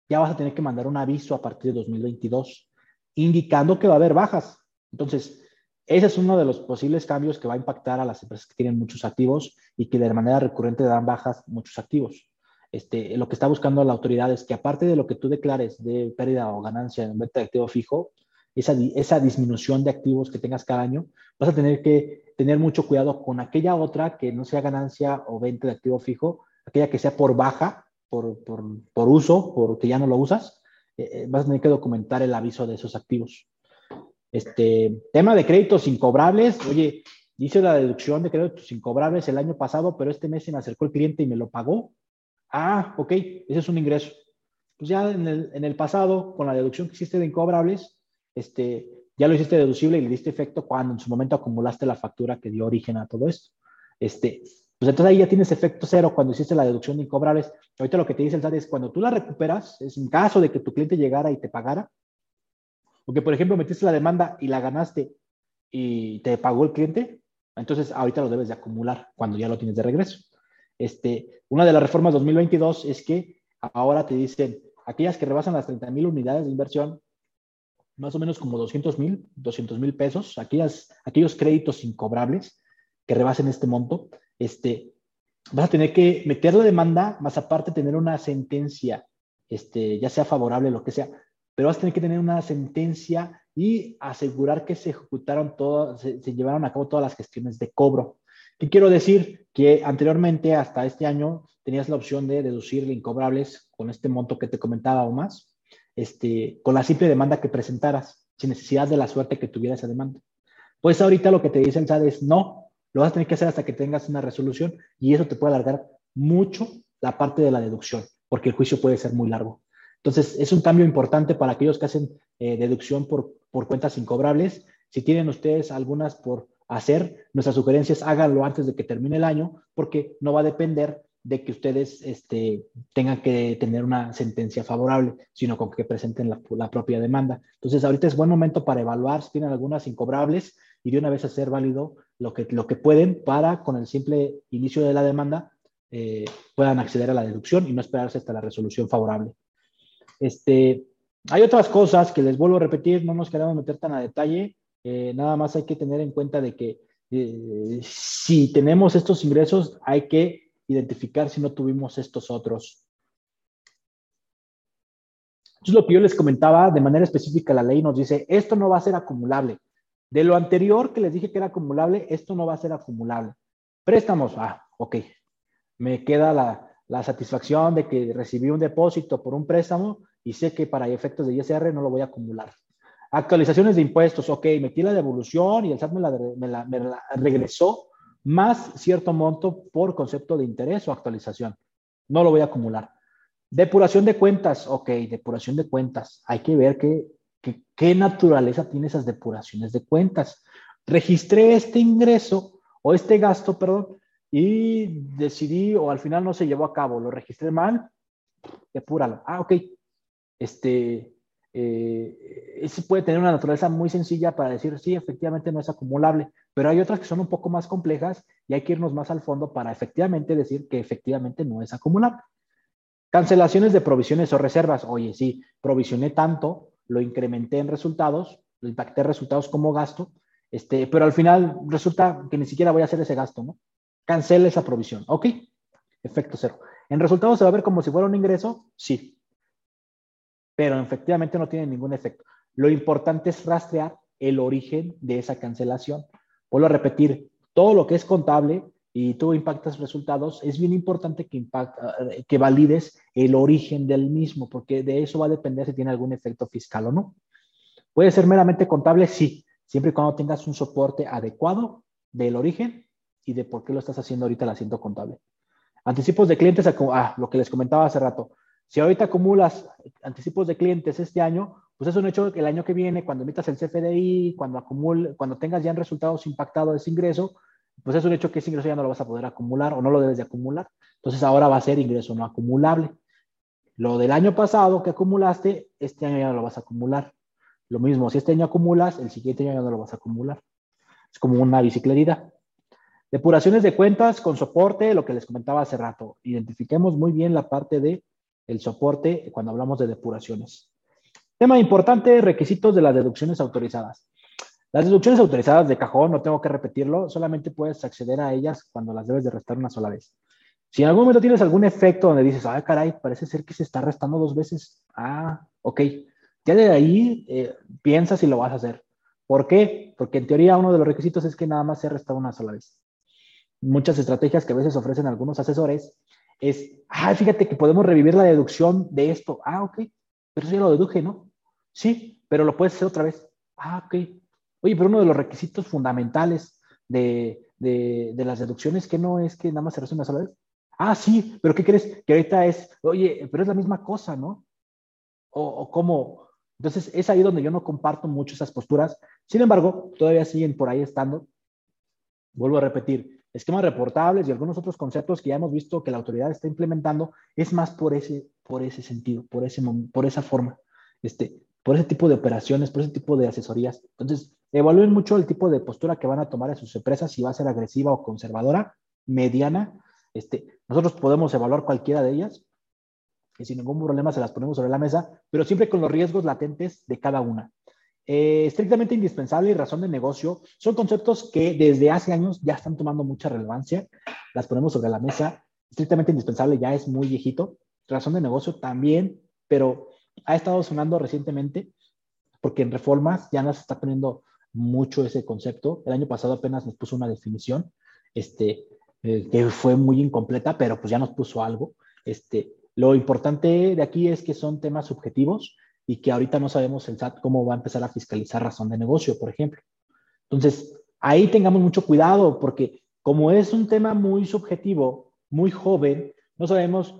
ya vas a tener que mandar un aviso a partir de 2022, indicando que va a haber bajas. Entonces, ese es uno de los posibles cambios que va a impactar a las empresas que tienen muchos activos y que de manera recurrente dan bajas muchos activos. Este, lo que está buscando la autoridad es que aparte de lo que tú declares de pérdida o ganancia en venta de activo fijo, esa, esa disminución de activos que tengas cada año, vas a tener que tener mucho cuidado con aquella otra que no sea ganancia o venta de activo fijo, aquella que sea por baja, por, por, uso, porque ya no lo usas, eh, eh, vas a tener que documentar el aviso de esos activos. Este tema de créditos incobrables, oye, hice la deducción de créditos incobrables el año pasado, pero este mes se me acercó el cliente y me lo pagó. Ah, ok, ese es un ingreso. Pues ya en el, en el pasado, con la deducción que hiciste de incobrables, este, ya lo hiciste deducible y le diste efecto cuando en su momento acumulaste la factura que dio origen a todo esto. Este, pues entonces ahí ya tienes efecto cero cuando hiciste la deducción de incobrables. Ahorita lo que te dice el SAT es cuando tú la recuperas, es en caso de que tu cliente llegara y te pagara, o que por ejemplo metiste la demanda y la ganaste y te pagó el cliente, entonces ahorita lo debes de acumular cuando ya lo tienes de regreso. Este, una de las reformas 2022 es que ahora te dicen, aquellas que rebasan las 30 mil unidades de inversión, más o menos como 200 mil, 200 mil pesos, aquellas, aquellos créditos incobrables que rebasen este monto, este, vas a tener que meter la demanda, más aparte tener una sentencia, este, ya sea favorable, lo que sea, pero vas a tener que tener una sentencia y asegurar que se ejecutaron todas, se llevaron a cabo todas las gestiones de cobro. ¿Qué quiero decir? Que anteriormente, hasta este año, tenías la opción de deducir incobrables con este monto que te comentaba o más, este, con la simple demanda que presentaras, sin necesidad de la suerte que tuviera esa demanda. Pues ahorita lo que te dice el es no, lo vas a tener que hacer hasta que tengas una resolución y eso te puede alargar mucho la parte de la deducción, porque el juicio puede ser muy largo. Entonces, es un cambio importante para aquellos que hacen eh, deducción por, por cuentas incobrables. Si tienen ustedes algunas por hacer. Nuestras sugerencias háganlo antes de que termine el año porque no va a depender de que ustedes este, tengan que tener una sentencia favorable, sino con que presenten la, propia demanda. Entonces, ahorita es buen momento para evaluar si tienen algunas incobrables y de una vez hacer válido lo que, lo que pueden para, con el simple inicio de la demanda, eh, puedan acceder a la deducción y no esperarse hasta la resolución favorable. Este, hay otras cosas que les vuelvo a repetir, no nos queremos meter tan a detalle, eh, nada más hay que tener en cuenta de que eh, si tenemos estos ingresos, hay que identificar si no tuvimos estos otros. Entonces, lo que yo les comentaba, de manera específica, la ley nos dice, esto no va a ser acumulable. De lo anterior que les dije que era acumulable, esto no va a ser acumulable. Préstamos, ah, ok. Me queda la, la satisfacción de que recibí un depósito por un préstamo y sé que para efectos de ISR no lo voy a acumular. Actualizaciones de impuestos, ok, metí la devolución y el SAT me la, regresó más cierto monto por concepto de interés o actualización. No lo voy a acumular. Depuración de cuentas, ok, depuración de cuentas. Hay que ver qué, naturaleza tiene esas depuraciones de cuentas. Registré este ingreso o este gasto, perdón, y decidí o al final no se llevó a cabo, lo registré mal, depúralo. Ah, ok. Este, eh, ese puede tener una naturaleza muy sencilla para decir, sí, efectivamente no es acumulable, pero hay otras que son un poco más complejas y hay que irnos más al fondo para efectivamente decir que efectivamente no es acumulable. Cancelaciones de provisiones o reservas. Oye, sí, provisioné tanto, lo incrementé en resultados, lo impacté resultados como gasto, este, pero al final resulta que ni siquiera voy a hacer ese gasto, ¿no? Cancela esa provisión. Ok, efecto cero. ¿En resultados se va a ver como si fuera un ingreso? Sí, pero efectivamente no tiene ningún efecto. Lo importante es rastrear el origen de esa cancelación. Vuelvo a repetir, todo lo que es contable y tú impactas resultados, es bien importante que, eh, que valides el origen del mismo, porque de eso va a depender si tiene algún efecto fiscal o no. ¿Puede ser meramente contable? Sí, siempre y cuando tengas un soporte adecuado del origen y de por qué lo estás haciendo ahorita el asiento contable. Anticipos de clientes, ah, lo que les comentaba hace rato. Si ahorita acumulas anticipos de clientes este año, pues es un hecho que el año que viene, cuando emitas el CFDI, cuando, acumule, cuando tengas ya en resultados impactados ese ingreso, pues es un hecho que ese ingreso ya no lo vas a poder acumular o no lo debes de acumular. Entonces ahora va a ser ingreso no acumulable. Lo del año pasado que acumulaste, este año ya no lo vas a acumular. Lo mismo, si este año acumulas, el siguiente año ya no lo vas a acumular. Es como una bicicletita. Depuraciones de cuentas con soporte, lo que les comentaba hace rato. Identifiquemos muy bien la parte de el soporte cuando hablamos de depuraciones. Tema importante, requisitos de las deducciones autorizadas. Las deducciones autorizadas de cajón, no tengo que repetirlo, solamente puedes acceder a ellas cuando las debes de restar una sola vez. Si en algún momento tienes algún efecto donde dices, ay, caray, parece ser que se está restando dos veces. Ah, ok. Ya de ahí eh, piensas si lo vas a hacer. ¿Por qué? Porque en teoría uno de los requisitos es que nada más se resta una sola vez. Muchas estrategias que a veces ofrecen algunos asesores es, ah, fíjate que podemos revivir la deducción de esto. Ah, ok, pero eso ya lo deduje, ¿no? Sí, pero lo puedes hacer otra vez. Ah, ok. Oye, pero uno de los requisitos fundamentales de, de, las deducciones que no es que nada más se resume una sola vez. Ah, sí, pero ¿qué crees? Que ahorita es, oye, pero es la misma cosa, ¿no? O, o cómo. Entonces, es ahí donde yo no comparto mucho esas posturas. Sin embargo, todavía siguen por ahí estando. Vuelvo a repetir, esquemas reportables y algunos otros conceptos que ya hemos visto que la autoridad está implementando, es más por ese, por ese sentido, por, ese, por esa forma, este, por ese tipo de operaciones, por ese tipo de asesorías. Entonces, evalúen mucho el tipo de postura que van a tomar en sus empresas, si va a ser agresiva o conservadora, mediana. Este, nosotros podemos evaluar cualquiera de ellas y sin ningún problema se las ponemos sobre la mesa, pero siempre con los riesgos latentes de cada una. Eh, estrictamente indispensable y razón de negocio son conceptos que desde hace años ya están tomando mucha relevancia. Las ponemos sobre la mesa. Estrictamente indispensable ya es muy viejito. Razón de negocio también, pero ha estado sonando recientemente porque en reformas ya nos está poniendo mucho ese concepto. El año pasado apenas nos puso una definición este, eh, que fue muy incompleta, pero pues ya nos puso algo. Este, lo importante de aquí es que son temas subjetivos y que ahorita no sabemos el SAT cómo va a empezar a fiscalizar razón de negocio, por ejemplo. Entonces, ahí tengamos mucho cuidado porque como es un tema muy subjetivo, muy joven, no sabemos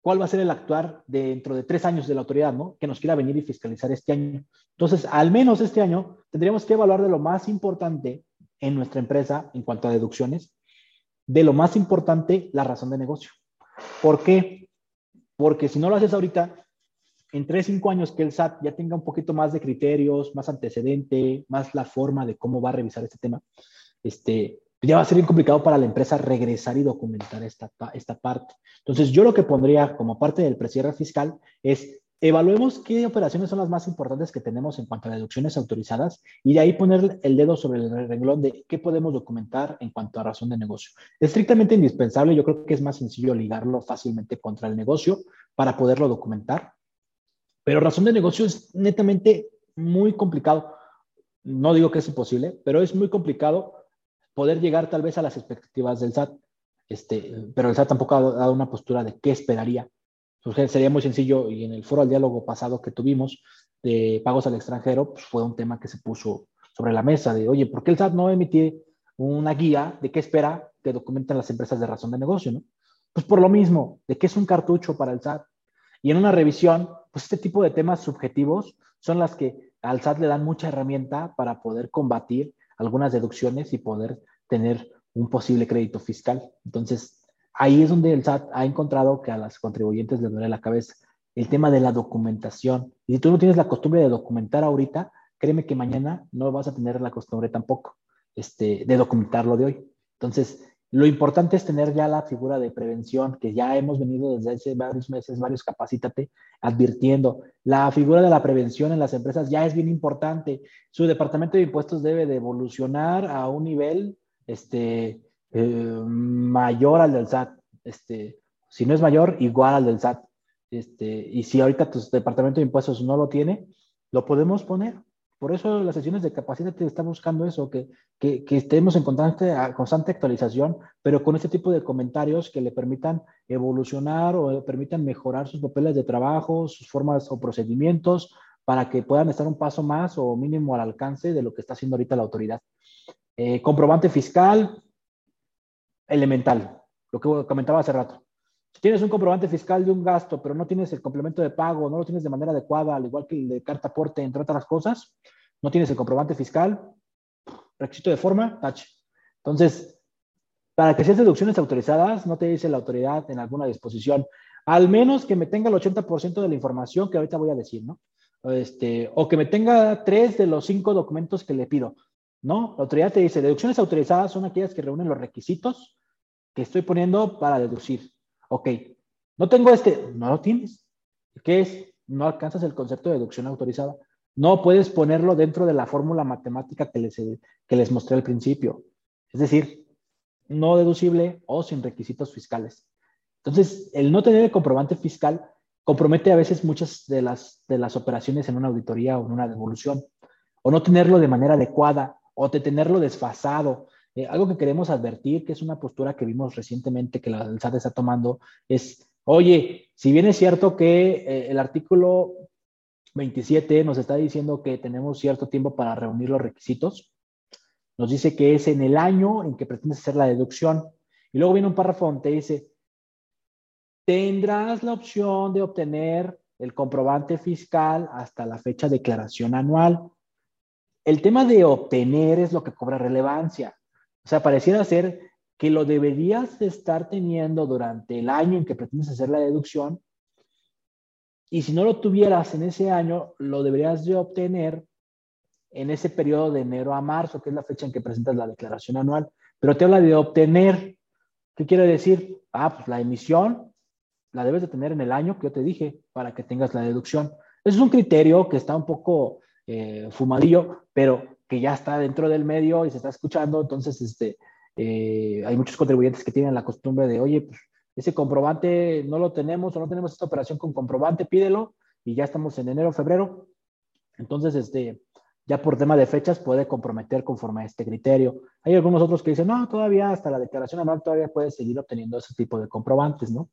cuál va a ser el actuar dentro de tres años de la autoridad, ¿no? Que nos quiera venir y fiscalizar este año. Entonces, al menos este año tendríamos que evaluar de lo más importante en nuestra empresa en cuanto a deducciones, de lo más importante, la razón de negocio. ¿Por qué? Porque si no lo haces ahorita, en tres, cinco años que el SAT ya tenga un poquito más de criterios, más antecedente, más la forma de cómo va a revisar este tema, este, ya va a ser bien complicado para la empresa regresar y documentar esta, esta parte. Entonces, yo lo que pondría como parte del precierre fiscal es evaluemos qué operaciones son las más importantes que tenemos en cuanto a deducciones autorizadas y de ahí poner el dedo sobre el renglón de qué podemos documentar en cuanto a razón de negocio. Estrictamente indispensable, yo creo que es más sencillo ligarlo fácilmente contra el negocio para poderlo documentar pero razón de negocio es netamente muy complicado. No digo que es imposible, pero es muy complicado poder llegar tal vez a las expectativas del SAT. Este, pero el SAT tampoco ha dado una postura de qué esperaría. Sería muy sencillo y en el foro al diálogo pasado que tuvimos de pagos al extranjero, pues fue un tema que se puso sobre la mesa de, oye, ¿por qué el SAT no emite una guía de qué espera que documenten las empresas de razón de negocio, ¿no? Pues por lo mismo, de qué es un cartucho para el SAT. Y en una revisión, pues este tipo de temas subjetivos son las que al SAT le dan mucha herramienta para poder combatir algunas deducciones y poder tener un posible crédito fiscal. Entonces, ahí es donde el SAT ha encontrado que a las contribuyentes les duele la cabeza el tema de la documentación. Y si tú no tienes la costumbre de documentar ahorita, créeme que mañana no vas a tener la costumbre tampoco este, de documentarlo de hoy. Entonces, lo importante es tener ya la figura de prevención, que ya hemos venido desde hace varios meses, varios capacítate, advirtiendo. La figura de la prevención en las empresas ya es bien importante. Su departamento de impuestos debe de evolucionar a un nivel este, eh, mayor al del SAT. Este, si no es mayor, igual al del SAT. Este, y si ahorita tu departamento de impuestos no lo tiene, lo podemos poner. Por eso las sesiones de capacidad te están buscando eso, que, que, que, estemos en constante, constante actualización, pero con este tipo de comentarios que le permitan evolucionar o permitan mejorar sus papeles de trabajo, sus formas o procedimientos, para que puedan estar un paso más o mínimo al alcance de lo que está haciendo ahorita la autoridad. Eh, comprobante fiscal, elemental, lo que comentaba hace rato. Si tienes un comprobante fiscal de un gasto, pero no tienes el complemento de pago, no lo tienes de manera adecuada, al igual que el de carta aporte, entre otras cosas, no tienes el comprobante fiscal, requisito de forma, touch. Entonces, para que seas deducciones autorizadas, no te dice la autoridad en alguna disposición, al menos que me tenga el 80% de la información que ahorita voy a decir, ¿no? Este, o que me tenga tres de los cinco documentos que le pido. No, la autoridad te dice, deducciones autorizadas son aquellas que reúnen los requisitos que estoy poniendo para deducir. Ok, no tengo este, no lo tienes. ¿Qué es? No alcanzas el concepto de deducción autorizada. No puedes ponerlo dentro de la fórmula matemática que les, que les mostré al principio. Es decir, no deducible o sin requisitos fiscales. Entonces, el no tener el comprobante fiscal compromete a veces muchas de las, de las operaciones en una auditoría o en una devolución. O no tenerlo de manera adecuada o de tenerlo desfasado eh, algo que queremos advertir, que es una postura que vimos recientemente que la, el SAT está tomando, es, oye, si bien es cierto que eh, el artículo 27 nos está diciendo que tenemos cierto tiempo para reunir los requisitos, nos dice que es en el año en que pretendes hacer la deducción. Y luego viene un párrafo donde dice, tendrás la opción de obtener el comprobante fiscal hasta la fecha de declaración anual. El tema de obtener es lo que cobra relevancia. O sea, pareciera ser que lo deberías de estar teniendo durante el año en que pretendes hacer la deducción y si no lo tuvieras en ese año, lo deberías de obtener en ese periodo de enero a marzo, que es la fecha en que presentas la declaración anual. Pero te habla de obtener. ¿Qué quiere decir? Ah, pues la emisión la debes de tener en el año que yo te dije para que tengas la deducción. Es un criterio que está un poco eh, fumadillo, pero que ya está dentro del medio y se está escuchando, entonces este, eh, hay muchos contribuyentes que tienen la costumbre de, oye, pues ese comprobante no lo tenemos o no tenemos esta operación con comprobante, pídelo y ya estamos en enero, febrero. Entonces, este, ya por tema de fechas puede comprometer conforme a este criterio. Hay algunos otros que dicen, no, todavía hasta la declaración anual todavía puedes seguir obteniendo ese tipo de comprobantes, ¿no?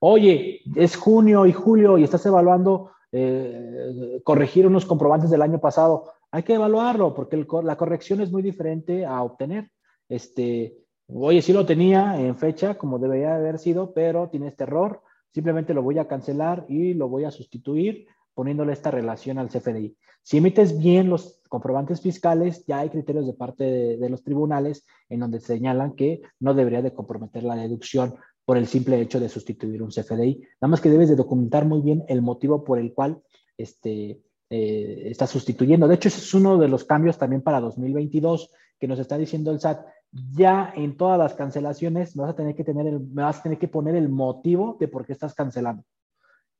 Oye, es junio y julio y estás evaluando eh, corregir unos comprobantes del año pasado hay que evaluarlo porque la corrección es muy diferente a obtener. Este, oye, sí lo tenía en fecha como debería haber sido, pero tiene este error. Simplemente lo voy a cancelar y lo voy a sustituir poniéndole esta relación al CFDI. Si emites bien los comprobantes fiscales, ya hay criterios de parte de, de, los tribunales en donde señalan que no debería de comprometer la deducción por el simple hecho de sustituir un CFDI. Nada más que debes de documentar muy bien el motivo por el cual este, eh, sustituyendo. De hecho, ese es uno de los cambios también para 2022 que nos está diciendo el SAT. Ya en todas las cancelaciones vas a tener que tener el, vas a tener que poner el motivo de por qué estás cancelando.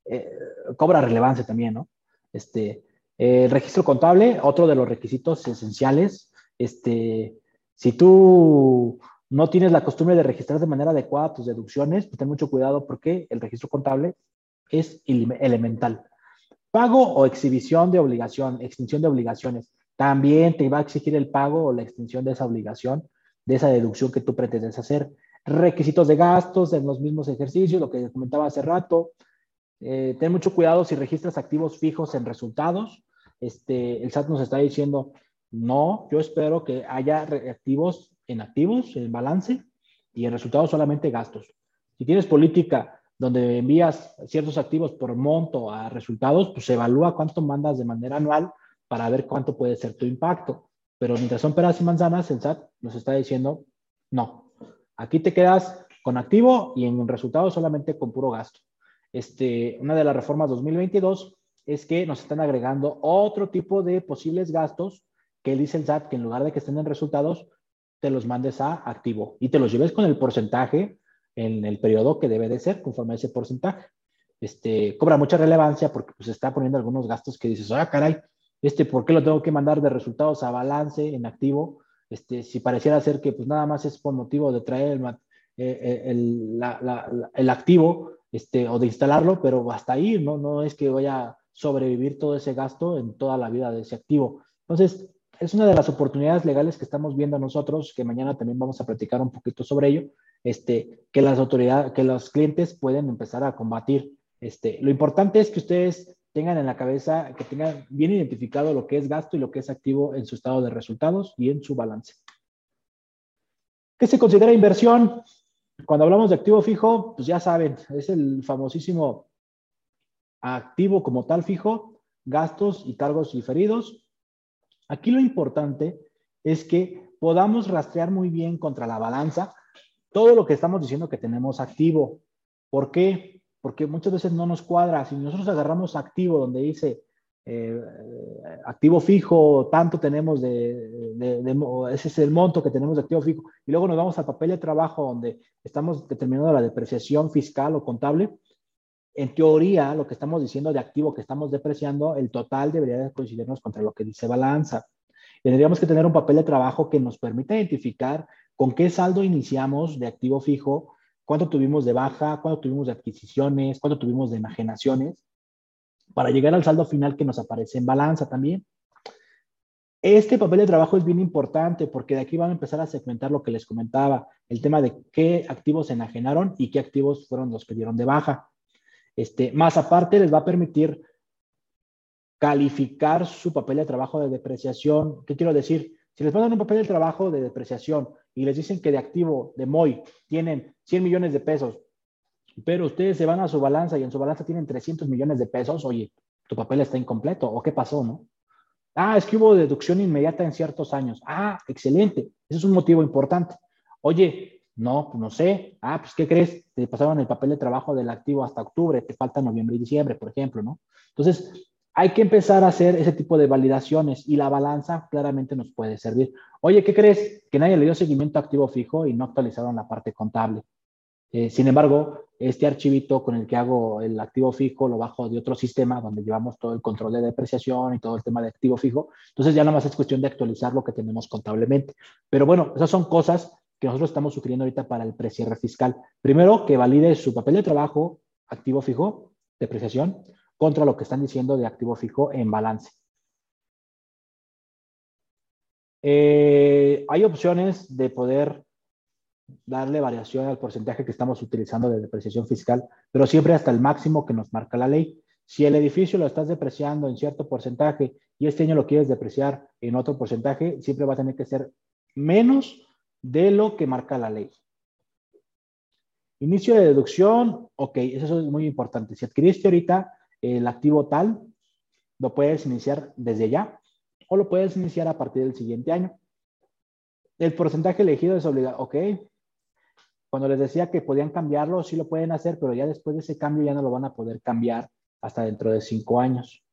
Eh, cobra relevancia también, ¿no? Este, el registro contable, otro de los requisitos esenciales. Este, si tú no tienes la costumbre de registrar de manera adecuada tus deducciones, pues ten mucho cuidado porque el registro contable es elemental. Pago o exhibición de obligación, extinción de obligaciones. También te va a exigir el pago o la extinción de esa obligación, de esa deducción que tú pretendes hacer. Requisitos de gastos en los mismos ejercicios, lo que comentaba hace rato. Eh, ten mucho cuidado si registras activos fijos en resultados. Este, el SAT nos está diciendo, no, yo espero que haya activos en activos, en balance, y en resultados solamente gastos. Si tienes política donde envías ciertos activos por monto a resultados, pues evalúa cuánto mandas de manera anual para ver cuánto puede ser tu impacto. Pero mientras son peras y manzanas, el SAT nos está diciendo, no, aquí te quedas con activo y en resultados solamente con puro gasto. Este, una de las reformas 2022 es que nos están agregando otro tipo de posibles gastos que dice el SAT que en lugar de que estén en resultados, te los mandes a activo y te los lleves con el porcentaje en el periodo que debe de ser conforme a ese porcentaje. Este, cobra mucha relevancia porque pues está poniendo algunos gastos que dices, ah, caray, este, ¿por qué lo tengo que mandar de resultados a balance en activo? Este, si pareciera ser que pues nada más es por motivo de traer el, eh, el, el activo este, o de instalarlo, pero hasta ahí, ¿no? No es que vaya a sobrevivir todo ese gasto en toda la vida de ese activo. Entonces, es una de las oportunidades legales que estamos viendo nosotros, que mañana también vamos a platicar un poquito sobre ello, este, que las autoridades, que los clientes pueden empezar a combatir. Este, lo importante es que ustedes tengan en la cabeza, que tengan bien identificado lo que es gasto y lo que es activo en su estado de resultados y en su balance. ¿Qué se considera inversión? Cuando hablamos de activo fijo, pues ya saben, es el famosísimo activo como tal fijo, gastos y cargos diferidos, Aquí lo importante es que podamos rastrear muy bien contra la balanza todo lo que estamos diciendo que tenemos activo. ¿Por qué? Porque muchas veces no nos cuadra. Si nosotros agarramos activo donde dice eh, activo fijo, tanto tenemos de, ese es el monto que tenemos de activo fijo, y luego nos vamos al papel de trabajo donde estamos determinando la depreciación fiscal o contable, en teoría, lo que estamos diciendo de activo que estamos depreciando, el total debería coincidirnos contra lo que dice balanza. Tendríamos que tener un papel de trabajo que nos permita identificar con qué saldo iniciamos de activo fijo, cuánto tuvimos de baja, cuánto tuvimos de adquisiciones, cuánto tuvimos de enajenaciones, para llegar al saldo final que nos aparece en balanza también. Este papel de trabajo es bien importante porque de aquí van a empezar a segmentar lo que les comentaba, el tema de qué activos se enajenaron y qué activos fueron los que dieron de baja. Este, más aparte, les va a permitir calificar su papel de trabajo de depreciación. ¿Qué quiero decir? Si les ponen un papel de trabajo de depreciación y les dicen que de activo, de MOI, tienen 100 millones de pesos, pero ustedes se van a su balanza y en su balanza tienen 300 millones de pesos, oye, tu papel está incompleto, ¿o qué pasó, no? Ah, es que hubo deducción inmediata en ciertos años. Ah, excelente. Ese es un motivo importante. Oye, no, pues no sé. Ah, pues ¿qué crees? Te pasaron el papel de trabajo del activo hasta octubre, te falta noviembre y diciembre, por ejemplo, ¿no? Entonces, hay que empezar a hacer ese tipo de validaciones y la balanza claramente nos puede servir. Oye, ¿qué crees? Que nadie le dio seguimiento activo fijo y no actualizaron la parte contable. Eh, sin embargo, este archivito con el que hago el activo fijo lo bajo de otro sistema donde llevamos todo el control de depreciación y todo el tema de activo fijo. Entonces ya nada más es cuestión de actualizar lo que tenemos contablemente. Pero bueno, esas son cosas que nosotros estamos sugiriendo ahorita para el precierre fiscal. Primero, que valide su papel de trabajo, activo fijo, depreciación, contra lo que están diciendo de activo fijo en balance. Eh, hay opciones de poder darle variación al porcentaje que estamos utilizando de depreciación fiscal, pero siempre hasta el máximo que nos marca la ley. Si el edificio lo estás depreciando en cierto porcentaje y este año lo quieres depreciar en otro porcentaje, siempre va a tener que ser menos de lo que marca la ley. Inicio de deducción, ok, eso es muy importante. Si adquiriste ahorita el activo tal, lo puedes iniciar desde ya o lo puedes iniciar a partir del siguiente año. El porcentaje elegido es obligado, ok. Cuando les decía que podían cambiarlo, sí lo pueden hacer, pero ya después de ese cambio ya no lo van a poder cambiar hasta dentro de cinco años.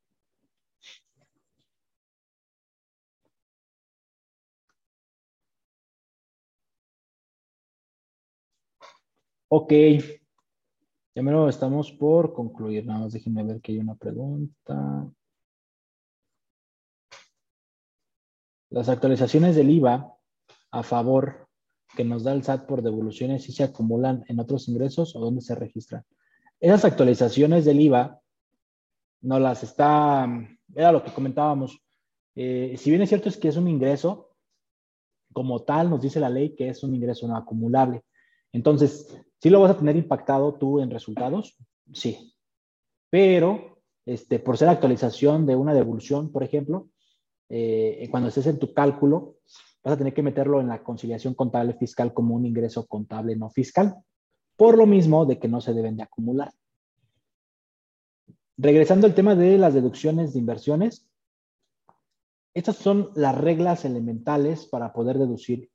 Ok. Ya menos estamos por concluir. Nada más déjenme ver que hay una pregunta. Las actualizaciones del IVA a favor que nos da el SAT por devoluciones, ¿si se acumulan en otros ingresos o dónde se registran? Esas actualizaciones del IVA no las está, era lo que comentábamos. Eh, si bien es cierto es que es un ingreso, como tal nos dice la ley que es un ingreso no acumulable. Entonces, ¿sí lo vas a tener impactado tú en resultados? Sí. Pero, este, por ser actualización de una devolución, por ejemplo, eh, cuando estés en tu cálculo, vas a tener que meterlo en la conciliación contable fiscal como un ingreso contable no fiscal, por lo mismo de que no se deben de acumular. Regresando al tema de las deducciones de inversiones, estas son las reglas elementales para poder deducir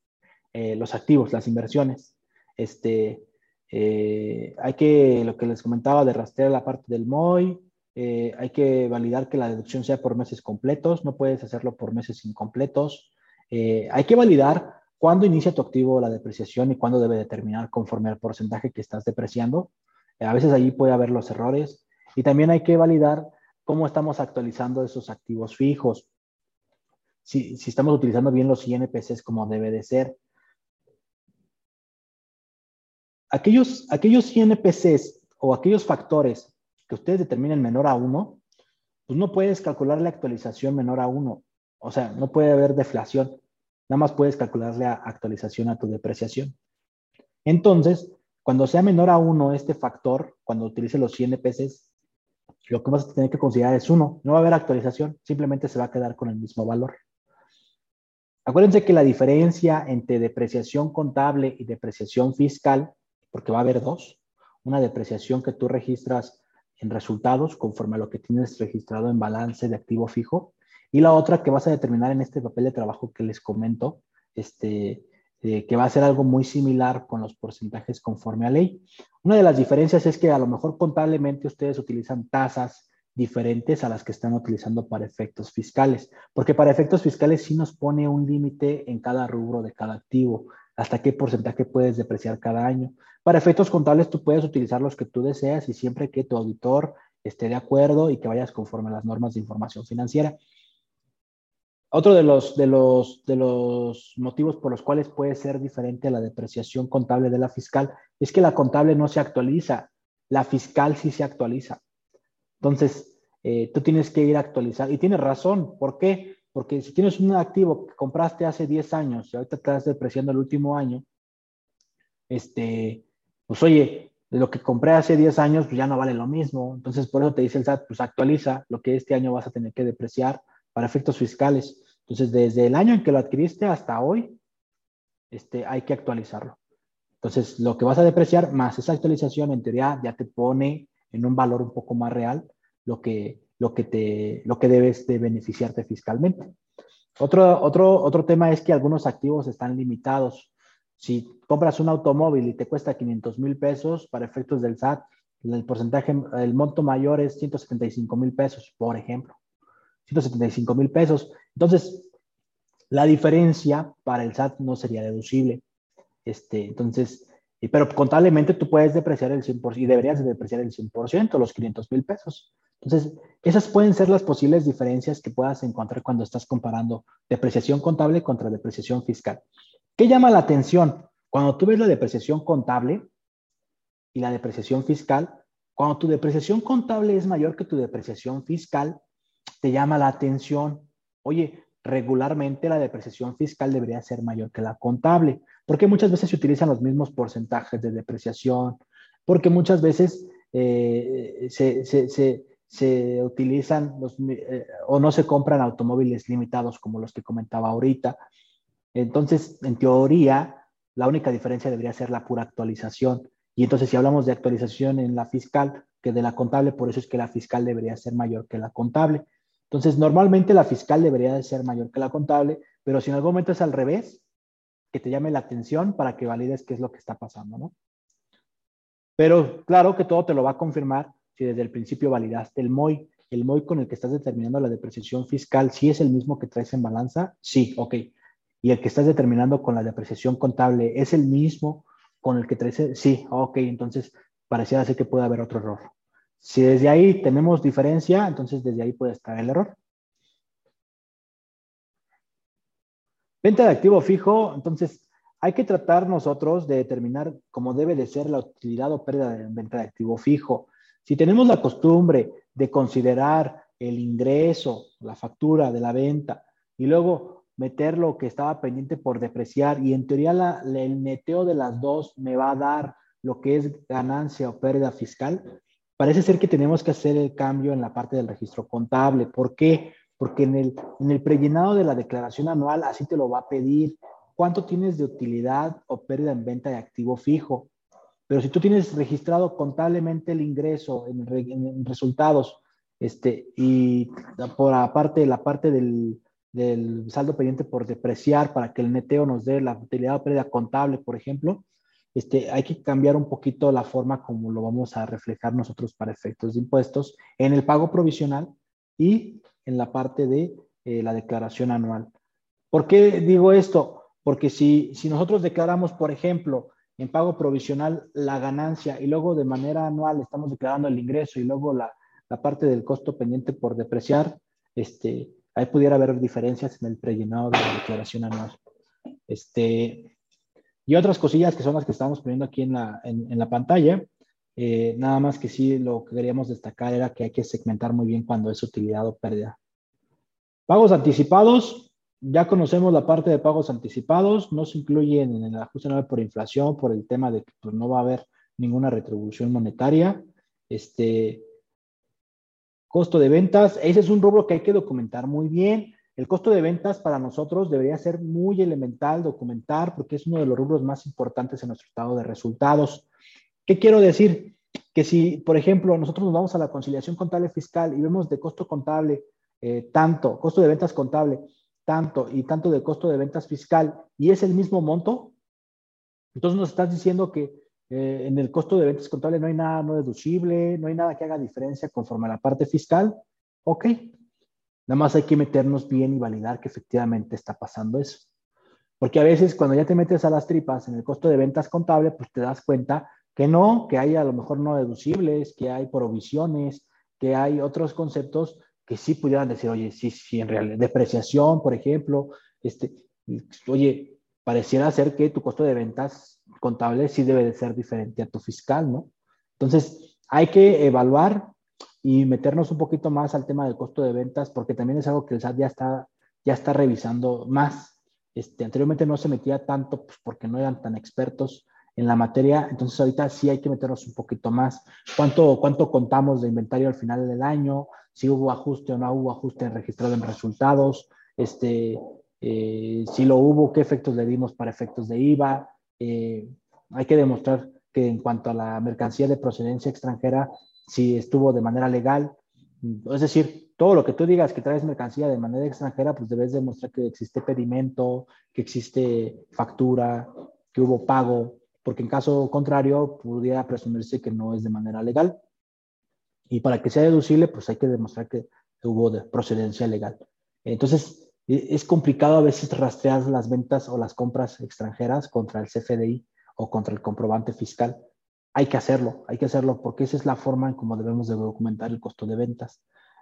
eh, los activos, las inversiones. Este, eh, hay que, lo que les comentaba, de rastrear la parte del MOI, eh, hay que validar que la deducción sea por meses completos, no puedes hacerlo por meses incompletos. hay que validar cuándo inicia tu activo la depreciación y cuándo debe determinar conforme al porcentaje que estás depreciando. a veces allí puede haber los errores. Y también hay que validar cómo estamos actualizando esos activos fijos. Si, estamos utilizando bien los INPCs como debe de ser. Aquellos, aquellos INPCs o aquellos factores que ustedes determinen menor a 1, pues no puedes calcular la actualización menor a 1. O sea, no puede haber deflación. Nada más puedes calcularle la actualización a tu depreciación. Entonces, cuando sea menor a 1 este factor, cuando utilice los INPCs, lo que vas a tener que considerar es uno, no va a haber actualización, simplemente se va a quedar con el mismo valor. Acuérdense que la diferencia entre depreciación contable y depreciación fiscal, porque va a haber dos, una depreciación que tú registras en resultados conforme a lo que tienes registrado en balance de activo fijo, y la otra que vas a determinar en este papel de trabajo que les comento, este, eh, que va a ser algo muy similar con los porcentajes conforme a ley. Una de las diferencias es que a lo mejor contablemente ustedes utilizan tasas diferentes a las que están utilizando para efectos fiscales, porque para efectos fiscales sí nos pone un límite en cada rubro de cada activo, hasta qué porcentaje puedes depreciar cada año. Para efectos contables tú puedes utilizar los que tú deseas y siempre que tu auditor esté de acuerdo y que vayas conforme a las normas de información financiera. Otro de los, de, los, de los motivos por los cuales puede ser diferente la depreciación contable de la fiscal es que la contable no se actualiza, la fiscal sí se actualiza. Entonces, eh, tú tienes que ir a actualizar y tienes razón. ¿Por qué? Porque si tienes un activo que compraste hace 10 años y ahorita estás depreciando el último año, este, pues oye, lo que compré hace 10 años, pues ya no vale lo mismo. Entonces, por eso te dice el SAT, pues actualiza lo que este año vas a tener que depreciar para efectos fiscales. Entonces, desde el año en que lo adquiriste hasta hoy, este, hay que actualizarlo. Entonces, lo que vas a depreciar más esa actualización, en teoría, ya te pone en un valor un poco más real lo que, lo que, te, lo que debes de beneficiarte fiscalmente. Otro, otro, otro tema es que algunos activos están limitados. Si compras un automóvil y te cuesta 500 mil pesos para efectos del SAT, el porcentaje, el monto mayor es 175 mil pesos, por ejemplo. 175 mil pesos. Entonces, la diferencia para el SAT no sería deducible. Este, entonces, pero contablemente tú puedes depreciar el 100% y deberías depreciar el 100%, los 500 mil pesos. Entonces, esas pueden ser las posibles diferencias que puedas encontrar cuando estás comparando depreciación contable contra depreciación fiscal. ¿Qué llama la atención? Cuando tú ves la depreciación contable y la depreciación fiscal, cuando tu depreciación contable es mayor que tu depreciación fiscal, te llama la atención, oye, regularmente la depreciación fiscal debería ser mayor que la contable, porque muchas veces se utilizan los mismos porcentajes de depreciación, porque muchas veces eh, se, utilizan los, eh, o no se compran automóviles limitados como los que comentaba ahorita. Entonces, en teoría, la única diferencia debería ser la pura actualización. Y entonces, si hablamos de actualización en la fiscal que de la contable, por eso es que la fiscal debería ser mayor que la contable. Entonces, normalmente la fiscal debería de ser mayor que la contable, pero si en algún momento es al revés, que te llame la atención para que valides qué es lo que está pasando, ¿no? Pero claro que todo te lo va a confirmar si desde el principio validaste el MOI. El MOI con el que estás determinando la depreciación fiscal, si es el mismo que traes en balanza, sí, ok. Y el que estás determinando con la depreciación contable, ¿es el mismo con el que traes? Sí, ok, entonces pareciera ser que puede haber otro error. Si desde ahí tenemos diferencia, entonces desde ahí puede estar el error. Venta de activo fijo, entonces hay que tratar nosotros de determinar cómo debe de ser la utilidad o pérdida de venta de activo fijo. Si tenemos la costumbre de considerar el ingreso, la factura de la venta y luego meter lo que estaba pendiente por depreciar y en teoría el neteo de las dos me va a dar lo que es ganancia o pérdida fiscal, parece ser que tenemos que hacer el cambio en la parte del registro contable. ¿Por qué? porque en el, en el prellenado de la declaración anual así te lo va a pedir. ¿Cuánto tienes de utilidad o pérdida en venta de activo fijo? Pero si tú tienes registrado contablemente el ingreso en, resultados, este, y por aparte la parte del, del, saldo pendiente por depreciar para que el neteo nos dé la utilidad o pérdida contable, por ejemplo, este, hay que cambiar un poquito la forma como lo vamos a reflejar nosotros para efectos de impuestos en el pago provisional y en la parte de eh, la declaración anual. ¿Por qué digo esto? Porque si, si nosotros declaramos, por ejemplo, en pago provisional la ganancia y luego de manera anual estamos declarando el ingreso y luego la, la parte del costo pendiente por depreciar, este, ahí pudiera haber diferencias en el prellenado de la declaración anual. Este, y otras cosillas que son las que estamos poniendo aquí en la, en, la pantalla. Eh, nada más que sí, lo que queríamos destacar era que hay que segmentar muy bien cuando es utilidad o pérdida. Pagos anticipados, ya conocemos la parte de pagos anticipados, no se incluyen en el ajuste anual por inflación por el tema de que pues, no va a haber ninguna retribución monetaria. Este, costo de ventas, ese es un rubro que hay que documentar muy bien. El costo de ventas para nosotros debería ser muy elemental documentar porque es uno de los rubros más importantes en nuestro estado de resultados. ¿Qué quiero decir? Que si, por ejemplo, nosotros nos vamos a la conciliación contable fiscal y vemos de costo contable eh, tanto, costo de ventas contable, tanto y tanto de costo de ventas fiscal y es el mismo monto, entonces nos estás diciendo que eh, en el costo de ventas contable no hay nada no deducible, no hay nada que haga diferencia conforme a la parte fiscal. Ok, nada más hay que meternos bien y validar que efectivamente está pasando eso. Porque a veces cuando ya te metes a las tripas en el costo de ventas contable, pues te das cuenta que no, que hay a lo mejor no deducibles, que hay provisiones, que hay otros conceptos que sí pudieran decir, oye, sí, sí, en realidad, depreciación, por ejemplo, este, oye, pareciera ser que tu costo de ventas contable sí debe de ser diferente a tu fiscal, ¿no? Entonces, hay que evaluar y meternos un poquito más al tema del costo de ventas, porque también es algo que el SAT ya está, ya está revisando más. Este, anteriormente no se metía tanto pues, porque no eran tan expertos en la materia, entonces ahorita sí hay que meternos un poquito más. ¿Cuánto, cuánto contamos de inventario al final del año? Si hubo ajuste o no hubo ajuste registrado en resultados, este, eh, si lo hubo, qué efectos le dimos para efectos de IVA. Eh, hay que demostrar que en cuanto a la mercancía de procedencia extranjera, si estuvo de manera legal, es decir, todo lo que tú digas que traes mercancía de manera extranjera, pues debes demostrar que existe pedimento, que existe factura, que hubo pago, porque en caso contrario pudiera presumirse que no es de manera legal. Y para que sea deducible, pues hay que demostrar que hubo de procedencia legal. Entonces, e, es complicado a veces rastrear las ventas o las compras extranjeras contra el CFDI o contra el comprobante fiscal. Hay que hacerlo, hay que hacerlo porque esa es la forma en cómo debemos de documentar el costo de ventas.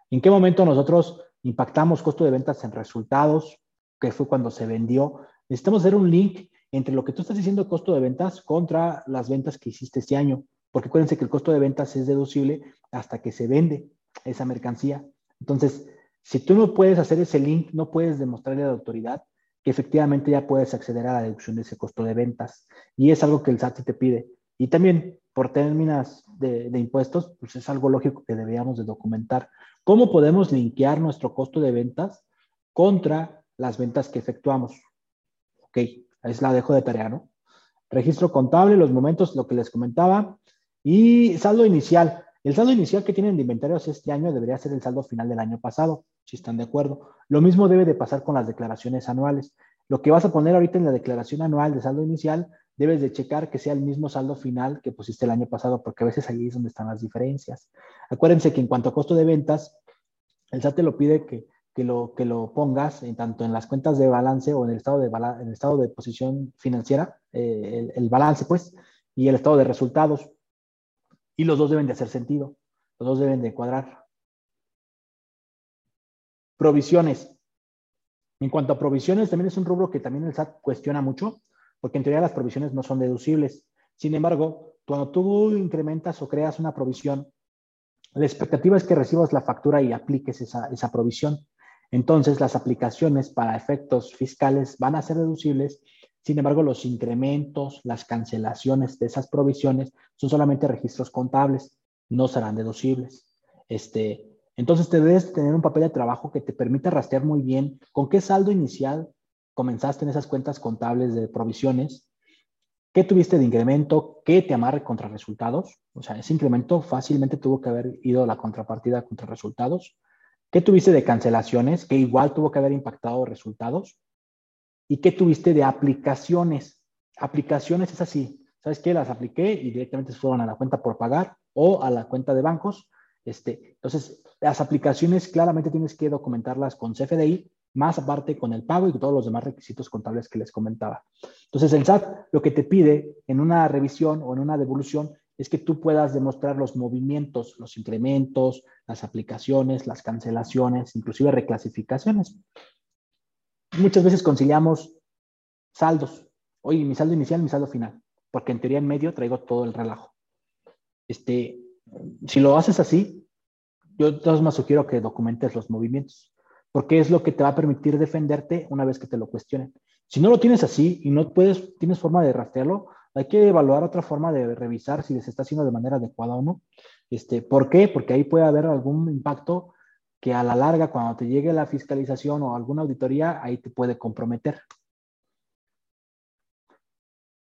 ¿En qué momento nosotros impactamos costo de ventas en resultados? Que fue cuando se vendió. Necesitamos hacer un link entre lo que tú estás diciendo costo de ventas contra las ventas que hiciste este año. Porque acuérdense que el costo de ventas es deducible hasta que se vende esa mercancía. Entonces, si tú no puedes hacer ese link, no puedes demostrarle a la autoridad que efectivamente ya puedes acceder a la deducción de ese costo de ventas. Y es algo que el SAT te pide. Y también, por términos de, de impuestos, pues es algo lógico que deberíamos de documentar. ¿Cómo podemos linkear nuestro costo de ventas contra las ventas que efectuamos? Ok, es la dejo de tarea, ¿no? Registro contable, los momentos, lo que les comentaba. Y saldo inicial. El saldo inicial que tienen de inventarios este año debería ser el saldo final del año pasado, si están de acuerdo. Lo mismo debe de pasar con las declaraciones anuales. Lo que vas a poner ahorita en la declaración anual de saldo inicial, debes de checar que sea el mismo saldo final que pusiste el año pasado, porque a veces ahí es donde están las diferencias. Acuérdense que en cuanto a costo de ventas, el SAT te lo pide que que lo, que lo pongas en, tanto en las cuentas de balance o en el estado de, en el estado de posición financiera, eh, el, balance pues, y el estado de resultados. Y los dos deben de hacer sentido, los dos deben de cuadrar. Provisiones. En cuanto a provisiones, también es un rubro que también el SAT cuestiona mucho, porque en teoría las provisiones no son deducibles. Sin embargo, cuando tú incrementas o creas una provisión, la expectativa es que recibas la factura y apliques esa, esa provisión. Entonces, las aplicaciones para efectos fiscales van a ser deducibles. Sin embargo, los incrementos, las cancelaciones de esas provisiones son solamente registros contables, no serán deducibles. Este, Entonces te debes tener un papel de trabajo que te permita rastrear muy bien con qué saldo inicial comenzaste en esas cuentas contables de provisiones, qué tuviste de incremento, qué te amarre contra resultados. O sea, ese incremento fácilmente tuvo que haber ido a la contrapartida contra resultados. ¿Qué tuviste de cancelaciones? Que igual tuvo que haber impactado resultados. ¿Y qué tuviste de aplicaciones? Aplicaciones es así. ¿Sabes qué? Las apliqué y directamente se fueron a la cuenta por pagar o a la cuenta de bancos. Este, entonces, las aplicaciones claramente tienes que documentarlas con CFDI, más aparte con el pago y todos los demás requisitos contables que les comentaba. Entonces, el SAT lo que te pide en una revisión o en una devolución es que tú puedas demostrar los movimientos, los incrementos, las aplicaciones, las cancelaciones, inclusive reclasificaciones. Muchas veces conciliamos saldos. Oye, mi saldo inicial, mi saldo final, porque en teoría en medio traigo todo el relajo. Este, si lo haces así, yo de todas más sugiero que documentes los movimientos, porque es lo que te va a permitir defenderte una vez que te lo cuestionen. Si no lo tienes así y no puedes, tienes forma de rastrearlo, hay que evaluar otra forma de revisar si se está haciendo de manera adecuada o no. Este, ¿Por qué? Porque ahí puede haber algún impacto que a la larga, cuando te llegue la fiscalización o alguna auditoría, ahí te puede comprometer.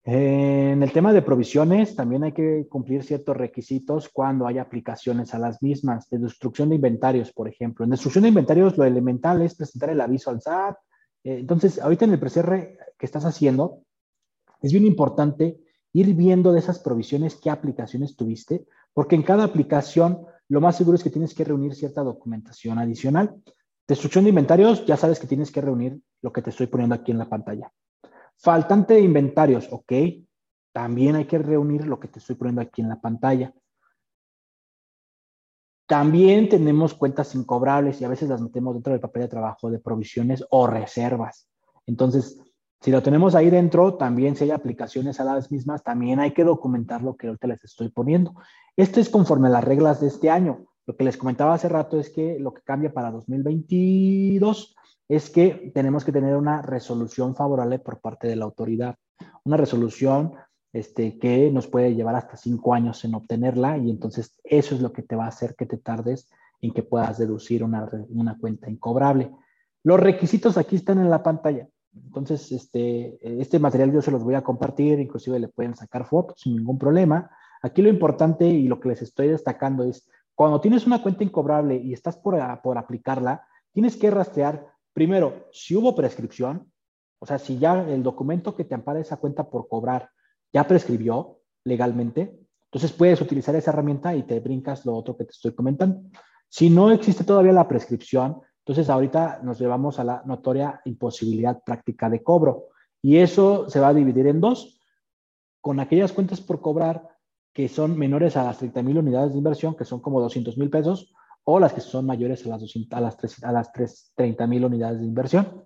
En el tema de provisiones, también hay que cumplir ciertos requisitos cuando hay aplicaciones a las mismas, de destrucción de inventarios, por ejemplo. En destrucción de inventarios, lo elemental es presentar el aviso al SAT. Eh, entonces, ahorita en el PCR que estás haciendo, es bien importante ir viendo de esas provisiones qué aplicaciones tuviste, porque en cada aplicación lo más seguro es que tienes que reunir cierta documentación adicional. Destrucción de inventarios, ya sabes que tienes que reunir lo que te estoy poniendo aquí en la pantalla. Faltante de inventarios, ok. También hay que reunir lo que te estoy poniendo aquí en la pantalla. También tenemos cuentas incobrables y a veces las metemos dentro del papel de trabajo de provisiones o reservas. Entonces, si lo tenemos ahí dentro, también si hay aplicaciones a las mismas, también hay que documentar lo que ahorita les estoy poniendo. Esto es conforme a las reglas de este año. Lo que les comentaba hace rato es que lo que cambia para 2022 es que tenemos que tener una resolución favorable por parte de la autoridad, una resolución este, que nos puede llevar hasta cinco años en obtenerla y entonces eso es lo que te va a hacer que te tardes en que puedas deducir una, una cuenta incobrable. Los requisitos aquí están en la pantalla. Entonces, este, este material yo se los voy a compartir, inclusive le pueden sacar fotos sin ningún problema. Aquí lo importante y lo que les estoy destacando es, cuando tienes una cuenta incobrable y estás por, por aplicarla, tienes que rastrear Primero, si hubo prescripción, o sea, si ya el documento que te ampara esa cuenta por cobrar ya prescribió legalmente, entonces puedes utilizar esa herramienta y te brincas lo otro que te estoy comentando. Si no existe todavía la prescripción, entonces ahorita nos llevamos a la notoria imposibilidad práctica de cobro. Y eso se va a dividir en dos, con aquellas cuentas por cobrar que son menores a las 30 mil unidades de inversión, que son como 200 mil pesos, o las que son mayores a las, 200, a las, 3, a las 30 mil unidades de inversión.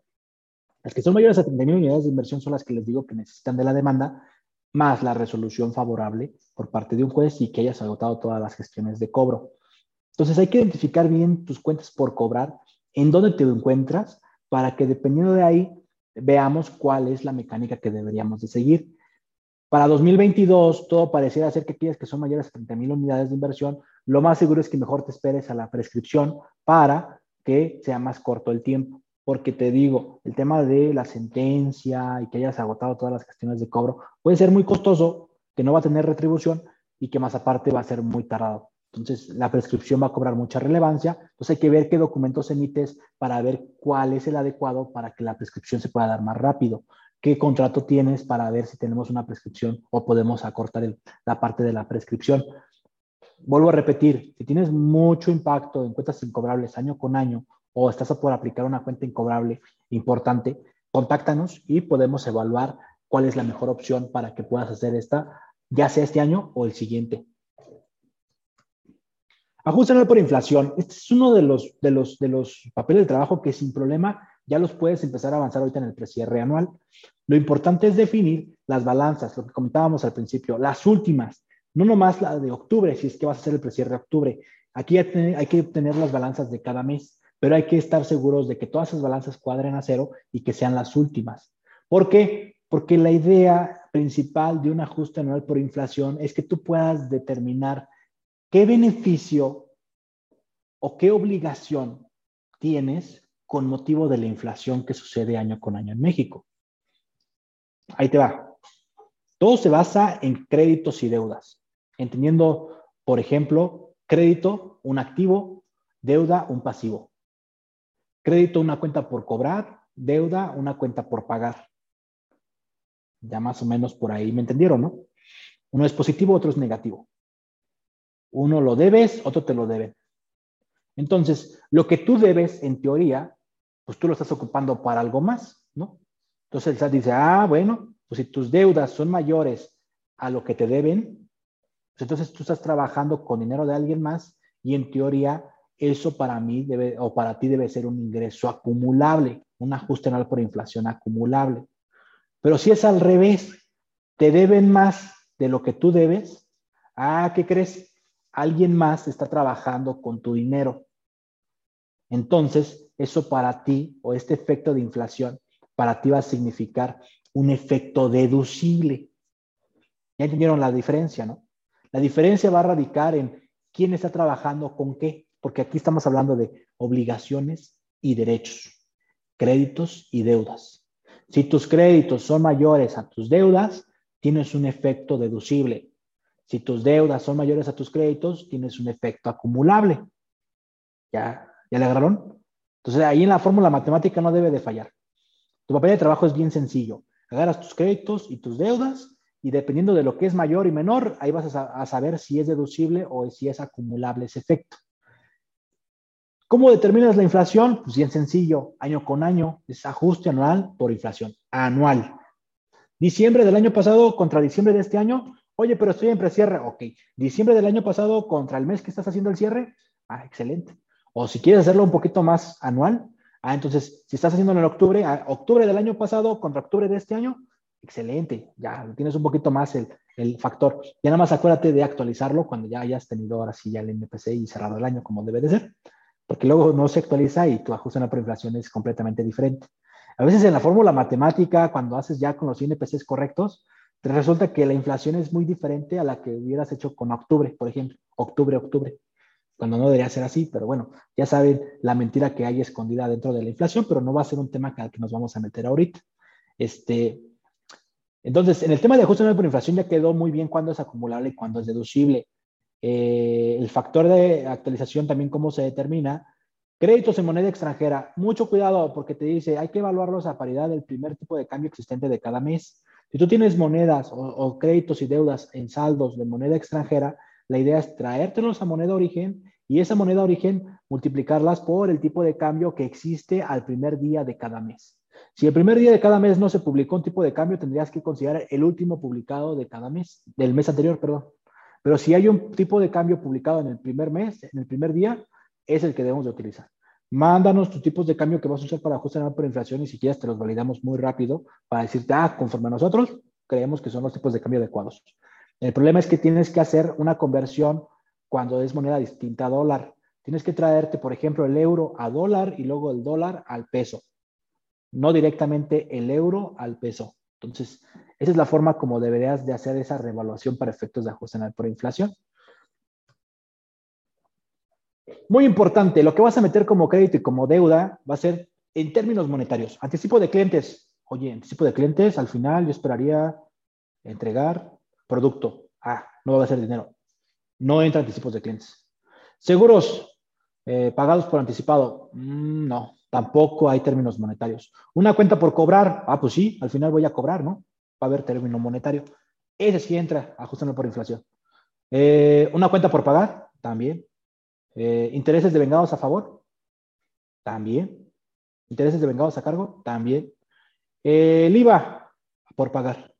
Las que son mayores a 30 mil unidades de inversión son las que les digo que necesitan de la demanda, más la resolución favorable por parte de un juez y que hayas agotado todas las gestiones de cobro. Entonces hay que identificar bien tus cuentas por cobrar, en dónde te encuentras, para que dependiendo de ahí veamos cuál es la mecánica que deberíamos de seguir. Para 2022, todo pareciera ser que aquellas que son mayores a 30 mil unidades de inversión lo más seguro es que mejor te esperes a la prescripción para que sea más corto el tiempo. Porque te digo, el tema de la sentencia y que hayas agotado todas las cuestiones de cobro puede ser muy costoso, que no va a tener retribución y que más aparte va a ser muy tardado. Entonces, la prescripción va a cobrar mucha relevancia. Entonces, hay que ver qué documentos emites para ver cuál es el adecuado para que la prescripción se pueda dar más rápido. ¿Qué contrato tienes para ver si tenemos una prescripción o podemos acortar la parte de la prescripción? vuelvo a repetir, si tienes mucho impacto en cuentas incobrables año con año o estás por aplicar una cuenta incobrable importante, contáctanos y podemos evaluar cuál es la mejor opción para que puedas hacer esta, ya sea este año o el siguiente. Ajuste anual por inflación. Este es uno de los, de, los, de los papeles de trabajo que sin problema ya los puedes empezar a avanzar ahorita en el precierre anual. Lo importante es definir las balanzas, lo que comentábamos al principio, las últimas, no nomás la de octubre, si es que vas a hacer el precierre de octubre. Aquí hay que obtener las balanzas de cada mes, pero hay que estar seguros de que todas esas balanzas cuadren a cero y que sean las últimas. ¿Por qué? Porque la idea principal de un ajuste anual por inflación es que tú puedas determinar qué beneficio o qué obligación tienes con motivo de la inflación que sucede año con año en México. Ahí te va. Todo se basa en créditos y deudas, entendiendo, por ejemplo, crédito, un activo, deuda, un pasivo. Crédito, una cuenta por cobrar, deuda, una cuenta por pagar. Ya más o menos por ahí me entendieron, ¿no? Uno es positivo, otro es negativo. Uno lo debes, otro te lo deben. Entonces, lo que tú debes, en teoría, pues tú lo estás ocupando para algo más, ¿no? Entonces el SAT dice, ah, bueno, pues si tus deudas son mayores a lo que te deben, pues entonces tú estás trabajando con dinero de alguien más y en teoría eso para mí debe, o para ti debe ser un ingreso acumulable, un ajuste anual por inflación acumulable. Pero si es al revés, te deben más de lo que tú debes, ah, ¿qué crees? Alguien más está trabajando con tu dinero. Entonces, eso para ti, o este efecto de inflación, para ti va a significar un efecto deducible. Ya entendieron la diferencia, ¿no? La diferencia va a radicar en quién está trabajando con qué, porque aquí estamos hablando de obligaciones y derechos, créditos y deudas. Si tus créditos son mayores a tus deudas, tienes un efecto deducible. Si tus deudas son mayores a tus créditos, tienes un efecto acumulable. ¿Ya, ya le agarraron? Entonces ahí en la fórmula matemática no debe de fallar. Tu papel de trabajo es bien sencillo. Agarras tus créditos y tus deudas y dependiendo de lo que es mayor y menor, ahí vas a, saber si es deducible o si es acumulable ese efecto. ¿Cómo determinas la inflación? Pues bien sencillo, año con año, es ajuste anual por inflación, anual. Diciembre del año pasado contra diciembre de este año, oye, pero estoy en precierre, ok. Diciembre del año pasado contra el mes que estás haciendo el cierre, ah, excelente. O si quieres hacerlo un poquito más anual, ah, entonces, si estás haciéndolo en octubre, ah, octubre del año pasado contra octubre de este año, excelente, ya tienes un poquito más el, el, factor. Ya nada más acuérdate de actualizarlo cuando ya hayas tenido ahora sí ya el NPC y cerrado el año como debe de ser porque luego no se actualiza y tu ajuste en la inflación es completamente diferente. A veces en la fórmula matemática, cuando haces ya con los INPCs correctos, resulta que la inflación es muy diferente a la que hubieras hecho con octubre, por ejemplo, octubre, octubre, cuando no debería ser así, pero bueno, ya saben la mentira que hay escondida dentro de la inflación, pero no va a ser un tema al que nos vamos a meter ahorita. Este, entonces, en el tema de ajuste por inflación ya quedó muy bien cuándo es acumulable y cuándo es deducible. Eh, el factor de actualización también cómo se determina. Créditos en moneda extranjera, mucho cuidado porque te dice, hay que evaluarlos a paridad del primer tipo de cambio existente de cada mes. Si tú tienes monedas o, créditos y deudas en saldos de moneda extranjera, la idea es traértelos a moneda origen y esa moneda origen multiplicarlas por el tipo de cambio que existe al primer día de cada mes. Si el primer día de cada mes no se publicó un tipo de cambio, tendrías que considerar el último publicado de cada mes, del mes anterior, perdón. Pero si hay un tipo de cambio publicado en el primer mes, en el primer día, es el que debemos de utilizar. Mándanos tus tipos de cambio que vas a usar para ajustar por inflación y si quieres te los validamos muy rápido para decirte, ah, conforme a nosotros, creemos que son los tipos de cambio adecuados. El problema es que tienes que hacer una conversión cuando es moneda distinta a dólar. Tienes que traerte, por ejemplo, el euro a dólar y luego el dólar al peso. No directamente el euro al peso. Entonces, esa es la forma como deberías de hacer esa revaluación para efectos de ajuste por inflación. Muy importante, lo que vas a meter como crédito y como deuda va a ser en términos monetarios. Anticipo de clientes. Oye, anticipo de clientes, al final yo esperaría entregar producto. Ah, no va a ser dinero. No entra anticipos de clientes. Seguros eh, pagados por anticipado. Mm, no, tampoco hay términos monetarios. Una cuenta por cobrar. Ah, pues sí, al final voy a cobrar, ¿no? va a haber término monetario. Ese sí entra, ajustando por inflación. Eh, una cuenta por pagar, también. Eh, intereses de vengados a favor, también. Intereses de vengados a cargo, también. Eh, el IVA por pagar.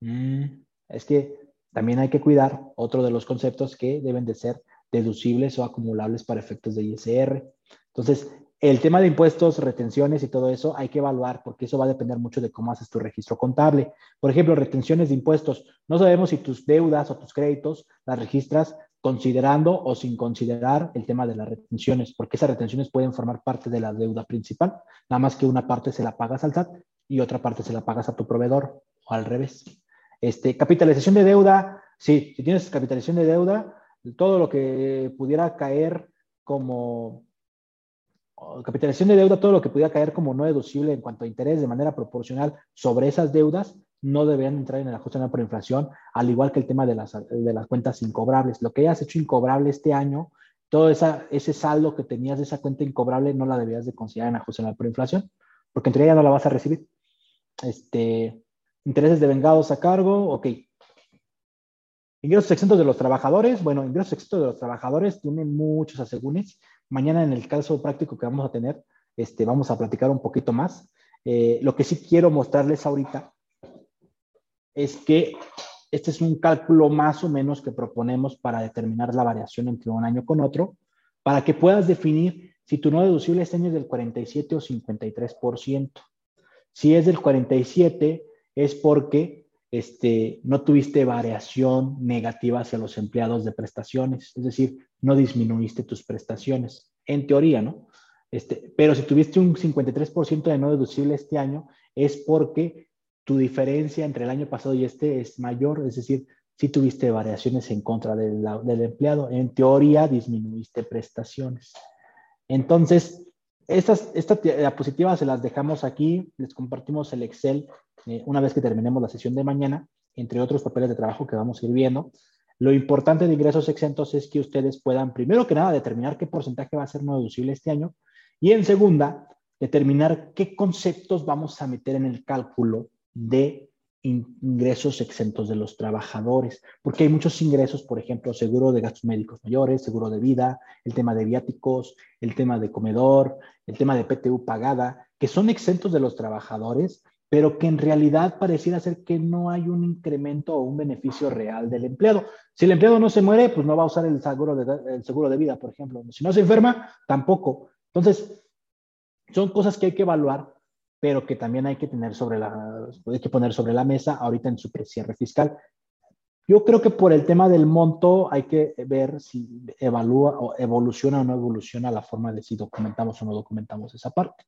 Mm, es que también hay que cuidar otro de los conceptos que deben de ser deducibles o acumulables para efectos de ISR. Entonces, el tema de impuestos, retenciones y todo eso hay que evaluar porque eso va a depender mucho de cómo haces tu registro contable. Por ejemplo, retenciones de impuestos. No sabemos si tus deudas o tus créditos las registras considerando o sin considerar el tema de las retenciones, porque esas retenciones pueden formar parte de la deuda principal, nada más que una parte se la pagas al SAT y otra parte se la pagas a tu proveedor o al revés. Este, capitalización de deuda, sí, si tienes capitalización de deuda, todo lo que pudiera caer como capitalización de deuda, todo lo que pudiera caer como no deducible en cuanto a interés de manera proporcional sobre esas deudas, no deberían entrar en el ajuste anual por inflación, al igual que el tema de las, de las cuentas incobrables. Lo que hayas hecho incobrable este año, todo esa, ese saldo que tenías de esa cuenta incobrable no la debías de considerar en ajuste anual por inflación, porque en teoría ya no la vas a recibir. Este, intereses de vengados a cargo, ok. Ingresos exentos de los trabajadores, bueno, ingresos exentos de los trabajadores tienen muchos asegúnes. Mañana en el caso práctico que vamos a tener, este, vamos a platicar un poquito más. Eh, lo que sí quiero mostrarles ahorita es que este es un cálculo más o menos que proponemos para determinar la variación entre un año con otro, para que puedas definir si tu no deducible este año es del 47 o 53%. Si es del 47, es porque este, no tuviste variación negativa hacia los empleados de prestaciones, es decir, no disminuiste tus prestaciones, en teoría, ¿no? Este, pero si tuviste un 53% de no deducible este año, es porque tu diferencia entre el año pasado y este es mayor, es decir, si tuviste variaciones en contra del, del empleado, en teoría disminuiste prestaciones. Entonces, estas, esta diapositiva se las dejamos aquí, les compartimos el Excel eh, una vez que terminemos la sesión de mañana, entre otros papeles de trabajo que vamos a ir viendo. Lo importante de ingresos exentos es que ustedes puedan, primero que nada, determinar qué porcentaje va a ser no deducible este año y en segunda, determinar qué conceptos vamos a meter en el cálculo de ingresos exentos de los trabajadores, porque hay muchos ingresos, por ejemplo, seguro de gastos médicos mayores, seguro de vida, el tema de viáticos, el tema de comedor, el tema de PTU pagada, que son exentos de los trabajadores, pero que en realidad pareciera ser que no hay un incremento o un beneficio real del empleado. Si el empleado no se muere, pues no va a usar el seguro de, el seguro de vida, por ejemplo. Si no se enferma, tampoco. Entonces, son cosas que hay que evaluar pero que también hay que tener sobre la, hay que poner sobre la mesa ahorita en su cierre fiscal. Yo creo que por el tema del monto hay que ver si evalúa o evoluciona o no evoluciona la forma de si documentamos o no documentamos esa parte.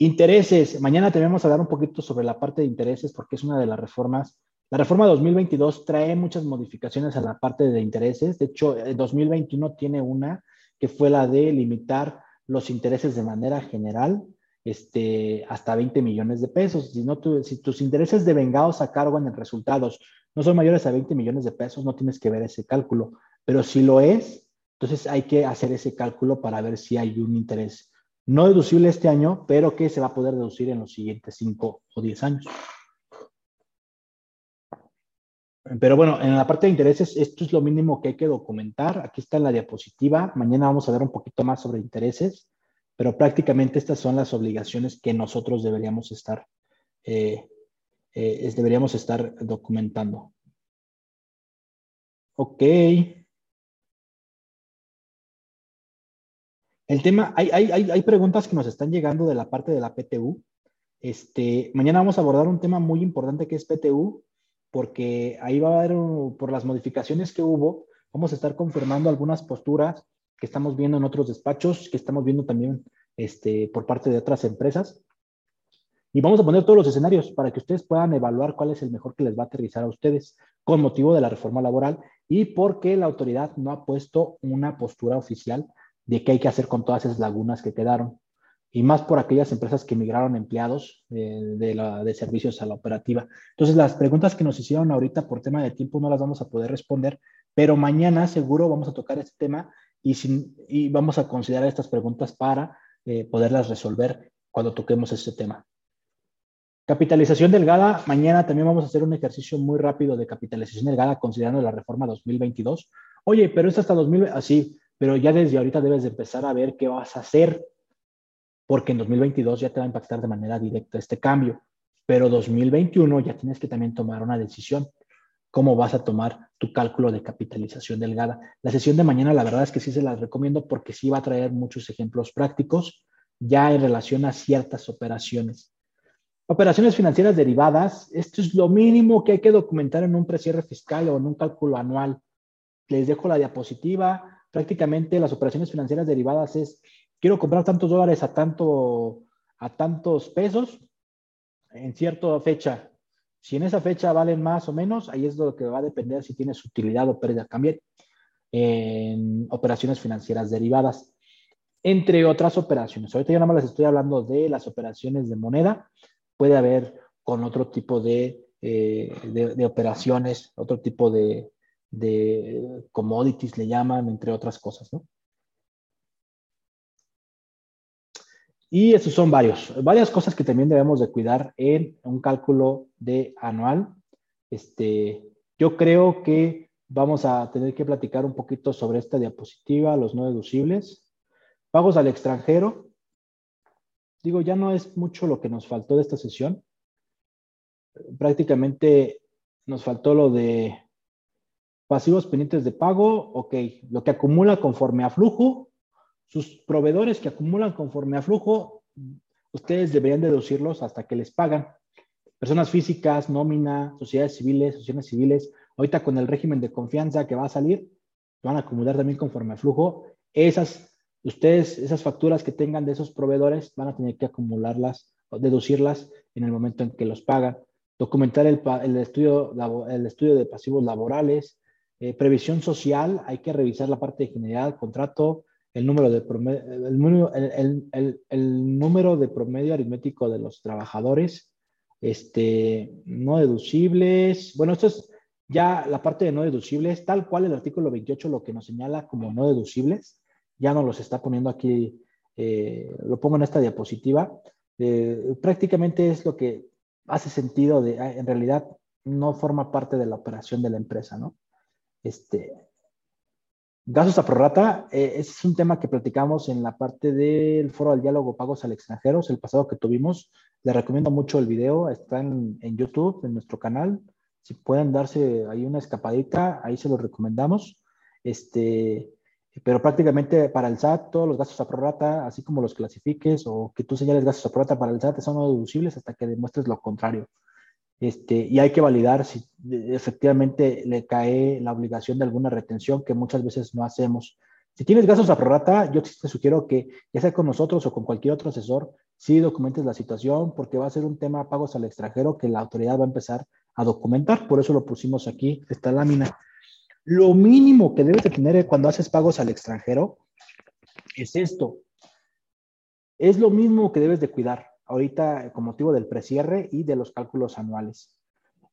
Intereses. Mañana te vamos a dar un poquito sobre la parte de intereses porque es una de las reformas. La reforma 2022 trae muchas modificaciones a la parte de intereses. De hecho, el 2021 tiene una que fue la de limitar los intereses de manera general este, hasta 20 millones de pesos. Si, tus intereses de vengados a cargo en el resultados no son mayores a 20 millones de pesos, no tienes que ver ese cálculo. Pero si lo es, entonces hay que hacer ese cálculo para ver si hay un interés no deducible este año, pero que se va a poder deducir en los siguientes 5 o 10 años. Pero bueno, en la parte de intereses, esto es lo mínimo que hay que documentar. Aquí está la diapositiva. Mañana vamos a ver un poquito más sobre intereses pero prácticamente estas son las obligaciones que nosotros deberíamos estar, eh, eh, deberíamos estar documentando. Ok. El tema, hay, hay, hay, preguntas que nos están llegando de la parte de la PTU. Este, mañana vamos a abordar un tema muy importante que es PTU, porque ahí va a haber, por las modificaciones que hubo, vamos a estar confirmando algunas posturas que estamos viendo en otros despachos, que estamos viendo también este, por parte de otras empresas. Y vamos a poner todos los escenarios para que ustedes puedan evaluar cuál es el mejor que les va a aterrizar a ustedes con motivo de la reforma laboral y porque la autoridad no ha puesto una postura oficial de qué hay que hacer con todas esas lagunas que quedaron. Y más por aquellas empresas que migraron empleados de, de, la, de servicios a la operativa. Entonces, las preguntas que nos hicieron ahorita por tema de tiempo no las vamos a poder responder, pero mañana seguro vamos a tocar este tema y, vamos a considerar estas preguntas para eh, poderlas resolver cuando toquemos este tema. Capitalización delgada. Mañana también vamos a hacer un ejercicio muy rápido de capitalización delgada considerando la reforma 2022. Oye, pero es hasta 2020, así, pero ya desde ahorita debes de empezar a ver qué vas a hacer, porque en 2022 ya te va a impactar de manera directa este cambio, pero 2021 ya tienes que también tomar una decisión cómo vas a tomar tu cálculo de capitalización delgada. La sesión de mañana, la verdad es que sí se las recomiendo porque sí va a traer muchos ejemplos prácticos ya en relación a ciertas operaciones. Operaciones financieras derivadas, esto es lo mínimo que hay que documentar en un precierre fiscal o en un cálculo anual. Les dejo la diapositiva. Prácticamente las operaciones financieras derivadas es, quiero comprar tantos dólares a, tanto, a tantos pesos en cierta fecha si en esa fecha valen más o menos, ahí es lo que va a depender si tienes utilidad o pérdida cambiaria. en operaciones financieras derivadas, entre otras operaciones. Ahorita yo nada más les estoy hablando de las operaciones de moneda. Puede haber con otro tipo de, eh, de, operaciones, otro tipo de, de commodities le llaman, entre otras cosas, ¿no? Y esos son varios, varias cosas que también debemos de cuidar en un cálculo de anual. Este, yo creo que vamos a tener que platicar un poquito sobre esta diapositiva, los no deducibles. Pagos al extranjero. Digo, ya no es mucho lo que nos faltó de esta sesión. Prácticamente nos faltó lo de pasivos pendientes de pago, ok, lo que acumula conforme a flujo, sus proveedores que acumulan conforme a flujo, ustedes deberían deducirlos hasta que les pagan. Personas físicas, nómina, sociedades civiles, asociaciones civiles, ahorita con el régimen de confianza que va a salir, van a acumular también conforme a flujo. Esas, ustedes, esas facturas que tengan de esos proveedores, van a tener que acumularlas, deducirlas en el momento en que los pagan. Documentar el, el estudio, el estudio de pasivos laborales, eh, previsión social, hay que revisar la parte de general, contrato, el número de promedio, el, número de promedio aritmético de los trabajadores, este, no deducibles. Bueno, esto es ya la parte de no deducibles, tal cual el artículo 28 lo que nos señala como no deducibles, ya nos los está poniendo aquí, eh, lo pongo en esta diapositiva. Eh, prácticamente es lo que hace sentido de, en realidad no forma parte de la operación de la empresa, ¿no? Este, Gastos a prorrata eh, es un tema que platicamos en la parte del foro del diálogo pagos al extranjero, el pasado que tuvimos. Les recomiendo mucho el video, está en, YouTube, en nuestro canal. Si pueden darse ahí una escapadita, ahí se los recomendamos. Este, pero prácticamente para el SAT, todos los gastos a prorrata, así como los clasifiques o que tú señales gastos a prorrata para el SAT, son no deducibles hasta que demuestres lo contrario. Este, y hay que validar si efectivamente le cae la obligación de alguna retención que muchas veces no hacemos. Si tienes gastos a prorata, yo te sugiero que ya sea con nosotros o con cualquier otro asesor, sí documentes la situación porque va a ser un tema pagos al extranjero que la autoridad va a empezar a documentar. Por eso lo pusimos aquí, esta lámina. Lo mínimo que debes de tener cuando haces pagos al extranjero es esto. Es lo mismo que debes de cuidar ahorita con motivo del precierre y de los cálculos anuales.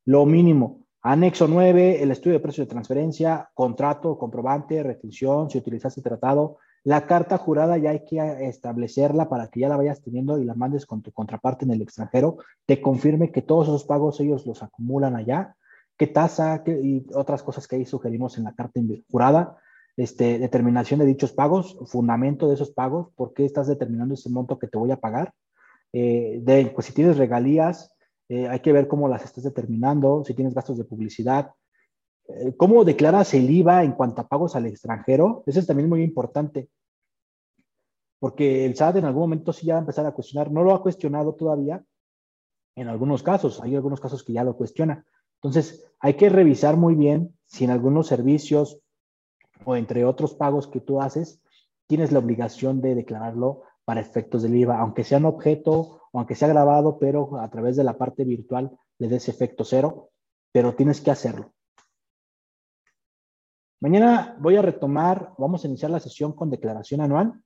Lo mínimo, anexo 9, el estudio de precio de transferencia, contrato, comprobante, retención, si utilizaste tratado. La carta jurada ya hay que establecerla para que ya la vayas teniendo y la mandes con tu contraparte en el extranjero, te confirme que todos esos pagos ellos los acumulan allá, qué tasa y otras cosas que ahí sugerimos en la carta jurada. Este, determinación de dichos pagos, fundamento de esos pagos, por qué estás determinando ese monto que te voy a pagar, eh, de, pues si tienes regalías, eh, hay que ver cómo las estás determinando, si tienes gastos de publicidad, eh, cómo declaras el IVA en cuanto a pagos al extranjero, eso es también muy importante, porque el SAT en algún momento sí ya va a empezar a cuestionar, no lo ha cuestionado todavía, en algunos casos, hay algunos casos que ya lo cuestiona. Entonces, hay que revisar muy bien si en algunos servicios o entre otros pagos que tú haces, tienes la obligación de declararlo para efectos del IVA, aunque sea un objeto o aunque sea grabado, pero a través de la parte virtual le des efecto cero, pero tienes que hacerlo. Mañana voy a retomar, vamos a iniciar la sesión con declaración anual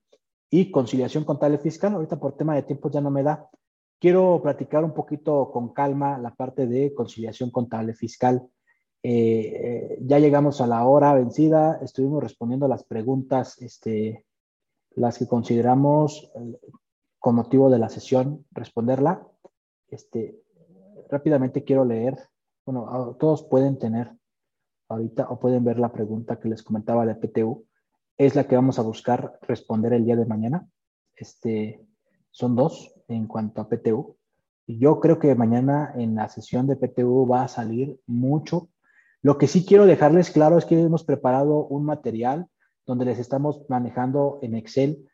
y conciliación contable fiscal. Ahorita por tema de tiempo ya no me da. Quiero platicar un poquito con calma la parte de conciliación contable fiscal. Eh, eh, ya llegamos a la hora vencida, estuvimos respondiendo las preguntas este, las que consideramos eh, con motivo de la sesión responderla. Este, rápidamente quiero leer, bueno, todos pueden tener ahorita o pueden ver la pregunta que les comentaba de PTU. Es la que vamos a buscar responder el día de mañana. Este, son dos en cuanto a PTU. Yo creo que mañana en la sesión de PTU va a salir mucho. Lo que sí quiero dejarles claro es que hemos preparado un material donde les estamos manejando en Excel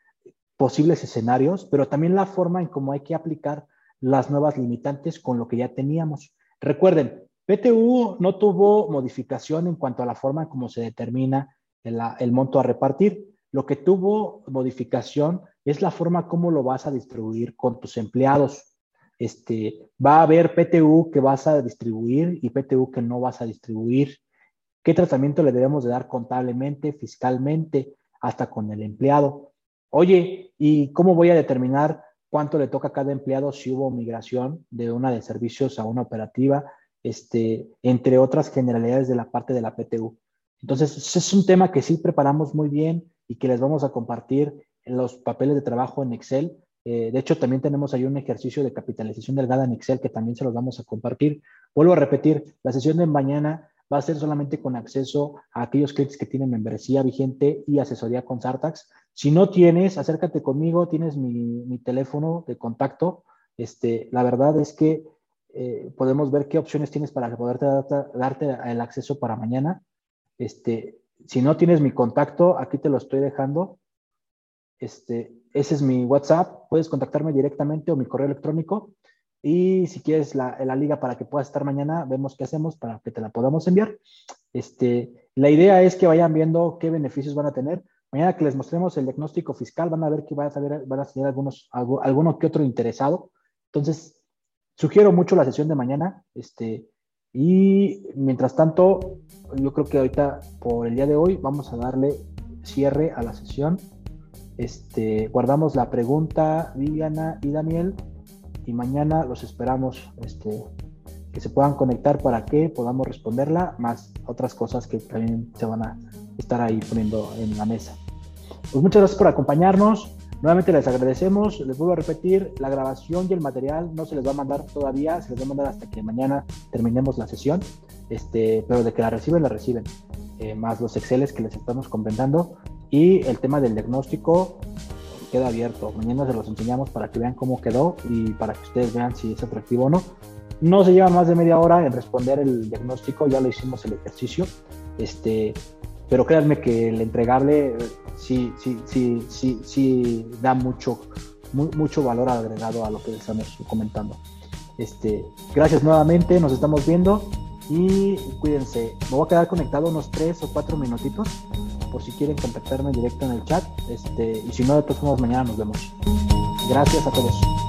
posibles escenarios, pero también la forma en cómo hay que aplicar las nuevas limitantes con lo que ya teníamos. Recuerden, PTU no tuvo modificación en cuanto a la forma en cómo se determina el, monto a repartir. Lo que tuvo modificación es la forma como lo vas a distribuir con tus empleados. Este, va a haber PTU que vas a distribuir y PTU que no vas a distribuir qué tratamiento le debemos de dar contablemente, fiscalmente, hasta con el empleado. Oye, ¿y cómo voy a determinar cuánto le toca a cada empleado si hubo migración de una de servicios a una operativa, este, entre otras generalidades de la parte de la PTU? Entonces, es un tema que sí preparamos muy bien y que les vamos a compartir en los papeles de trabajo en Excel. Eh, de hecho, también tenemos ahí un ejercicio de capitalización delgada en Excel que también se los vamos a compartir. Vuelvo a repetir, la sesión de mañana va a ser solamente con acceso a aquellos clics que tienen membresía vigente y asesoría con Sartax. Si no tienes, acércate conmigo, tienes mi, teléfono de contacto. Este, la verdad es que eh, podemos ver qué opciones tienes para poderte darte, el acceso para mañana. Este, si no tienes mi contacto, aquí te lo estoy dejando. Este, ese es mi WhatsApp. Puedes contactarme directamente o mi correo electrónico. Y si quieres la, la, liga para que puedas estar mañana, vemos qué hacemos para que te la podamos enviar. Este, la idea es que vayan viendo qué beneficios van a tener. Mañana que les mostremos el diagnóstico fiscal, van a ver que van a tener, van a tener algunos, alguno que otro interesado. Entonces, sugiero mucho la sesión de mañana. Este, y mientras tanto, yo creo que ahorita, por el día de hoy, vamos a darle cierre a la sesión. Este, guardamos la pregunta, Viviana y Daniel y mañana los esperamos este, que se puedan conectar para que podamos responderla, más otras cosas que también se van a estar ahí poniendo en la mesa. Pues muchas gracias por acompañarnos. Nuevamente les agradecemos. Les vuelvo a repetir, la grabación y el material no se les va a mandar todavía, se les va a mandar hasta que mañana terminemos la sesión. Este, pero de que la reciben, la reciben. Eh, más los Exceles que les estamos comentando. Y el tema del diagnóstico, queda abierto. Mañana se los enseñamos para que vean cómo quedó y para que ustedes vean si es atractivo o no. No se lleva más de media hora en responder el diagnóstico, ya lo hicimos el ejercicio. Este, pero créanme que el entregable sí, sí, sí, sí, sí da mucho, mucho valor agregado a lo que estamos comentando. Este, gracias nuevamente, nos estamos viendo y cuídense. Me voy a quedar conectado unos tres o cuatro minutitos por si quieren contactarme directo en el chat. Este, y si no, de todas formas, mañana nos vemos. Gracias a todos.